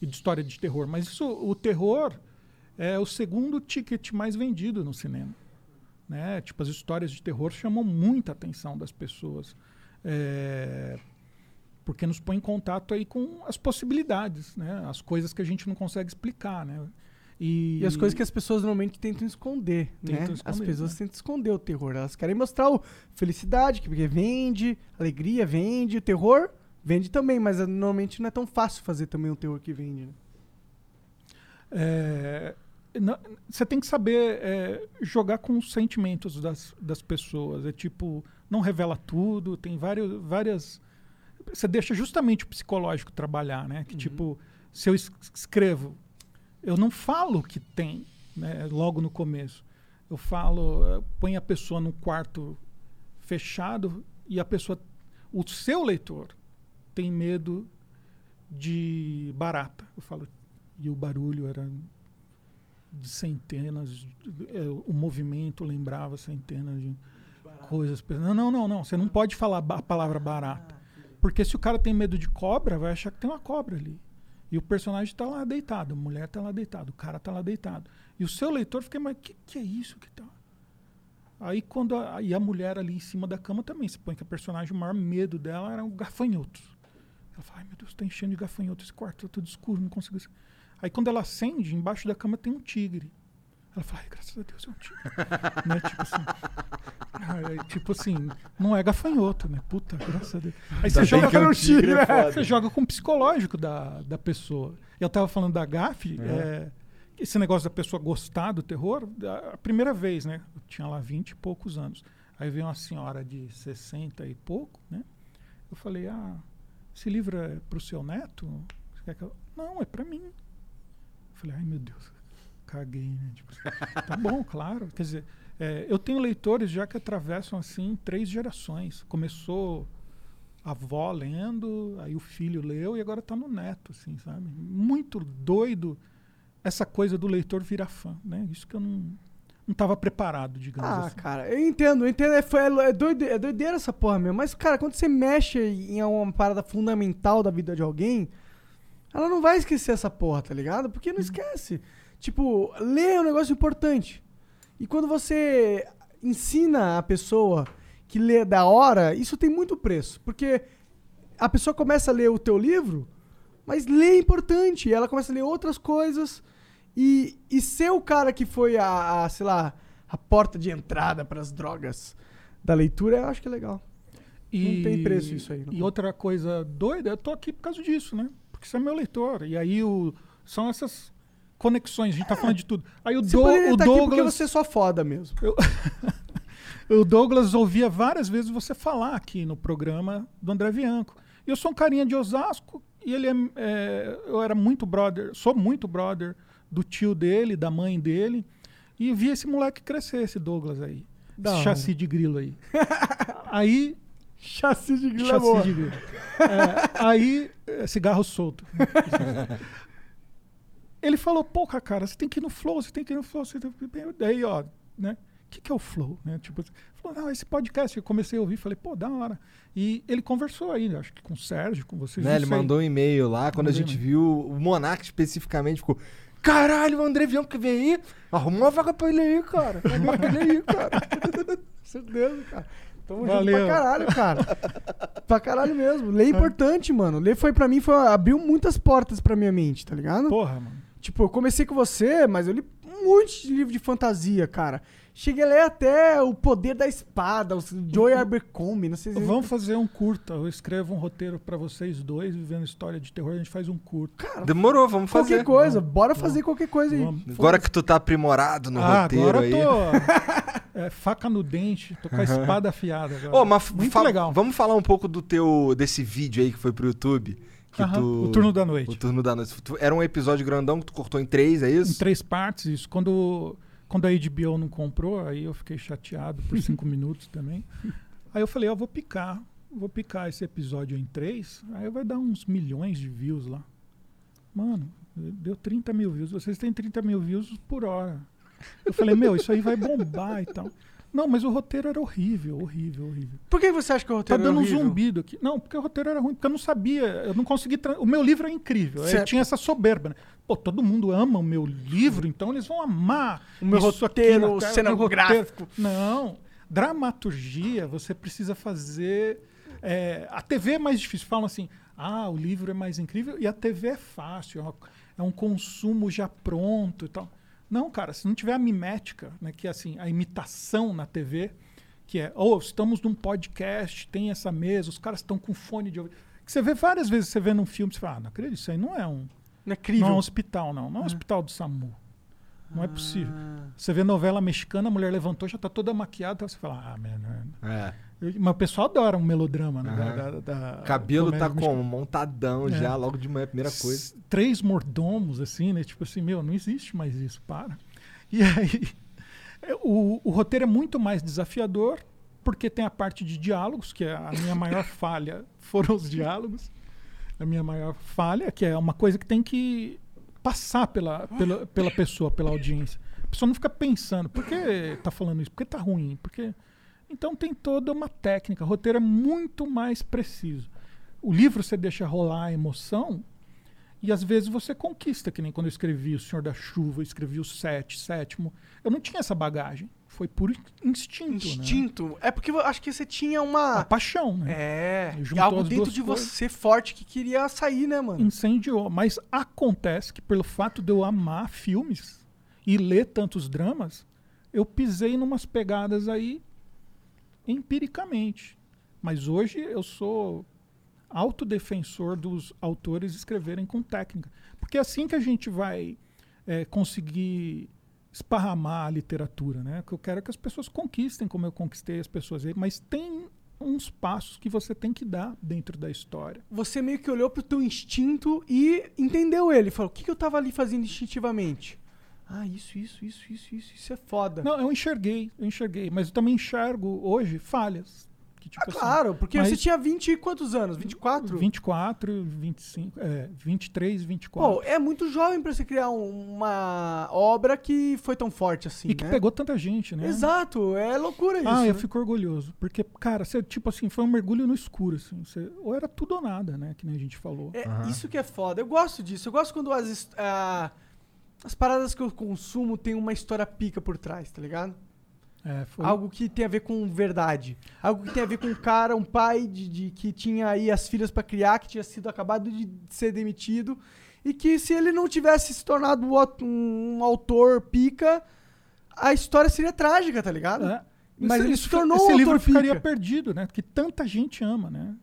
e de história de terror, mas isso, o terror é o segundo ticket mais vendido no cinema. Né? Tipo, as histórias de terror chamam muita atenção das pessoas. É, porque nos põe em contato aí com as possibilidades, né? As coisas que a gente não consegue explicar, né? E, E as coisas que as pessoas normalmente tentam esconder, Tentam né? esconder, as pessoas né? tentam esconder o terror. Elas querem mostrar o felicidade, que porque vende, alegria vende, o terror vende também, mas normalmente não é tão fácil fazer também o terror que vende. Né? É, Você tem que saber é, jogar com os sentimentos das, das pessoas. É tipo, não revela tudo, tem vários, várias. Você deixa justamente o psicológico trabalhar, né? Que tipo, se eu es- escrevo, eu não falo que tem, né? Logo no começo. Eu falo, eh, põe a pessoa num quarto fechado e a pessoa, o seu leitor, tem medo de barata. Eu falo, e o barulho era de centenas, eh, o movimento lembrava centenas de coisas. Não, não, não, não. Você não pode falar a palavra barata. Porque se o cara tem medo de cobra, vai achar que tem uma cobra ali. E o personagem está lá deitado, a mulher está lá deitada, o cara está lá deitado. E o seu leitor fica, mas o que, que é isso que tá? Aí quando a, e a mulher ali em cima da cama também, se põe que a personagem, o maior medo dela era o gafanhotos. Ela fala, ai meu Deus, tá enchendo de gafanhotos esse quarto, tá tudo escuro, não consigo. acender." Aí quando ela acende, embaixo da cama tem um tigre. Ela fala, ai, graças a Deus é um tigre. né? Tipo assim. Aí, tipo assim, não é gafanhoto, né? Puta, graças a Deus. Aí você joga, que é um com- tigre, é foda. você joga com o psicológico da, da pessoa. Eu tava falando da GAF, é, esse negócio da pessoa gostar do terror, a primeira vez, né? Eu tinha lá 20 e poucos anos. Aí veio uma senhora de 60 e pouco, né? Eu falei, ah, esse livro é pro seu neto? Você quer que eu-" Não, é para mim. Eu falei, ai meu Deus, caguei, né? Tipo, tá bom, claro. Quer dizer, é, eu tenho leitores já que atravessam assim três gerações. Começou a avó lendo, aí o filho leu e agora tá no neto, assim, sabe? Muito doido essa coisa do leitor virar fã, né? Isso que eu não não estava preparado, digamos Ah, assim. cara, eu entendo, eu entendo. É, foi- é, doide, é doideira essa porra mesmo. Mas, cara, quando você mexe em uma parada fundamental da vida de alguém, ela não vai esquecer essa porra, tá ligado? Porque não esquece. Tipo, ler é um negócio importante. E quando você ensina a pessoa que lê da hora, isso tem muito preço. Porque a pessoa começa a ler o teu livro, mas ler é importante. E ela começa a ler outras coisas. E, e ser o cara que foi a, a, sei lá, a porta de entrada para as drogas da leitura, eu acho que é legal. Não tem preço isso aí, não. E outra coisa doida, eu tô aqui por causa disso, né? Porque você é meu leitor. E aí o, são essas conexões, a gente tá falando de tudo. Aí o, Você Do- o estar aqui porque Douglas. você é só foda mesmo. O Douglas ouvia várias vezes você falar aqui no programa do André Bianco. E eu sou um carinha de Osasco e ele é, é, eu era muito brother, sou muito brother do tio dele, da mãe dele. E vi esse moleque crescer, esse Douglas aí. Da esse chassi de grilo aí. aí. Chassi de grilo é Chassi boa. de grilo. É, aí, é, cigarro solto. Ele falou, porra, cara, você tem que ir no flow, você tem que ir no flow. Você tem que... Daí, ó, né? O que, que é o flow? Né? Tipo, falou, não, esse podcast. Eu comecei a ouvir, falei, pô, da hora. E ele conversou aí, acho que com o Sérgio, com vocês. Né, ele sei. mandou um e-mail lá, quando a gente né? viu o Monark especificamente ficou. Caralho, o André Vião que vem aí. Arruma uma vaga pra ele aí, cara. Arruma pra ele aí, cara. certeza, cara. Tamo junto Valeu. pra caralho, cara. pra caralho mesmo. Ler é importante, mano. Ler foi pra mim, foi, abriu muitas portas pra minha mente, tá ligado? Porra, mano. Tipo, eu comecei com você, mas eu li um monte de livro de fantasia, cara. Cheguei a ler até O Poder da Espada, o Joey Abercrombie, não sei se... Vamos fazer um curta. Eu escrevo um roteiro pra vocês dois, vivendo história de terror. A gente faz um curta. Demorou, vamos fazer. Qualquer coisa, bora fazer qualquer coisa aí. Vamos. Agora que tu tá aprimorado no ah, roteiro agora aí. eu tô. é, faca no dente, tô com a espada afiada agora. Ô, mas Muito fa- legal. Vamos falar um pouco do teu desse vídeo aí que foi pro YouTube. Aham, tu- O turno da noite. O turno da noite. Era um episódio grandão que tu cortou em três, é Em isso? três partes, isso. Quando, quando a HBO não comprou, aí eu fiquei chateado por cinco minutos também. Aí eu falei, ó, vou picar. Vou picar esse episódio em três, aí vai dar uns milhões de views lá. Mano, deu 30 mil views. Vocês têm 30 mil views por hora. Eu falei, meu, isso aí vai bombar e tal. Não, mas o roteiro era horrível, horrível, horrível. Por que você acha que o Tá roteiro é dando um horrível? zumbido aqui. Não, porque o roteiro era ruim, porque eu não sabia, eu não consegui. tra- O meu livro é incrível. Eu Certo. tinha essa soberba, né? Pô, todo mundo ama o meu livro, então eles vão amar. O meu aqui roteiro cara, cenográfico. roteiro. Não. Dramaturgia, você precisa fazer. é, a TV é mais difícil. Falam assim: ah, o livro é mais incrível e a TV é fácil, é uma- é um consumo já pronto e tal. Não, cara, se não tiver a mimética, né, que é assim, a imitação na TV, que é, oh, estamos num podcast, tem essa mesa, os caras estão com fone de ouvido. Que você vê várias vezes, você vê num filme, você fala, ah, não acredito, isso aí não é um, Não é incrível. não é um hospital, não. Não é um hospital do SAMU. Não é possível. Você vê novela mexicana, a mulher levantou, já tá toda maquiada, então você fala, ah, mano. É. Mas o pessoal adora um melodrama, né? Aham. da- da- da Cabelo tá comédia como? mexicana. Montadão É. já, logo de manhã, primeira coisa. S- Três mordomos, assim, né? Tipo assim, meu, não existe mais isso, para. E aí, é, o, o roteiro é muito mais desafiador, porque tem a parte de diálogos, que é a minha maior falha, foram os diálogos. A minha maior falha, que é uma coisa que tem que passar pela, pela, pela pessoa, pela audiência. A pessoa não fica pensando, por que tá falando isso? Por que tá ruim? Por que... Então tem toda uma técnica. O roteiro é muito mais preciso. O livro você deixa rolar a emoção e às vezes você conquista, que nem quando eu escrevi O Senhor da Chuva, escrevi o Sete, Sétimo. Eu não tinha essa bagagem. Foi por instinto. Né? Instinto. É porque eu acho que você tinha uma. A paixão, né? É, Juntou algo dentro de coisas. você forte que queria sair, né, mano? Incendiou. Mas acontece que pelo fato de eu amar filmes e ler tantos dramas, eu pisei numas pegadas aí empiricamente. Mas hoje eu sou autodefensor dos autores escreverem com técnica. Porque é assim que a gente vai é, conseguir esparramar a literatura, né? Que eu quero que as pessoas conquistem como eu conquistei as pessoas mas tem uns passos que você tem que dar dentro da história. Você meio que olhou pro teu instinto e entendeu ele. Falou, o que, que eu tava ali fazendo instintivamente? Ah, isso, isso, isso, isso, isso, isso é foda. Não, eu enxerguei, eu enxerguei, mas eu também enxergo hoje falhas. Que, tipo ah, assim, claro, porque mas- você tinha 20 e quantos anos? 24? 24, 25, é, 23, 24. Pô, é muito jovem pra você criar um- uma obra que foi tão forte assim, e que né? pegou tanta gente, né? Exato, é loucura isso. Ah, eu né? fico orgulhoso. Porque, cara, você, tipo assim, foi um mergulho no escuro, assim. Você, ou era tudo ou nada, né? Que nem a gente falou. É, Aham. Isso que é foda. Eu gosto disso. Eu gosto quando as, ah, as paradas que eu consumo tem uma história pica por trás, tá ligado? É, foi, Algo que tem a ver com verdade. Algo que tem a ver com um cara, um pai de, de- que tinha aí as filhas pra criar, que tinha sido acabado de ser demitido. E que se ele não tivesse se tornado um au- um autor pica, a história seria trágica, tá ligado? É. Mas ele se tornou Esse um livro autor ficaria pica. perdido, né? Que tanta gente ama, né?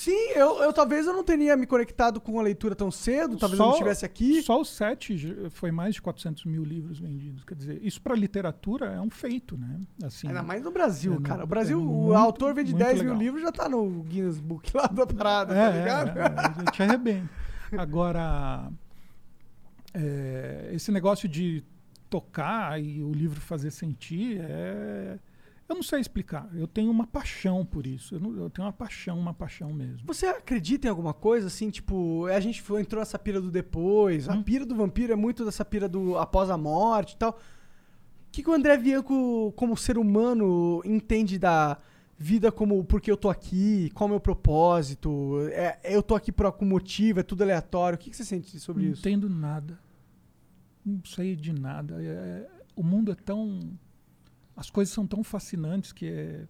Sim, eu, eu talvez eu não teria me conectado com a leitura tão cedo, talvez eu não estivesse aqui. Só o 7 foi mais de 400 mil livros vendidos. Quer dizer, isso para literatura é um feito, né? Assim, Ainda mais no Brasil, É, cara. O Brasil, é o muito- autor vende muito 10 mil legal. livros já tá no Guinness Book lá da parada, é, tá ligado? É, é, a gente arrebenta. Agora, é, esse negócio de tocar e o livro fazer sentir, é, eu não sei explicar. Eu tenho uma paixão por isso. Eu, não- eu tenho uma paixão, uma paixão mesmo. Você acredita em alguma coisa, assim, tipo, a gente foi- entrou nessa pira do depois, a Hum. pira do vampiro é muito dessa pira do após a morte e tal. O que, que o André Bianco, como ser humano, entende da vida como porque eu tô aqui, qual é o meu propósito, é, eu tô aqui por algum motivo, é tudo aleatório. O que, que você sente sobre não isso? entendo nada. Não sei de nada. É- o mundo é tão. As coisas são tão fascinantes que é,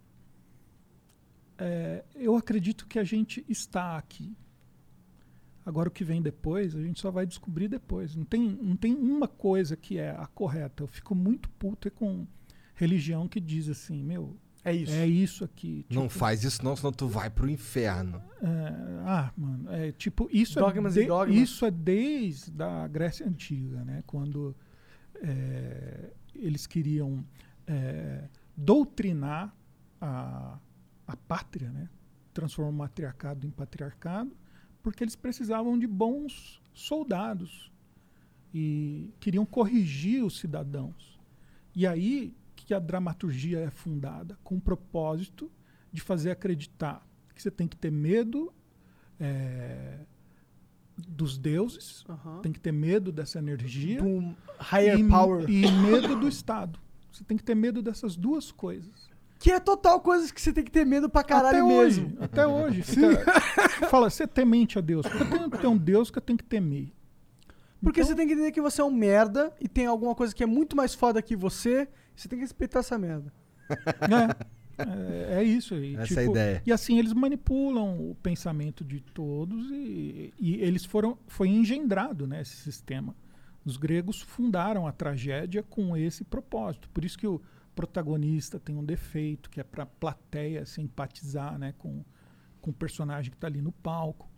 é, eu acredito que a gente está aqui. Agora o que vem depois, a gente só vai descobrir depois. Não tem, não tem uma coisa que é a correta. Eu fico muito puto é com religião que diz assim, meu, É isso. é isso aqui. Não tipo, faz isso não, senão tu vai pro inferno. é, ah, mano, é tipo, isso Dogmas é e de- dogmas. isso é desde a Grécia Antiga, né? Quando é, eles queriam é, doutrinar a, a pátria, né? Transformar o matriarcado em patriarcado, porque eles precisavam de bons soldados e queriam corrigir os cidadãos. E aí que a dramaturgia é fundada com o propósito de fazer acreditar que você tem que ter medo é, dos deuses, tem que ter medo dessa energia Do higher e, power. e medo do Estado. Você tem que ter medo dessas duas coisas. Que é total coisas que você tem que ter medo pra caralho até mesmo. hoje, até hoje. Fica, fala, você é temente a Deus. Porque eu tenho que ter um Deus que eu tenho que temer. Porque Então- você tem que entender que você é um merda e tem alguma coisa que é muito mais foda que você, você tem que respeitar essa merda. É, é, é isso aí. Essa é a ideia. E assim, eles manipulam o pensamento de todos e, e eles foram. Foi engendrado né, esse sistema. Os gregos fundaram a tragédia com esse propósito. Por isso que o protagonista tem um defeito, que é para a plateia simpatizar né, com, com o personagem que está ali no palco.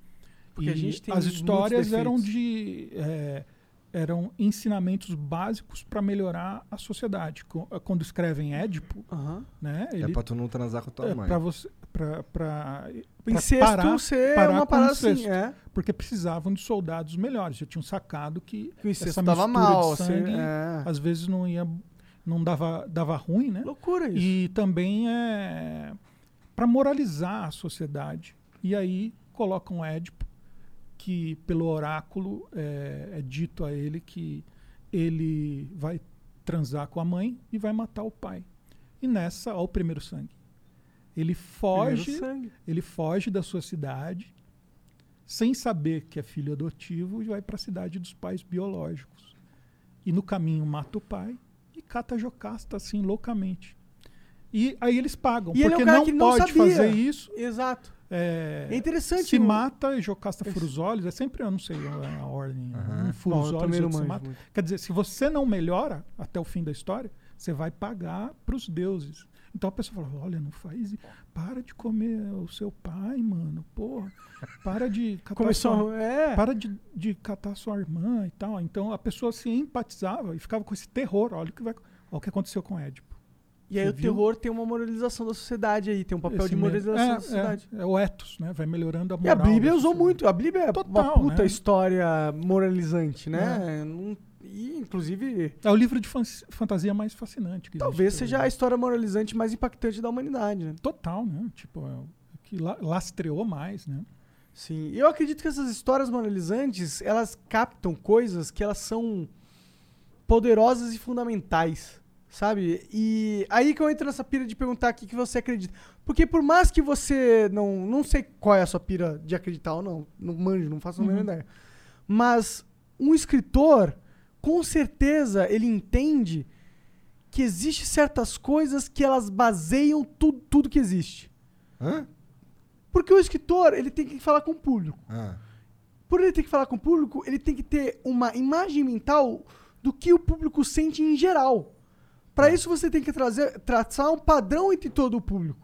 Porque tem as histórias eram de. é, eram ensinamentos básicos para melhorar a sociedade. Co- Quando escrevem Édipo, Aham. né? É Ele, pra tu não transar com tua é, mãe. pra você, pra incesto parar- ser parar uma com parada assim, é. porque precisavam de soldados melhores. Já tinham sacado que Que o incesto mistura mal. de você- sangue é. às vezes não ia, não dava, dava ruim, né? Loucura isso. E também é para moralizar a sociedade. E aí colocam Édipo, que pelo oráculo é, é dito a ele que ele vai transar com a mãe e vai matar o pai. E nessa, ó, o primeiro sangue. Ele foge, sangue. ele foge da sua cidade sem saber que é filho adotivo e vai para a cidade dos pais biológicos. E no caminho mata o pai e cata Jocasta assim loucamente. E aí eles pagam, E ele é um porque não pode sabia. fazer isso. Exato. É, É interessante. se o- mata e Jocasta fura os olhos, é sempre, eu não sei a ordem, Aham. um fura Bom, os olhos e outro se mata. muito. Quer dizer, se você não melhora até o fim da história, você vai pagar para os deuses. Então a pessoa fala: olha, não faz isso. Para de comer o seu pai, mano. Porra. Para de catar, Começou. sua, É. para de, de catar sua irmã e tal. Então a pessoa se empatizava e ficava com esse terror. Olha o que, vai, olha o que aconteceu com Édipo. E aí Você o viu? terror tem uma moralização da sociedade aí, tem um papel Esse de moralização é, da sociedade. É, é o ethos, né? Vai melhorando a E a moral. Bíblia usou muito. A Bíblia é uma Total, puta né? história moralizante, né? Não- E, inclusive, É o livro de fan- fantasia mais fascinante. Talvez seja a história moralizante mais impactante da humanidade, né? Total, né? Tipo, é o que la- lastreou mais, né? Sim. E eu acredito que essas histórias moralizantes, elas captam coisas que elas são poderosas e fundamentais, sabe? E aí que eu entro nessa pira de perguntar o que, que você acredita. Porque por mais que você não... Não sei qual é a sua pira de acreditar ou não. Não manjo, não faço a menor Uhum. ideia. Mas um escritor, com certeza, ele entende que existe certas coisas que elas baseiam tudo, tudo que existe. Hã? Porque o escritor, ele tem que falar com o público. Ah. Por ele ter que falar com o público, ele tem que ter uma imagem mental do que o público sente em geral. Para isso você tem que trazer, traçar um padrão entre todo o público.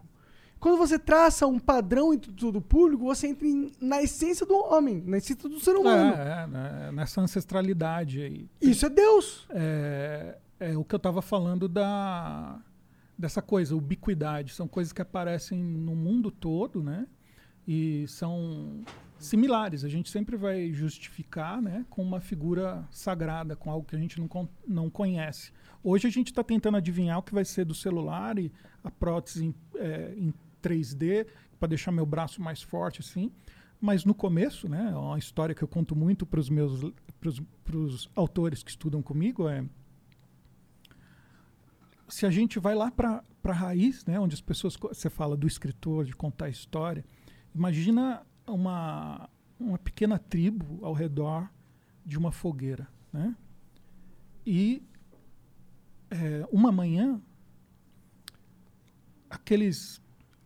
Quando você traça um padrão em tudo público, você entra em- na essência do homem, na essência do ser humano. É, é, né, nessa ancestralidade aí. Isso é Deus. É, é o que eu estava falando da dessa coisa, ubiquidade. São coisas que aparecem no mundo todo, né? E são similares. A gente sempre vai justificar, né, com uma figura sagrada, com algo que a gente não, con- não conhece. Hoje a gente está tentando adivinhar o que vai ser do celular e a prótese em, é, em 3D para deixar meu braço mais forte, assim. Mas no começo, né, é uma história que eu conto muito para os meus para os autores que estudam comigo é se a gente vai lá para a raiz, né, onde as pessoas você fala do escritor de contar a história, imagina uma uma pequena tribo ao redor de uma fogueira, né? E é, uma manhã aqueles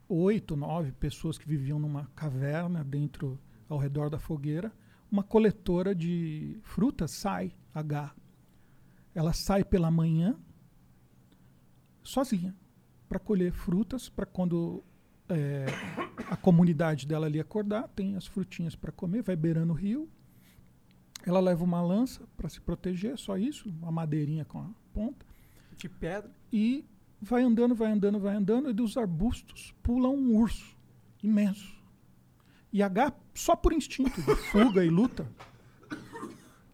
oito, nove pessoas que viviam numa caverna dentro, ao redor da fogueira, uma coletora de frutas sai, H. Ela sai pela manhã, sozinha, para colher frutas, para quando é, a comunidade dela ali acordar, tem as frutinhas para comer, vai beirando o rio. Ela leva uma lança para se proteger, só isso, uma madeirinha com a ponta De pedra. e vai andando, vai andando, vai andando, e dos arbustos pula um urso imenso. E H, só por instinto de fuga e luta,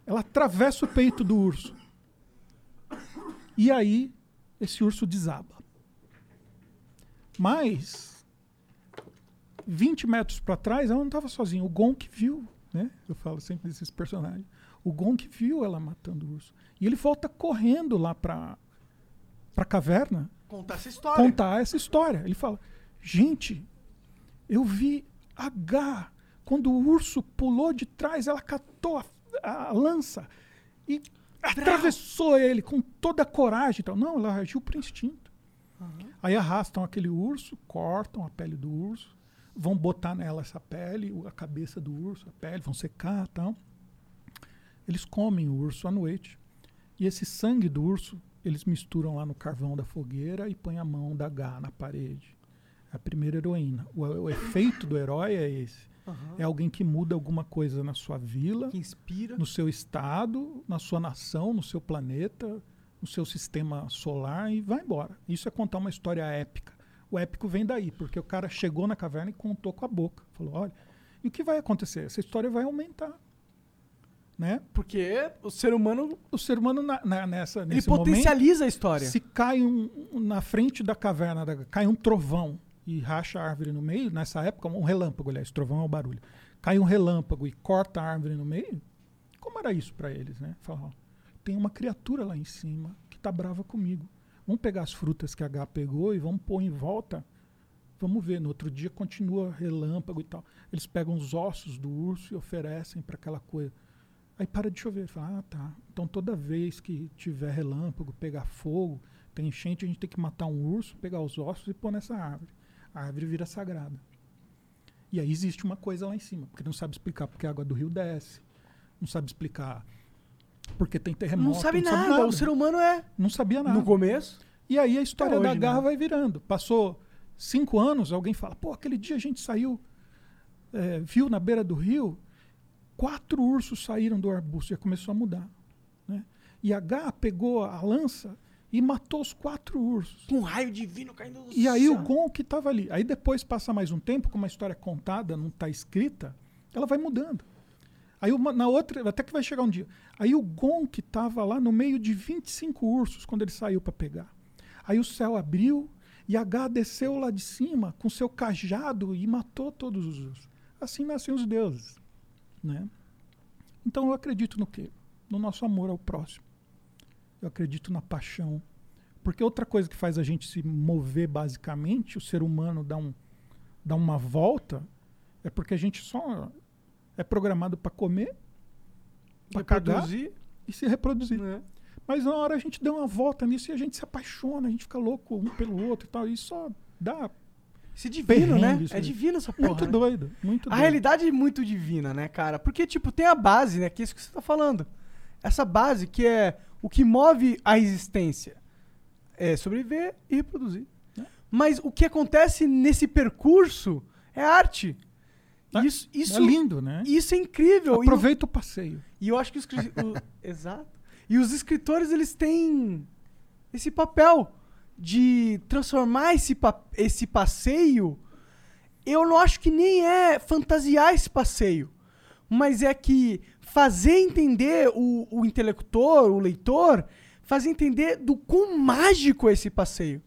ela atravessa o peito do urso. E aí, esse urso desaba. Mas, 20 metros para trás, ela não estava sozinha. O Gonk viu, né? Eu falo sempre desses personagens. O Gonk viu ela matando o urso. E ele volta correndo lá para para caverna Contar essa história. contar essa história. Ele fala: gente, eu vi H quando o urso pulou de trás, ela catou a, a lança e atravessou ele com toda a coragem. e tal. Não, ela agiu por instinto. Aí arrastam aquele urso, cortam a pele do urso, vão botar nela essa pele, a cabeça do urso, a pele, vão secar tal. Eles comem o urso à noite. E esse sangue do urso, eles misturam lá no carvão da fogueira e põem a mão da H na parede. É a primeira heroína. O, o efeito do herói é esse. É alguém que muda alguma coisa na sua vila, Que inspira. no seu estado, na sua nação, no seu planeta, no seu sistema solar e vai embora. Isso é contar uma história épica. O épico vem daí, porque o cara chegou na caverna e contou com a boca. Falou, olha, e o que vai acontecer? Essa história vai aumentar. Né? Porque o ser humano O ser humano na- na- nessa, ele potencializa a momento, história. se cai um, um- na frente da caverna, da- cai um trovão e racha a árvore no meio, nessa época, um relâmpago, aliás, trovão é o barulho. Cai um relâmpago e corta a árvore no meio, como era isso para eles, né? Falar, ó, tem uma criatura lá em cima que tá brava comigo. Vamos pegar as frutas que a H pegou e vamos pôr em volta. Vamos ver, no outro dia continua relâmpago e tal. Eles pegam os ossos do urso e oferecem para aquela coisa. Aí para de chover. Fala, ah, tá. Então toda vez que tiver relâmpago, pegar fogo, tem enchente, a gente tem que matar um urso, pegar os ossos e pôr nessa árvore. A árvore vira sagrada. E aí existe uma coisa lá em cima, porque não sabe explicar porque a água do rio desce. Não sabe explicar porque tem terremoto. não sabe nada. O ser humano é Não sabia nada. no começo. E aí a história Até da hoje, garra né? vai virando. Passou cinco anos, alguém fala, pô, aquele dia a gente saiu, é, viu na beira do rio, quatro ursos saíram do arbusto, já começou a mudar. Né? E a garra pegou a lança e matou os quatro ursos. Com um raio divino caindo do E aí o Gon que estava ali. Aí depois passa mais um tempo, como a história é contada, não está escrita, ela vai mudando. Aí uma, na outra, até que vai chegar um dia. Aí o Gon que estava lá no meio de 25 ursos quando ele saiu para pegar. Aí o céu abriu e H desceu lá de cima com seu cajado e matou todos os ursos. Assim nascem os deuses, né? Então eu acredito no quê? No nosso amor ao próximo. Eu acredito na paixão. Porque outra coisa que faz a gente se mover basicamente, o ser humano dá, um, dá uma volta, é porque a gente só é programado para comer, para cagar Reproduzir, e se reproduzir. né? Mas na hora a gente dá uma volta nisso e a gente se apaixona, a gente fica louco um pelo outro e tal. E isso dá Isso é divino, né? É aí. divino essa porra. muito né? doido, muito A doido. realidade é muito divina, né, cara? Porque, tipo, tem a base, né? Que é isso que você tá falando. Essa base que é o que move a existência. É sobreviver e reproduzir. Mas o que acontece nesse percurso é arte. Ah, Isso, isso, é lindo, né? isso é incrível. E o- Aproveita o passeio. E eu acho que os o- exato. E os escritores eles têm esse papel de transformar esse, pa- esse passeio. Eu não acho que nem é fantasiar esse passeio, mas é que fazer entender o, o intelector, o leitor, fazer entender do quão mágico é esse passeio.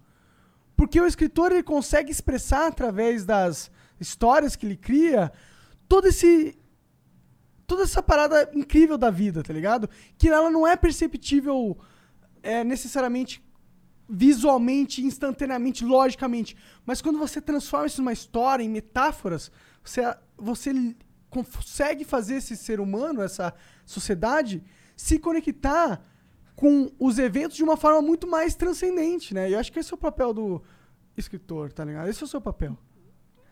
Porque o escritor ele consegue expressar através das histórias que ele cria todo esse toda essa parada incrível da vida, tá ligado? Que ela não é perceptível é, necessariamente visualmente, instantaneamente, logicamente. Mas quando você transforma isso numa história, em metáforas, você, você consegue fazer esse ser humano, essa sociedade, se conectar com os eventos de uma forma muito mais transcendente, né? E eu acho que esse é o papel do escritor, tá ligado? Esse é o seu papel.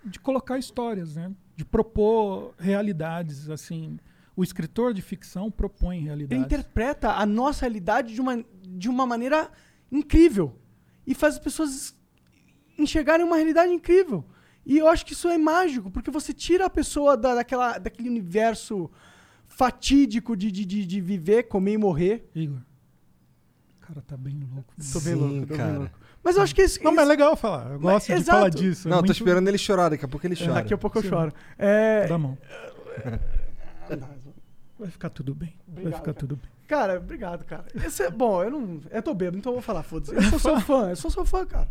De colocar histórias, né? De propor realidades, assim. O escritor de ficção propõe Ele realidades. interpreta a nossa realidade de uma, de uma maneira incrível. E faz as pessoas enxergarem uma realidade incrível. E eu acho que isso é mágico, porque você tira a pessoa da, daquela, daquele universo fatídico de, de, de, de viver, comer e morrer. Igor, o cara tá bem louco. Tô bem Sim, louco, tô bem cara. louco. Mas eu acho que esse. Não, mas é legal falar. Eu gosto de exato. falar disso. é Não, tô muito- esperando ele chorar, daqui a pouco ele chora. Daqui a pouco eu Sim. choro. É, Dá a mão. Vai ficar tudo bem. Vai Obrigado, ficar cara. tudo bem. Cara, obrigado, cara. Esse é, bom, eu não. Eu tô bêbado, então eu vou falar, foda-se. Eu sou seu fã, eu sou seu fã, cara.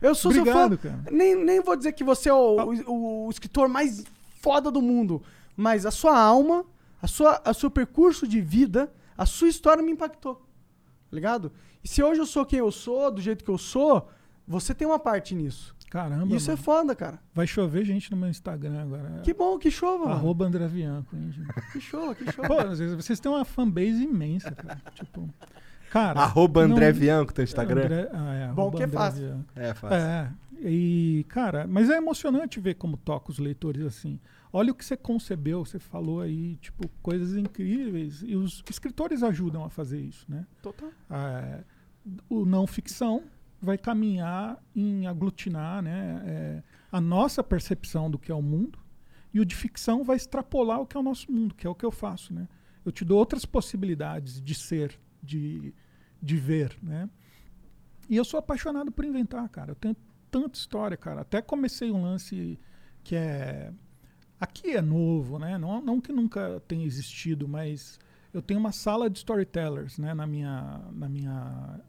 Eu sou Obrigado, seu fã. cara. Nem, nem vou dizer que você é o, o, o escritor mais foda do mundo, mas a sua alma, a sua, a seu percurso de vida, a sua história me impactou. Tá ligado? E se hoje eu sou quem eu sou, do jeito que eu sou, você tem uma parte nisso. Caramba, Isso é mano. foda, cara. Vai chover gente no meu Instagram agora. Que bom, que show, mano. Arroba André Bianco, hein, gente? Que show, que show. Pô, às vezes vocês têm uma fanbase imensa, cara. Tipo, cara. Arroba André não- Bianco, teu Instagram. André- ah, é, Bom que é André fácil. Bianco. É, fácil. É, e, cara, mas é emocionante ver como toca os leitores assim. Olha o que você concebeu, você falou aí, tipo, coisas incríveis. E os escritores ajudam a fazer isso, né? Total. É, o não ficção vai caminhar em aglutinar né, é, a nossa percepção do que é o mundo e o de ficção vai extrapolar o que é o nosso mundo, que é o que eu faço. Né? Eu te dou outras possibilidades de ser, de, de ver. Né? E eu sou apaixonado por inventar, cara. Eu tenho tanta história, cara. Até comecei um lance que é. Aqui é novo, né? Não, não que nunca tenha existido, mas eu tenho uma sala de storytellers, né? Na minha. Na minha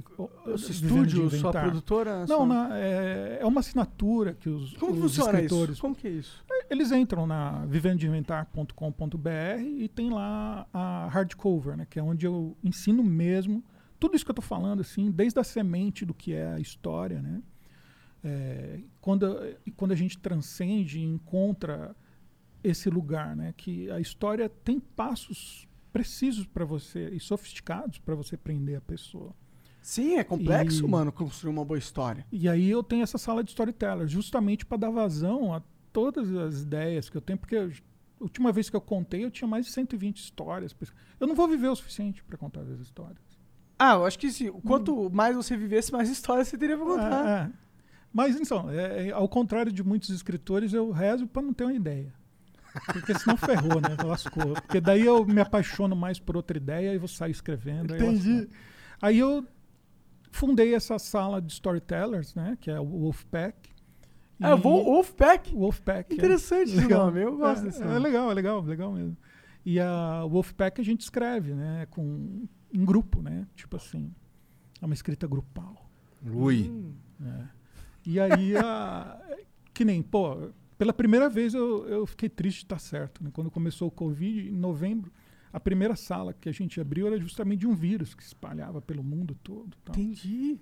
De estúdio, sua produtora. Não, sua... na- é, é uma assinatura que os, Como os funciona escritores isso? Como que é isso? eles entram na vivendodeinventar.com.br e tem lá a hardcover, né, que é onde eu ensino mesmo tudo isso que eu estou falando, assim, desde a semente do que é a história, né? É, quando, quando a gente transcende e encontra esse lugar, né, que a história tem passos precisos para você e sofisticados para você prender a pessoa. Sim, é complexo, E- mano, construir uma boa história. E aí eu tenho essa sala de storyteller, justamente para dar vazão a todas as ideias que eu tenho, porque eu- a última vez que eu contei eu tinha mais de 120 histórias. Eu não vou viver o suficiente para contar as histórias. Ah, eu acho que sim. Quanto mais você vivesse, mais histórias você teria pra contar. É, é. Mas então, é, é, ao contrário de muitos escritores, eu rezo para não ter uma ideia. Porque senão ferrou, né? Lascou. Porque daí eu me apaixono mais por outra ideia e vou sair escrevendo. Entendi. Aí eu fundei essa sala de storytellers, né? Que é o Wolfpack. Ah, eu vou Wolfpack. Wolfpack. é. Interessante esse Legal. nome, eu gosto é, desse é nome. legal, é legal, legal mesmo. E a Wolfpack a gente escreve, né? Com, em grupo, né? Tipo assim, é uma escrita grupal. Ui. Hum. né? E aí, a, que nem, pô, pela primeira vez eu, eu fiquei triste de estar certo. Né? Quando começou o Covid, em novembro, a primeira sala que a gente abriu era justamente de um vírus que se espalhava pelo mundo todo. tal. Entendi.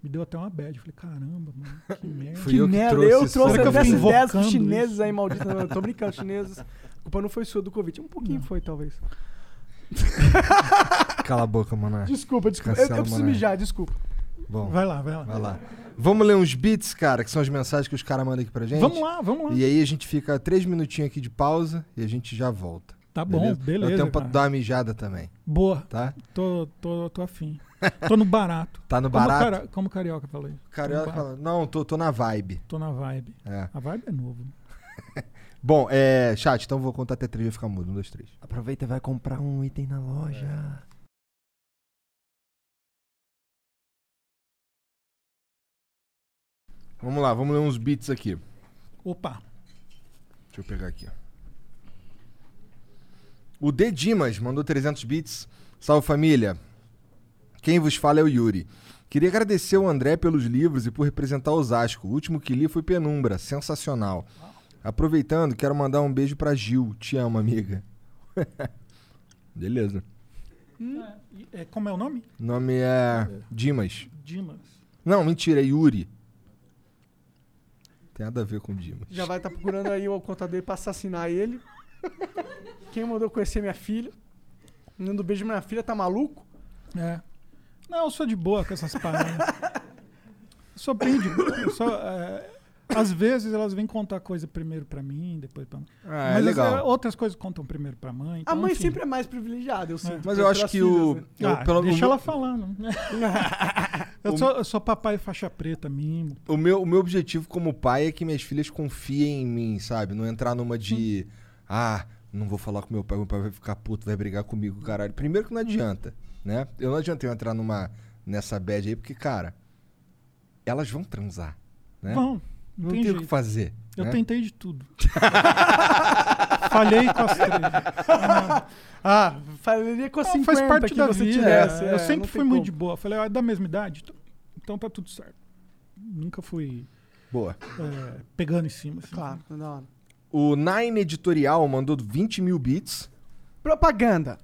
Me deu até uma bad. Eu falei, caramba, mano, que merda. Fui eu que merda, trouxe eu isso. trouxe eu dessas fiquei ideias invocando chineses isso? aí, malditos. Não, eu tô brincando, chineses. A culpa não foi sua do Covid. Um pouquinho Não. foi, talvez. Cala a boca, mano. Desculpa, desculpa. Eu, Cancela, eu preciso mano. mijar, desculpa. Bom, Vai lá, vai lá. vai lá. Vamos ler uns beats, cara, que são as mensagens que os caras mandam aqui pra gente? Vamos lá, vamos lá. E aí a gente fica três minutinhos aqui de pausa e a gente já volta. Tá bom, beleza. Eu tenho pra cara. dar uma mijada também, Boa. tá? Tô, tô, tô afim. Tô no barato. Tá no Como, barato? cara- como carioca falei. Carioca fala, não, tô, tô na vibe. Tô na vibe. É. A vibe é novo. Bom, é. Chat, então vou contar até três e vai ficar mudo. Um, dois, três. Aproveita e vai comprar um item na loja. Vamos lá, vamos ler uns beats aqui. Opa. Deixa eu pegar aqui. ó. O D Dimas mandou 300 bits. Salve família. Quem vos fala é o Yuri. Queria agradecer ao André pelos livros e por representar Osasco. O último que li foi Penumbra, sensacional. Aproveitando, quero mandar um beijo pra Gil. Te amo, amiga. Beleza. É, e- é, como é o nome? O nome é Dimas. Dimas. Não, mentira, é Yuri. Tem nada a ver com Dimas. Já vai estar procurando aí o conta dele pra assassinar ele. Quem mandou conhecer minha filha? Mandando beijo pra minha filha, tá maluco? É. Não, eu sou de boa com essas paradas. Eu sou bem de boa. Eu sou, é, às vezes elas vêm contar coisa primeiro pra mim, depois pra mãe. Ah, é Mas legal. as- outras coisas contam primeiro pra mãe. A então, mãe enfim. sempre é mais privilegiada, eu sinto. Mas pelas eu acho que filhas, o. né? eu, Ah, pelo- deixa o, ela falando. eu, O- sou, eu sou papai faixa preta, mimo. O meu, o meu objetivo como pai é que minhas filhas confiem em mim, sabe? Não entrar numa de. Ah, não vou falar com meu pai, meu pai vai ficar puto, vai brigar comigo, caralho. Primeiro que não adianta, né? Eu não adianta eu entrar numa, nessa bad aí, porque, cara, elas vão transar, né? Não, não não tem, tem o que fazer. Eu né? tentei de tudo. Falhei com as três. Ah, Ah, faria com a não, 50 faz parte da você vida. tivesse. eu é, sempre fui muito como. de boa. Falei, ah, é da mesma idade? Então- Então tá tudo certo. Nunca fui Boa. é, pegando em cima. assim. Claro, tá da hora. O Nine Editorial mandou 20 mil bits. Propaganda.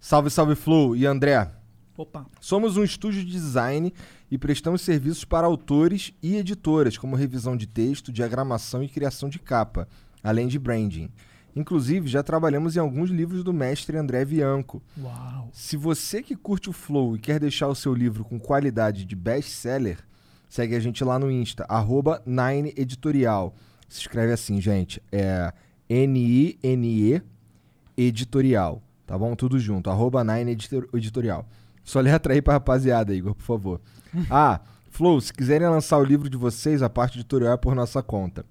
Salve, salve, Flow e André. Opa. Somos um estúdio de design e prestamos serviços para autores e editoras, como revisão de texto, diagramação e criação de capa, além de branding. Inclusive, já trabalhamos em alguns livros do mestre André Bianco. Uau. Se você que curte o Flow e quer deixar o seu livro com qualidade de best-seller, segue a gente lá no Insta, arroba Nine Editorial. Se escreve assim, gente, é N-I-N-E Editorial, tá bom? Tudo junto, arroba Nine Editor- Editorial. Só letra aí pra rapaziada, Igor, por favor. Ah, Flow, se quiserem lançar o livro de vocês, a parte editorial é por nossa conta.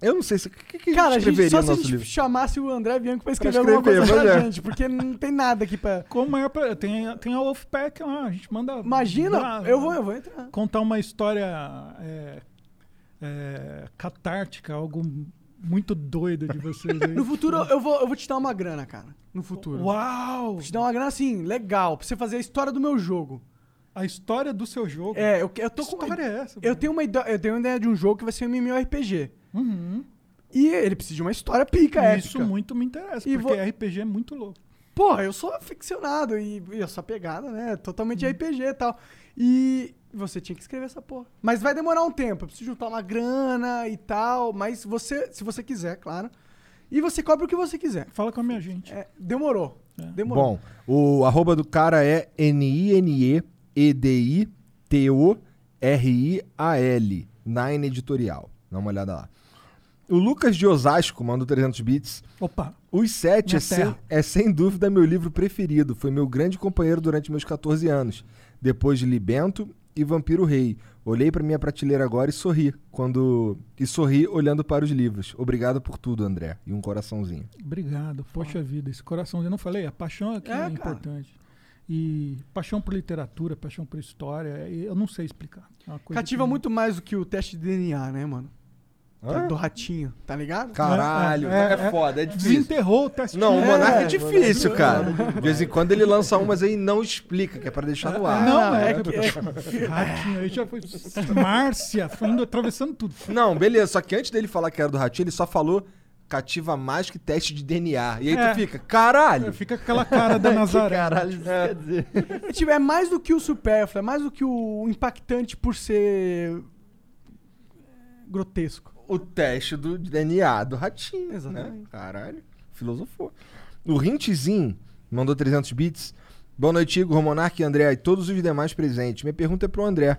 Eu não sei se... O que, que Cara, a gente gente, só no se a gente livro? chamasse o André Bianco pra escrever escrever, alguma coisa pra é. gente, porque não tem nada aqui pra... Como é pra, tem, tem a Wolfpack lá, a gente manda. Imagina, eu vou, eu vou entrar. Contar uma história é, é, catártica, algo muito doido de vocês aí. No futuro, eu vou, eu vou te dar uma grana, cara. No futuro. Uau! Vou te dar uma grana, assim, legal, pra você fazer a história do meu jogo. A história do seu jogo. É, eu, eu tô que com... história é essa? Eu tenho, uma ide- eu tenho uma ideia de um jogo que vai ser um MMORPG. Uhum. E ele precisa de uma história pica, Isso épica. muito me interessa, E porque vo- RPG é muito louco. Porra, eu sou aficionado e, e essa pegada, né? Totalmente Uhum. RPG e tal. E você tinha que escrever essa porra. Mas vai demorar um tempo. Eu preciso juntar uma grana e tal. Mas você, se você quiser, claro. E você cobra o que você quiser. Fala com a minha gente. É, demorou. É. Demorou. Bom, o arroba do cara é N-I-N-E-E-D-I-T-O-R-I-A-L. Nine Editorial. Dá uma olhada lá. O Lucas de Osasco mandou 300 bits. Opa, Os Sete é sem, é sem dúvida meu livro preferido. Foi meu grande companheiro durante meus 14 anos. Depois de Libento e Vampiro Rei. Olhei pra minha prateleira agora e sorri quando e sorri olhando para os livros. Obrigado por tudo, André. E um coraçãozinho. obrigado. Poxa vida, esse coração, eu não falei, a paixão aqui É, é, importante. E paixão por literatura, paixão por história, e eu não sei explicar. É uma coisa Cativa que- muito mais do que o teste de DNA, né, mano? Hã? Do ratinho, tá ligado? Caralho, É, é, é, é. foda, é difícil. Desenterrou o teste. Não, o Monark é É, difícil, cara. De vez em quando ele lança umas aí e não explica, que é pra deixar no ar. Não, não, é, é que... que- Ratinho aí já foi. Márcia, foi indo atravessando tudo. Não, beleza. Só que antes dele falar que era do Ratinho, ele só falou cativa mais que teste de DNA. E aí É. tu fica, caralho! Fica aquela cara da Nazaré. Caralho, isso quer dizer. É, tipo, é mais do que o supérfluo, é mais do que o impactante por ser é, grotesco. O teste do DNA do Ratinho. Exatamente. Né? Caralho, filosofou. O Rintzinho mandou 300 bits. Boa noite, Igor, Monark e André e todos os demais presentes. Minha pergunta é pro André.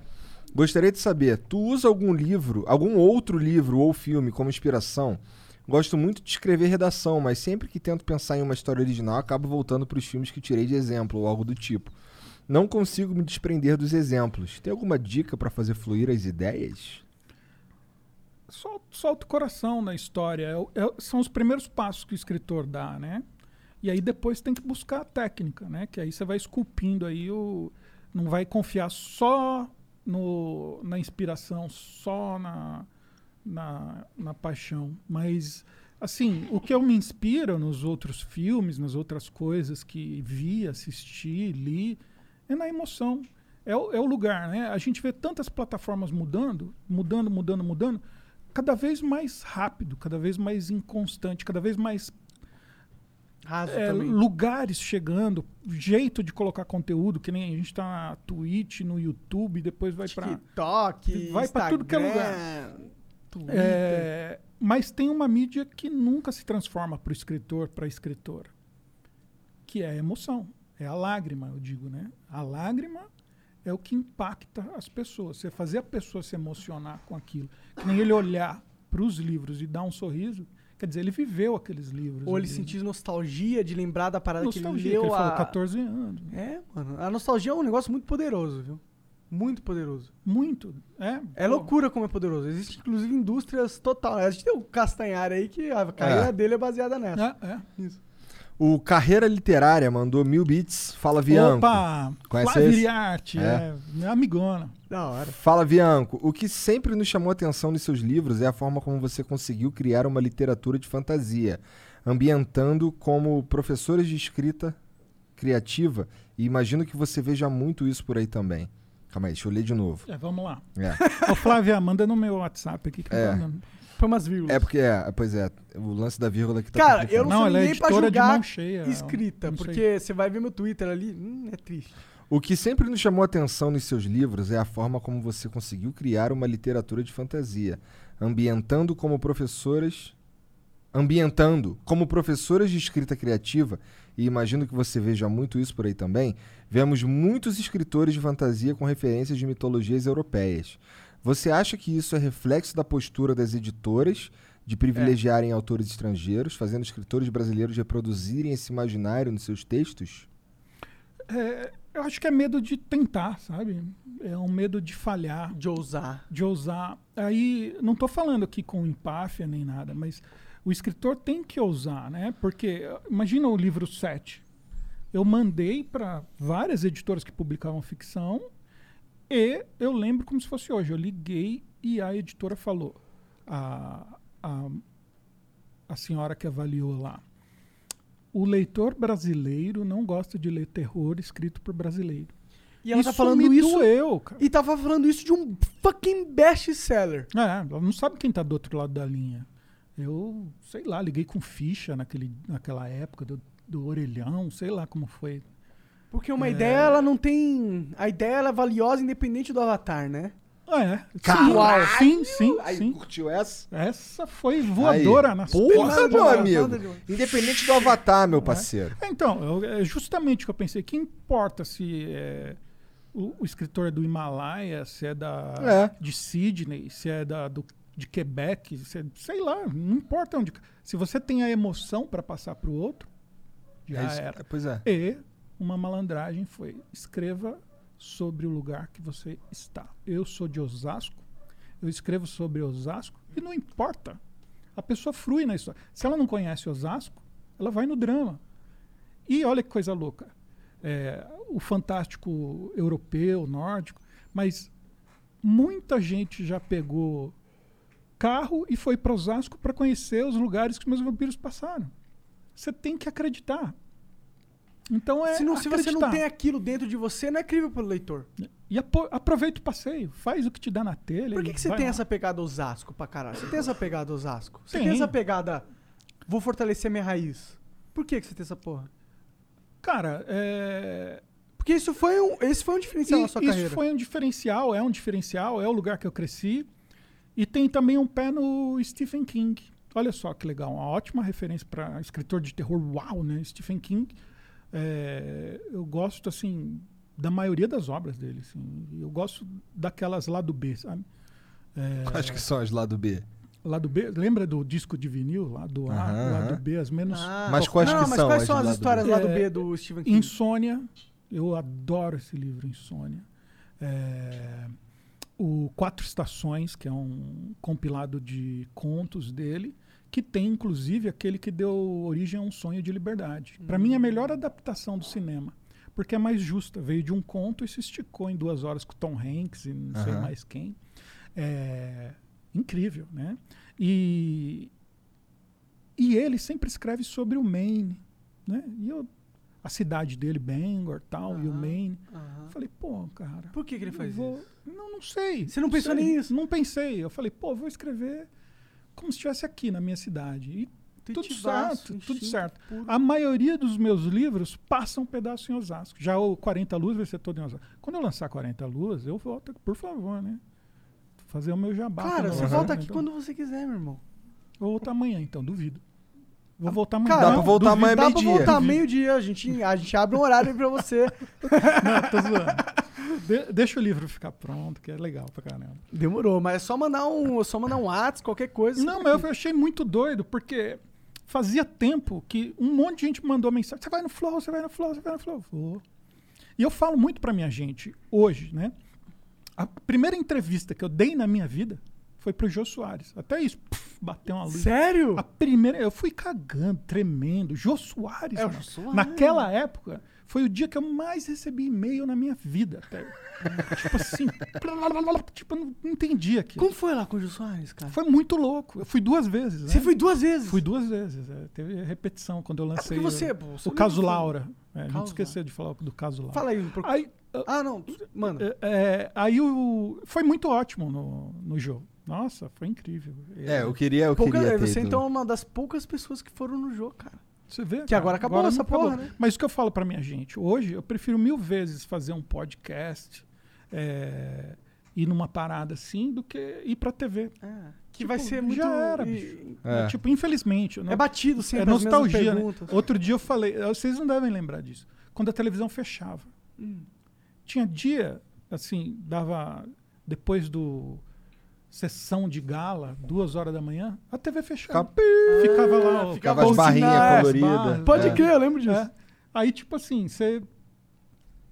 Gostaria de saber, tu usa algum livro, algum outro livro ou filme como inspiração? Gosto muito de escrever redação, mas sempre que tento pensar em uma história original, acabo voltando para os filmes que tirei de exemplo ou algo do tipo. Não consigo me desprender dos exemplos. Tem alguma dica para fazer fluir as ideias? Solta, solta o coração na história. É é- são os primeiros passos que o escritor dá, né? E aí depois tem que buscar a técnica, né? Que aí você vai esculpindo aí o... Não vai confiar só no, na inspiração, só na, na, na paixão. Mas, assim, o que eu me inspiro nos outros filmes, nas outras coisas que vi, assisti, li, é na emoção. É o, é o lugar, né? A gente vê tantas plataformas mudando, mudando, mudando, mudando, cada vez mais rápido, cada vez mais inconstante, cada vez mais é, lugares chegando, jeito de colocar conteúdo, que nem a gente tá na Twitch, no YouTube, depois vai pra. TikTok, vai pra tudo que é Twitter. É, mas tem uma mídia que nunca se transforma para o escritor, para a escritora, que é a emoção, é a lágrima, eu digo, né? A lágrima é o que impacta as pessoas. Você fazer a pessoa se emocionar com aquilo, que nem ele olhar para os livros e dar um sorriso, quer dizer, ele viveu aqueles livros. Ou ele ali. sentir nostalgia de lembrar da parada nostalgia, que que ele leu ele falou há... 14 anos. É, mano. A nostalgia é um negócio muito poderoso, viu? Muito poderoso. Muito. É, É pô, loucura como é poderoso. Existe, inclusive, indústrias total. A gente tem o Castanhari aí, que a carreira É. dele é baseada nessa. É, é. Isso. O Carreira Literária mandou mil bits. Fala, Vianco. Opa! Conhece Flávia esse? Iriarte, É. é. minha amigona. Da hora. Fala, Vianco. O que sempre nos chamou a atenção nos seus livros é a forma como você conseguiu criar uma literatura de fantasia, ambientando como professores de escrita criativa, e imagino que você veja muito isso por aí também. Calma aí, deixa eu ler de novo. É, vamos lá. É, Ô, Flávia, manda no meu WhatsApp aqui que É. eu tô dando. Foi umas vírgulas. é porque é, pois é, o lance da vírgula que tá Cara, eu não, Não, sou ela é ninguém pra editora de julgar cheia. escrita, não sei. porque você vai ver meu Twitter ali, hum, é triste. O que sempre nos chamou a atenção nos seus livros é a forma como você conseguiu criar uma literatura de fantasia, ambientando como professoras ambientando como professoras de escrita criativa, e imagino que você veja muito isso por aí também, vemos muitos escritores de fantasia com referências de mitologias europeias. Você acha que isso é reflexo da postura das editoras de privilegiarem autores estrangeiros, fazendo escritores brasileiros reproduzirem esse imaginário nos seus textos? É, eu acho que é medo de tentar, sabe? É um medo de falhar, De ousar. de ousar. Aí, não estou falando aqui com empáfia nem nada, mas o escritor tem que ousar, né? Porque, imagina o livro 7. Eu mandei para várias editoras que publicavam ficção e eu lembro como se fosse hoje. Eu liguei e a editora falou, a, a, a senhora que avaliou lá, o leitor brasileiro não gosta de ler terror escrito por brasileiro. E ela isso tá falando isso. doeu, cara. E tava falando isso de um fucking best-seller. É, ela não sabe quem tá do outro lado da linha. Eu, sei lá, liguei com ficha naquele, naquela época do, do orelhão, sei lá como foi. Porque uma É. ideia, ela não tem. A ideia ela é valiosa independente do avatar, né? Ah, é. Caralho! Sim, sim, Aí, sim. curtiu essa? Essa foi voadora Aí. nas Porra, meu amigo. Independente do avatar, meu parceiro. É, Então, eu- é justamente o que eu pensei. Que importa se é, o, o escritor é do Himalaia, se é, da, É. de Sydney, se é da, do, de Quebec, se é- sei lá, não importa onde. Se você tem a emoção para passar para o outro, já É isso- era. Pois é. E uma malandragem foi: escreva sobre o lugar que você está. Eu sou de Osasco, eu escrevo sobre Osasco e não importa. A pessoa frui na história. Se ela não conhece Osasco, ela vai no drama. E olha que coisa louca. É, o fantástico europeu, nórdico, mas muita gente já pegou carro e foi para Osasco para conhecer os lugares que meus vampiros passaram. Você tem que acreditar. Então é se, não, se você não tem aquilo dentro de você, não é crível pelo leitor. E aproveita o passeio, faz o que te dá na telha. Por que, que você tem lá. essa pegada Osasco pra caralho? Você tem essa pegada Osasco? Você Tem. tem essa pegada. Vou fortalecer minha raiz. Por que, que você tem essa porra? Cara, é... Porque isso foi um, esse foi um diferencial e- na sua isso carreira. foi um diferencial, é um diferencial, é o lugar que eu cresci. E tem também um pé no Stephen King. Olha só que legal, uma ótima referência para escritor de terror. Uau, né? Stephen King. É, eu gosto, assim, da maioria das obras dele. Assim. Eu gosto daquelas lá do B, sabe? É, Acho que são as lá do B. Lado B, lembra do disco de vinil, lado A, Aham, lado. B, as menos. Ah, Mas quais não, que mas são quais as são do as lado histórias B? lá do É, B do Stephen King? Insônia, eu adoro esse livro, Insônia. É, o Quatro Estações, que é um compilado de contos dele, que tem inclusive aquele que deu origem a um sonho de liberdade. Para mim, é a melhor adaptação do cinema, porque é mais justa. Veio de um conto e se esticou em duas horas com Tom Hanks e não sei Aham. mais quem. É incrível, né? E, e ele sempre escreve sobre o Maine, né? E eu, a cidade dele, Bangor, tal, e o. Maine. Falei, pô, cara. Por que, que ele faz vou- isso? Não, não sei. Você não pensou sei. nisso? Não pensei. Eu falei, pô, vou escrever como se estivesse aqui na minha cidade. E tudo certo, tudo certo. puro. A maioria dos meus livros passam um pedaço em Osasco. Já o 40 Luz vai ser todo em Osasco. Quando eu lançar 40 Luz, eu volto, por favor, né? Fazer o meu jabá. Cara, você volta aqui então. quando você quiser, meu irmão. Vou voltar amanhã, então, duvido. Vou voltar amanhã. Cara, Dá pra voltar amanhã Dá pra meio-dia. voltar meio-dia, a gente, a gente abre um horário aí pra você. Não, tô zoando. De- deixa o livro ficar pronto, que é legal pra caramba. Demorou, mas é só mandar um, só mandar um WhatsApp, qualquer coisa. Não, mas eu achei muito doido, porque fazia tempo que um monte de gente mandou mensagem. Você vai no Flow, você vai no Flow, você vai no Flow. Vou. E eu falo muito pra minha gente hoje, né? A primeira entrevista que eu dei na minha vida foi pro Jô Soares. Até isso, puf, bateu uma luz. Sério? A primeira, eu fui cagando, tremendo. Jô Soares, É, o mano. Jô Soares. naquela época, foi o dia que eu mais recebi e-mail na minha vida. Até. tipo assim, tipo, eu não não entendi aquilo. Como foi lá com o Gil Soares, cara? Foi muito louco. Eu fui duas vezes. Você né? foi duas vezes? Fui duas vezes. é. Teve repetição quando eu lancei porque você- o, pô, você o lembra caso do- Laura. É, a gente esqueceu de falar do caso Laura. Fala aí. pouco. Aí, Ah, não. Mano. é, é, aí o, foi muito ótimo no, no jogo. Nossa, foi incrível. É, eu queria, eu pouca- queria ter você ido. então é uma das poucas pessoas que foram no jogo, cara. Você vê? Que agora acabou essa não porra, né? Mas o que eu falo pra minha gente, hoje eu prefiro mil vezes fazer um podcast, é, ir numa parada assim, do que ir pra TV. É, que Tipo, vai ser muito. já era, e- bicho. É. Tipo, infelizmente. não- É batido é sempre mesmas nostalgia, né? Outro dia eu falei, vocês não devem lembrar disso. Quando a televisão fechava. Hum. Tinha dia, assim, dava depois do sessão de gala, duas horas da manhã, a TV fechava. Ficava- Ficava lá, ó, Ficava as barrinhas coloridas. Pode é. crer, eu lembro disso. É. Aí, tipo assim, você.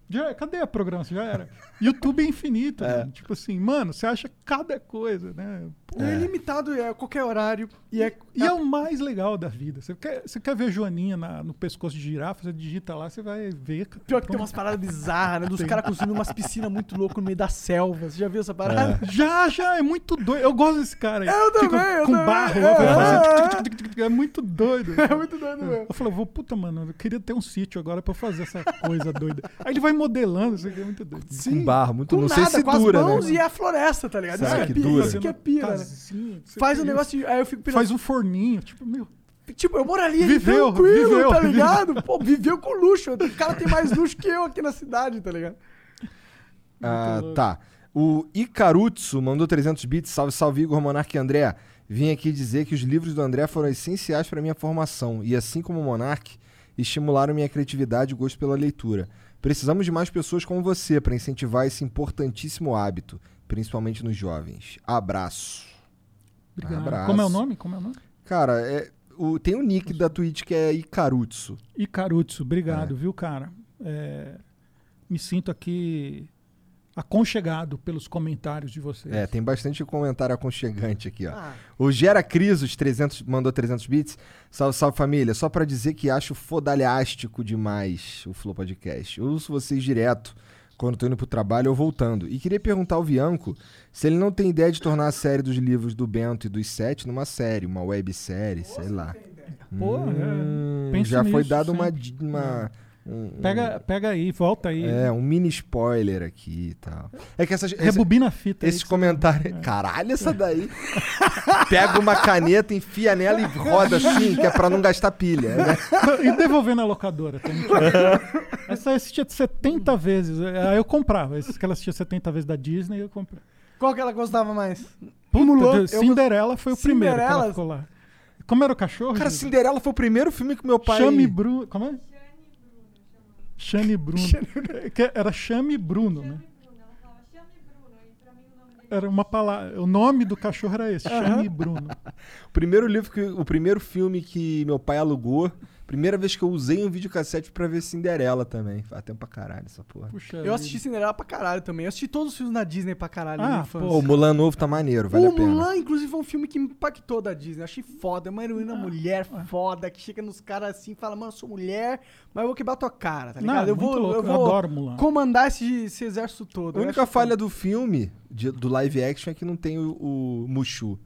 Já, cadê a programação? Já era. YouTube é infinito. É. né? Tipo assim, mano, você acha cada coisa, né? Pô, E é ilimitado, é a qualquer horário. E é. E é o mais legal da vida. Você quer, você quer ver Joaninha na- no pescoço de girafa, você digita lá, você vai ver. cara. Pior que tem umas paradas bizarras, né? Dos caras construindo umas piscinas muito loucas no meio da selva. Você já viu essa parada? Já, já, é muito doido. Eu gosto desse cara aí. Eu também, Fica eu com também. barro, É, é, é. é muito doido. É muito doido mesmo. Eu falei, vou, puta, mano, eu queria ter um sítio agora pra eu fazer essa coisa doida. Aí ele vai modelando, isso aqui é muito doido. Com barro, muito. Com não nada, sei se com as dura, mãos né? e a floresta, tá ligado? Será isso que é dura? pira, isso que é pira, né? Casinha, sei Faz um negócio de. Aí eu fico pensando. Faz um forninho, tipo, meu. Tipo, eu moraria ali Viveu, tranquilo, viveu, tá viveu. ligado? Pô, viveu com luxo. O cara tem mais luxo que eu aqui na cidade, tá ligado? Ah, tá. O Icarutsu mandou 300 bits. Salve, salve, Igor, Monark e André. Vim aqui dizer que os livros do André foram essenciais para minha formação e, assim como o Monark, estimularam minha criatividade e gosto pela leitura. Precisamos de mais pessoas como você para incentivar esse importantíssimo hábito, principalmente nos jovens. Abraço. Obrigado. Abraço. Como é o nome? Como é o nome? Cara, é, o, tem o nick da Twitch que é Icarutsu. Icarutsu, obrigado, viu, cara? É, me sinto aqui aconchegado pelos comentários de vocês. É, tem bastante comentário aconchegante aqui, ó. Ah, O Gera Crisos 300, mandou 300 bits. Salve, salve família. Só pra dizer que acho fodalhástico demais o Flow Podcast. Eu uso vocês direto quando tô indo pro trabalho ou voltando. E queria perguntar ao Bianco se ele não tem ideia de tornar a série dos livros do Bento e dos Sete numa série, uma websérie, sei lá. Pô, Hum, é, já foi dado uma, uma um- um- Pega, pega aí, volta aí. é, um mini spoiler aqui e tal. É que essas, esse- Rebobina a fita. aí esse comentário. Caralho, essa daí. Pega uma caneta, enfia nela e roda assim, que é pra não gastar pilha. Né? e devolver na locadora. Tá Essa eu assistia 70 vezes. Aí eu comprava. Essas que ela assistia 70 vezes da Disney, eu comprava. qual que ela gostava mais? Puta, Cinderela foi o primeiro que Cinderela? ela ficou lá. Como era o cachorro? Cara, gente? Cinderela foi o primeiro filme que meu pai. Chame Bruno. Como é? Chame Bruno. Era Chame Bruno, né? Bruno, ela falava chame Bruno, e pra mim o nome dele Era uma palavra. O nome do cachorro era esse, Chame Bruno. O primeiro livro que. O primeiro filme que meu pai alugou. Primeira vez que eu usei um videocassete pra ver Cinderela também. Faz tempo pra caralho essa porra. Puxa Eu vida. assisti Cinderela pra caralho também. Eu assisti todos os filmes da Disney pra caralho na Ah. Pô, o Mulan novo tá maneiro, vale o a pena. Mulan, inclusive, foi um filme que me impactou da Disney. Eu achei foda. É uma heroína mulher Ah. foda que chega nos caras assim e fala: Mano, eu sou mulher, mas eu vou quebrar tua cara, tá Não, ligado? eu, muito vou, louco, eu eu vou adoro Mulan. comandar esse, esse exército todo. A Eu única falha do filme, de- do live action, é que não tem o, o Mushu.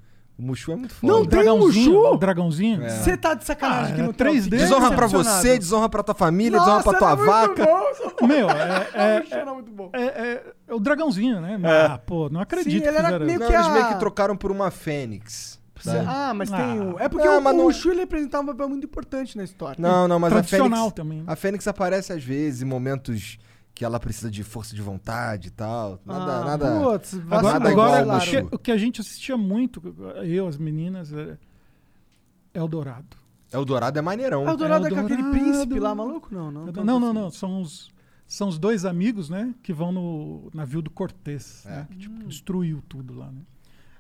O Mushu é muito foda. Não O tem dragãozinho, Mushu? o dragãozinho. É. Você tá de sacanagem Ah, que é não tem 3D, Desonra pra você, desonra pra tua família, desonra pra tua vaca. bom, Meu, é, é, Mushu era muito bom. é, é- é o dragãozinho, né? É. Ah, pô, não acredito Sim, que ele era fizeram meio isso. Não, que eles a- meio que trocaram por uma fênix. sabe? Ah, mas Ah. tem um. É porque Não, o, mas o não- Mushu ele representava um papel muito importante na história. Não, não, mas a Tradicional fênix, também. né? a fênix aparece às vezes em momentos que ela precisa de força de vontade e tal. Nada, Ah, nada. Putz, Agora, nada agora o, que, o que a gente assistia muito, eu, as meninas, é Eldorado. Eldorado é maneirão. Ah, o Dourado é com aquele príncipe lá, maluco? Não, não. Não, não, não. São os, são os dois amigos, né? Que vão no navio do Cortez, É. né, que tipo, destruiu tudo lá, né?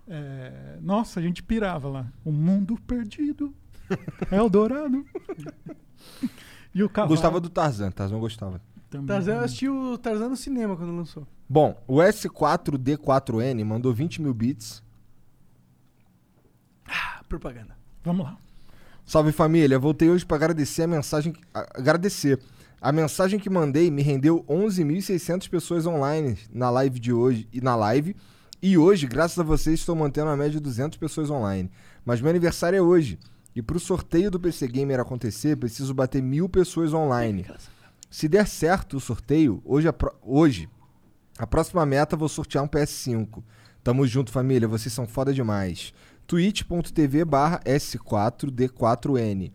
É, nossa, a gente pirava lá. O mundo perdido. Eldorado. e o cavalo Gostava do Tarzan, Tarzan gostava. Também. Tarzan, eu assisti o Tarzan no cinema quando lançou. Bom, o S4D4N mandou 20 mil bits. Ah, propaganda. Vamos lá. Salve família, voltei hoje pra agradecer a mensagem. a- Agradecer. A mensagem que mandei me rendeu 11.600 pessoas online na live de hoje e na live. E hoje, graças a vocês, estou mantendo a média de 200 pessoas online. Mas meu aniversário é hoje. E pro sorteio do PC Gamer acontecer, preciso bater mil pessoas online. Se der certo o sorteio, hoje, a pro- hoje a próxima meta vou sortear um PS5. Tamo junto, família. Vocês são foda demais. twitch.tv barra S4D4N.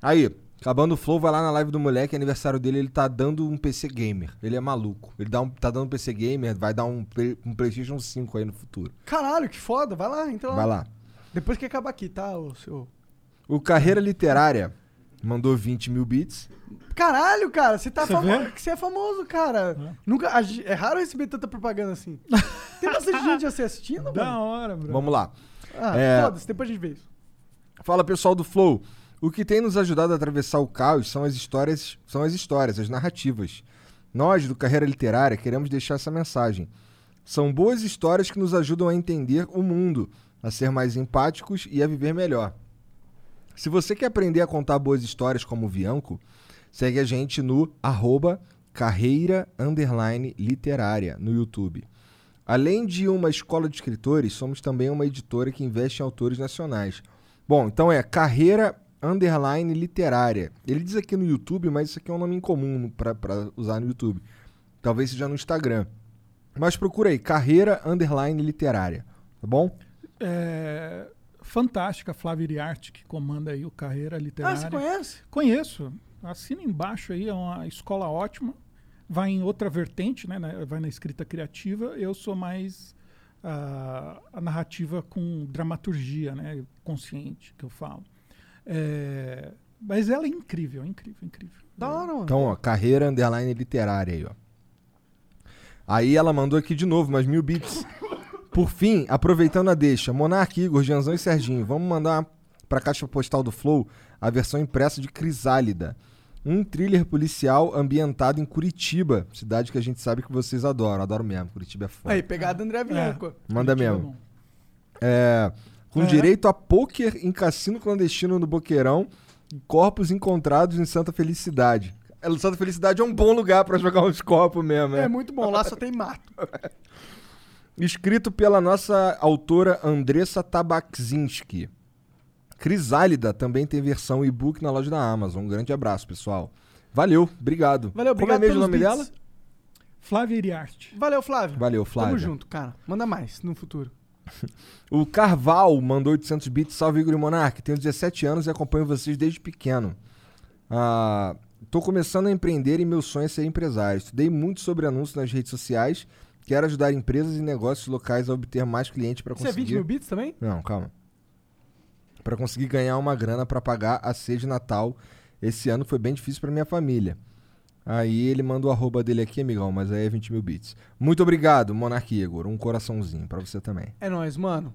Aí, acabando o flow, vai lá na live do moleque, aniversário dele, ele tá dando um PC Gamer. Ele é maluco. Ele dá um, tá dando um PC Gamer, vai dar um, um PlayStation 5 aí no futuro. Caralho, que foda. Vai lá, entra lá. Vai lá. Depois que acabar aqui, tá, o seu... O Carreira Literária mandou 20 mil bits. Caralho, cara, você tá Você famoso. vê? Você é famoso, cara. É. Nunca, a é raro receber tanta propaganda assim. Tem bastante gente assim assistindo, Da mano. hora, bro. Vamos lá. Ah, É. foda-se, depois a gente vê isso. Fala pessoal do Flow. O que tem nos ajudado a atravessar o caos são as histórias, são as histórias, as narrativas. Nós do Carreira Literária queremos deixar essa mensagem. São boas histórias que nos ajudam a entender o mundo, a ser mais empáticos e a viver melhor. Se você quer aprender a contar boas histórias como o Vianco, segue a gente no arroba carreira underline literária no YouTube. Além de uma escola de escritores, somos também uma editora que investe em autores nacionais. Bom, então é carreira underline literária. Ele diz aqui no YouTube, mas isso aqui é um nome incomum para usar no YouTube. Talvez seja no Instagram. Mas procura aí, carreira underline literária. Tá bom? É, fantástica, Flávia Iriarte, que comanda aí o Carreira Ah, Literária. você conhece? Conheço. Assina embaixo aí, é uma escola ótima. Vai em outra vertente, né? na- Vai na escrita criativa. Eu sou mais ah, a narrativa com dramaturgia, né? Consciente, que eu falo. É, mas ela é incrível, incrível, incrível. Da hora, mano. Então, ó, carreira underline literária aí, ó. Aí ela mandou aqui de novo, mais mil bits. Por fim, aproveitando a deixa, Monark, Igor, Janzão e Serginho, vamos mandar pra caixa postal do Flow a versão impressa de Crisálida. Um thriller policial ambientado em Curitiba, cidade que a gente sabe que vocês adoram. Adoro mesmo, Curitiba é foda. Aí, pegada André Bianco. Manda Curitiba é mesmo. É, com É. direito a pôquer em cassino clandestino no Boqueirão e corpos encontrados em Santa Felicidade. É, Santa Felicidade é um bom lugar pra jogar uns copos mesmo, É. é. muito bom, lá só tem mato. Escrito pela nossa autora Andressa Tabakzinski. Crisálida também tem versão e-book na loja da Amazon. Um grande abraço, pessoal. Valeu, obrigado. Valeu, Como é obrigado mesmo o nome beats. dela? Flávia Iriarte. Valeu, Flávio. Valeu, Flávia. Tamo junto, cara. Manda mais no futuro. O Carval mandou 800 bits. Salve, Igor e Monark. Tenho 17 anos e acompanho vocês desde pequeno. Ah, tô começando a empreender e meu sonho é ser empresário. Estudei muito sobre anúncios nas redes sociais. Quero ajudar empresas e negócios locais a obter mais clientes para Você é 20 conseguir... mil bits também? Não, calma. Para conseguir ganhar uma grana para pagar a ceia de Natal. Esse ano foi bem difícil para minha família. Aí ele manda o arroba dele aqui, amigão, mas aí é 20 mil bits. Muito obrigado, Monark Igor. Um coraçãozinho pra você também. É nóis, mano.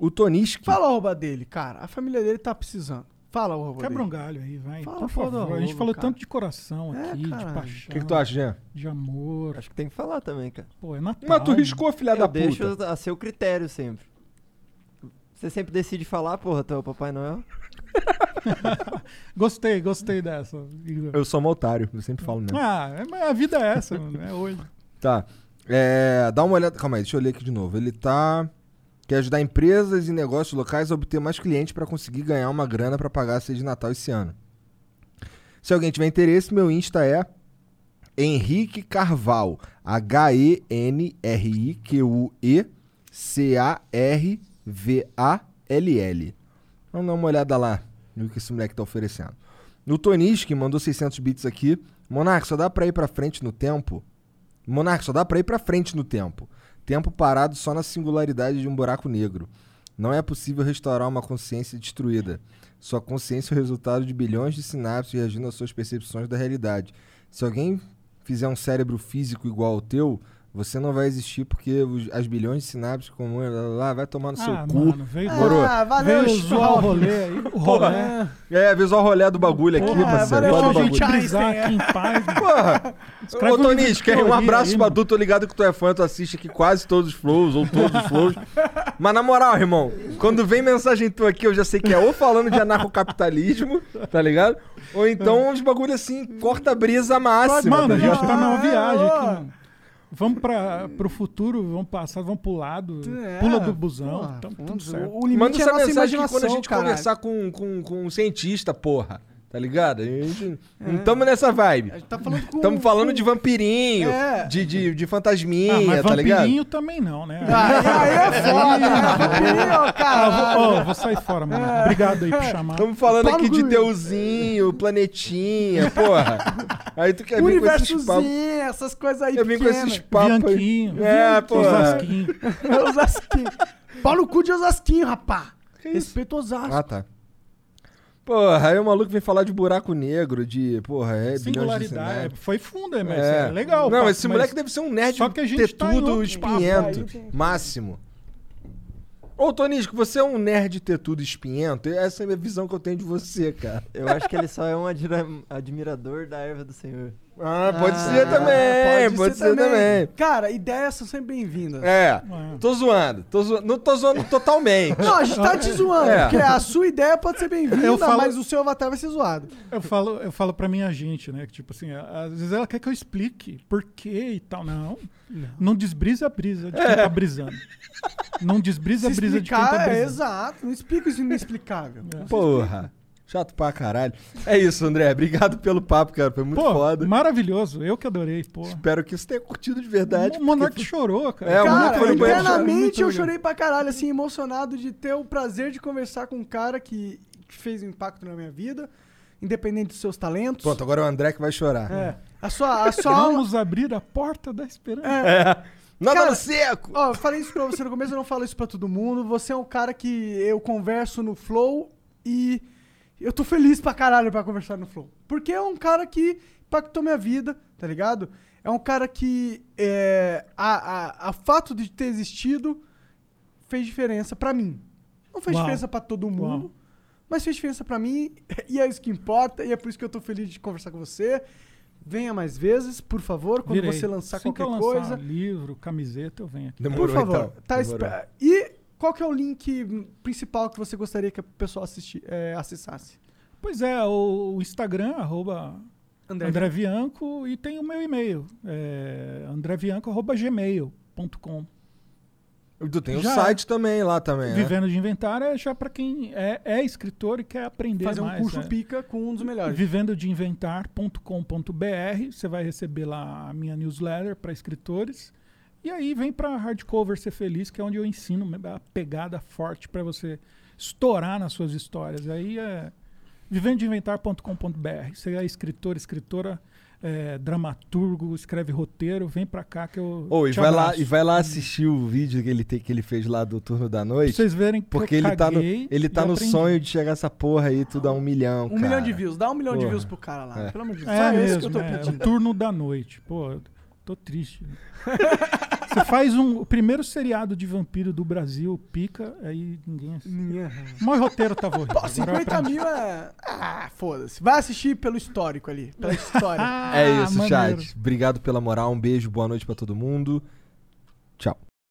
O Toniski. Fala o arroba dele, cara. A família dele tá precisando. Fala o arroba Quebra um galho aí, vai. Fala Por a porra do favor. A gente falou cara. tanto de coração É, aqui, de paixão. O que, que tu acha, Jean? De amor. Acho que tem que falar também, cara. Pô, é Natal. Mas tu riscou, filha Eu da deixo puta. a seu critério sempre. Você sempre decide falar, porra, tu é o Papai Noel. Gostei, gostei dessa. Eu sou um otário, eu sempre falo mesmo. Ah, é- mas a vida é essa, mano. É hoje. Tá. É, dá uma olhada. Calma aí, deixa eu ler aqui de novo. Ele tá. Quer ajudar empresas e negócios locais a obter mais clientes para conseguir ganhar uma grana para pagar a ceia de Natal esse ano. Se alguém tiver interesse, meu Insta é Henrique Carval. H-E-N-R-I-Q-U-E C-A-R-V-A-L-L. Vamos dar uma olhada lá no que esse moleque tá oferecendo. O Tonis, que mandou 600 bits aqui. Monark, só dá pra ir pra frente no tempo? Monark, só dá pra ir pra frente no tempo. Tempo parado só na singularidade de um buraco negro. Não é possível restaurar uma consciência destruída. Sua consciência é o resultado de bilhões de sinapses reagindo às suas percepções da realidade. Se alguém fizer um cérebro físico igual ao teu, você não vai existir porque os- as bilhões de sinapses comuns lá, vai tomar no seu ah, cu. mano, veio, Moro. Ah, valeu, veio Schwab. rolê aí. O Porra. rolê. É, visual rolé do bagulho aqui, Porra, parceiro. valeu, Deixa a bagulho. gente brisar aqui em paz. Porra! Ô, um Tonis, quer um abraço aí, pra tu, tô ligado que tu é fã, tu assiste aqui quase todos os flows, ou todos os flows. Mas na moral, irmão, quando vem mensagem tua aqui, eu já sei que é ou falando de anarcocapitalismo, tá ligado? Ou então uns bagulho assim, corta a brisa máxima. Mano, tá a gente tá numa Ah, viagem aqui, mano. Vamos pra, pro futuro, vamos passar, vamos pro lado, É, pula do busão, porra, tamo tudo certo. O limite Manda é a essa nossa imaginação, quando a gente caralho. conversar com, com, com um cientista, porra. Tá ligado? A gente não tamo nessa vibe. A gente tá falando com... Tamo falando com- de vampirinho, É. de, de, de Ah, fantasminha, mas tá ligado? vampirinho também não, né? Aí, aí é foda, né? Vampirinho, Ah, cara. vou, ó, vou sair fora, mano. Obrigado aí por chamar. Estamos falando aqui de. Deusinho, planetinha, porra. Aí tu quer vir com esses papos. Essas coisas aí Quer vir com esses papos. Bianquinho, É, porra. Osasquinho. Osasquinho. Pau no cu de Osasquinho, rapá. Respeito Osasco. Ah, tá. Porra, aí o maluco vem falar de buraco negro, de, porra, é de Singularidade. sinapses. Foi fundo, mas é, legal. Não, papo, esse mas- moleque deve ser um nerd Só que a gente tá em tetudo, outro espinhento, papo aí. máximo. Ô, Tonisco, você é um nerd tetudo espinhento? Essa é a visão que eu tenho de você, cara. Eu acho que ele só é um admirador da erva do Senhor. Ah, pode Ah, ser também, pode, ser, também. Cara, ideias são sempre bem-vindas. É, É. tô zoando, tô zoando, não tô zoando totalmente. Não, a gente tá te zoando, É. porque a sua ideia pode ser bem-vinda, falo- mas o seu avatar vai ser zoado. Eu falo, eu falo pra minha gente, né? Que tipo assim, às vezes ela quer que eu explique por quê e tal. Não. Não, desbrisa a brisa de quem tá brisando. Não desbrisa a brisa de quem tá é brisando. exato. Não explica isso inexplicável. Porra, chato pra caralho. É isso, André, obrigado pelo papo, cara, foi muito Pô, foda. maravilhoso. Eu que adorei, pô. Espero que você tenha curtido de verdade. O Monark chorou, cara. É, o Cara, banheiro internamente eu chorei pra caralho, assim, emocionado de ter o prazer de conversar com um cara que, fez um impacto na minha vida, independente dos seus talentos. Pronto, agora é o André que vai chorar. É. A sua, a sua. Vamos abrir a porta da esperança. É. Nada Cara, no seco! Ó, eu falei isso pra você no começo, eu não falo isso pra todo mundo. Você é um cara que eu converso no Flow e eu tô feliz pra caralho pra conversar no Flow. Porque é um cara que impactou minha vida, tá ligado? É um cara que é, a, a, a fato de ter existido fez diferença pra mim. Não fez Uau. diferença pra todo mundo, Uau. mas fez diferença pra mim e é isso que importa e é por isso que eu tô feliz de conversar com você. Venha mais vezes, por favor, quando Virei. você lançar Assim que qualquer eu lançar coisa. livro, camiseta, eu venho aqui. Demorou Por favor, então. tá Demorou. E qual que é o link principal que você gostaria que a pessoa assisti, é, acessasse? Pois é, o, o Instagram, arroba André. André Bianco, e tem o meu e-mail, é, andrevianco.gmail.com. Tu tem o Já. site também lá também, né? Vivendo de Inventário é já para quem é, é escritor e quer aprender Fazer um mais. curso é. pica com um dos melhores. vivendodeinventar.com.br. Você vai receber lá a minha newsletter para escritores. E aí vem para Hardcover Ser Feliz, que é onde eu ensino a pegada forte para você estourar nas suas histórias. Aí é vivendodeinventar.com.br. Você é escritor, escritora, é, dramaturgo, escreve roteiro, vem pra cá que eu. Ô, e vai, lá, e vai lá assistir o vídeo que ele, te- que ele fez lá do turno da Pra noite. vocês verem que Porque eu ele tá no, ele tá no aprendi. sonho de chegar essa porra aí, tudo a um milhão, Um cara. milhão de views. Dá um milhão de Porra. views pro cara lá. É. Pelo amor de Deus. É esse mesmo, que eu tô é, o pedindo. turno da noite. Pô, tô triste. Você faz um, o primeiro seriado de vampiro do Brasil, pica, aí ninguém assiste. Ninguém- O maior roteiro tava horrível. Pô, Agora eu 50 aprendi. mil é. Ah, foda-se. Vai assistir pelo histórico ali. Pela história. Ah, É isso, maneiro. chat. Obrigado pela moral, um beijo, boa noite pra todo mundo. Tchau.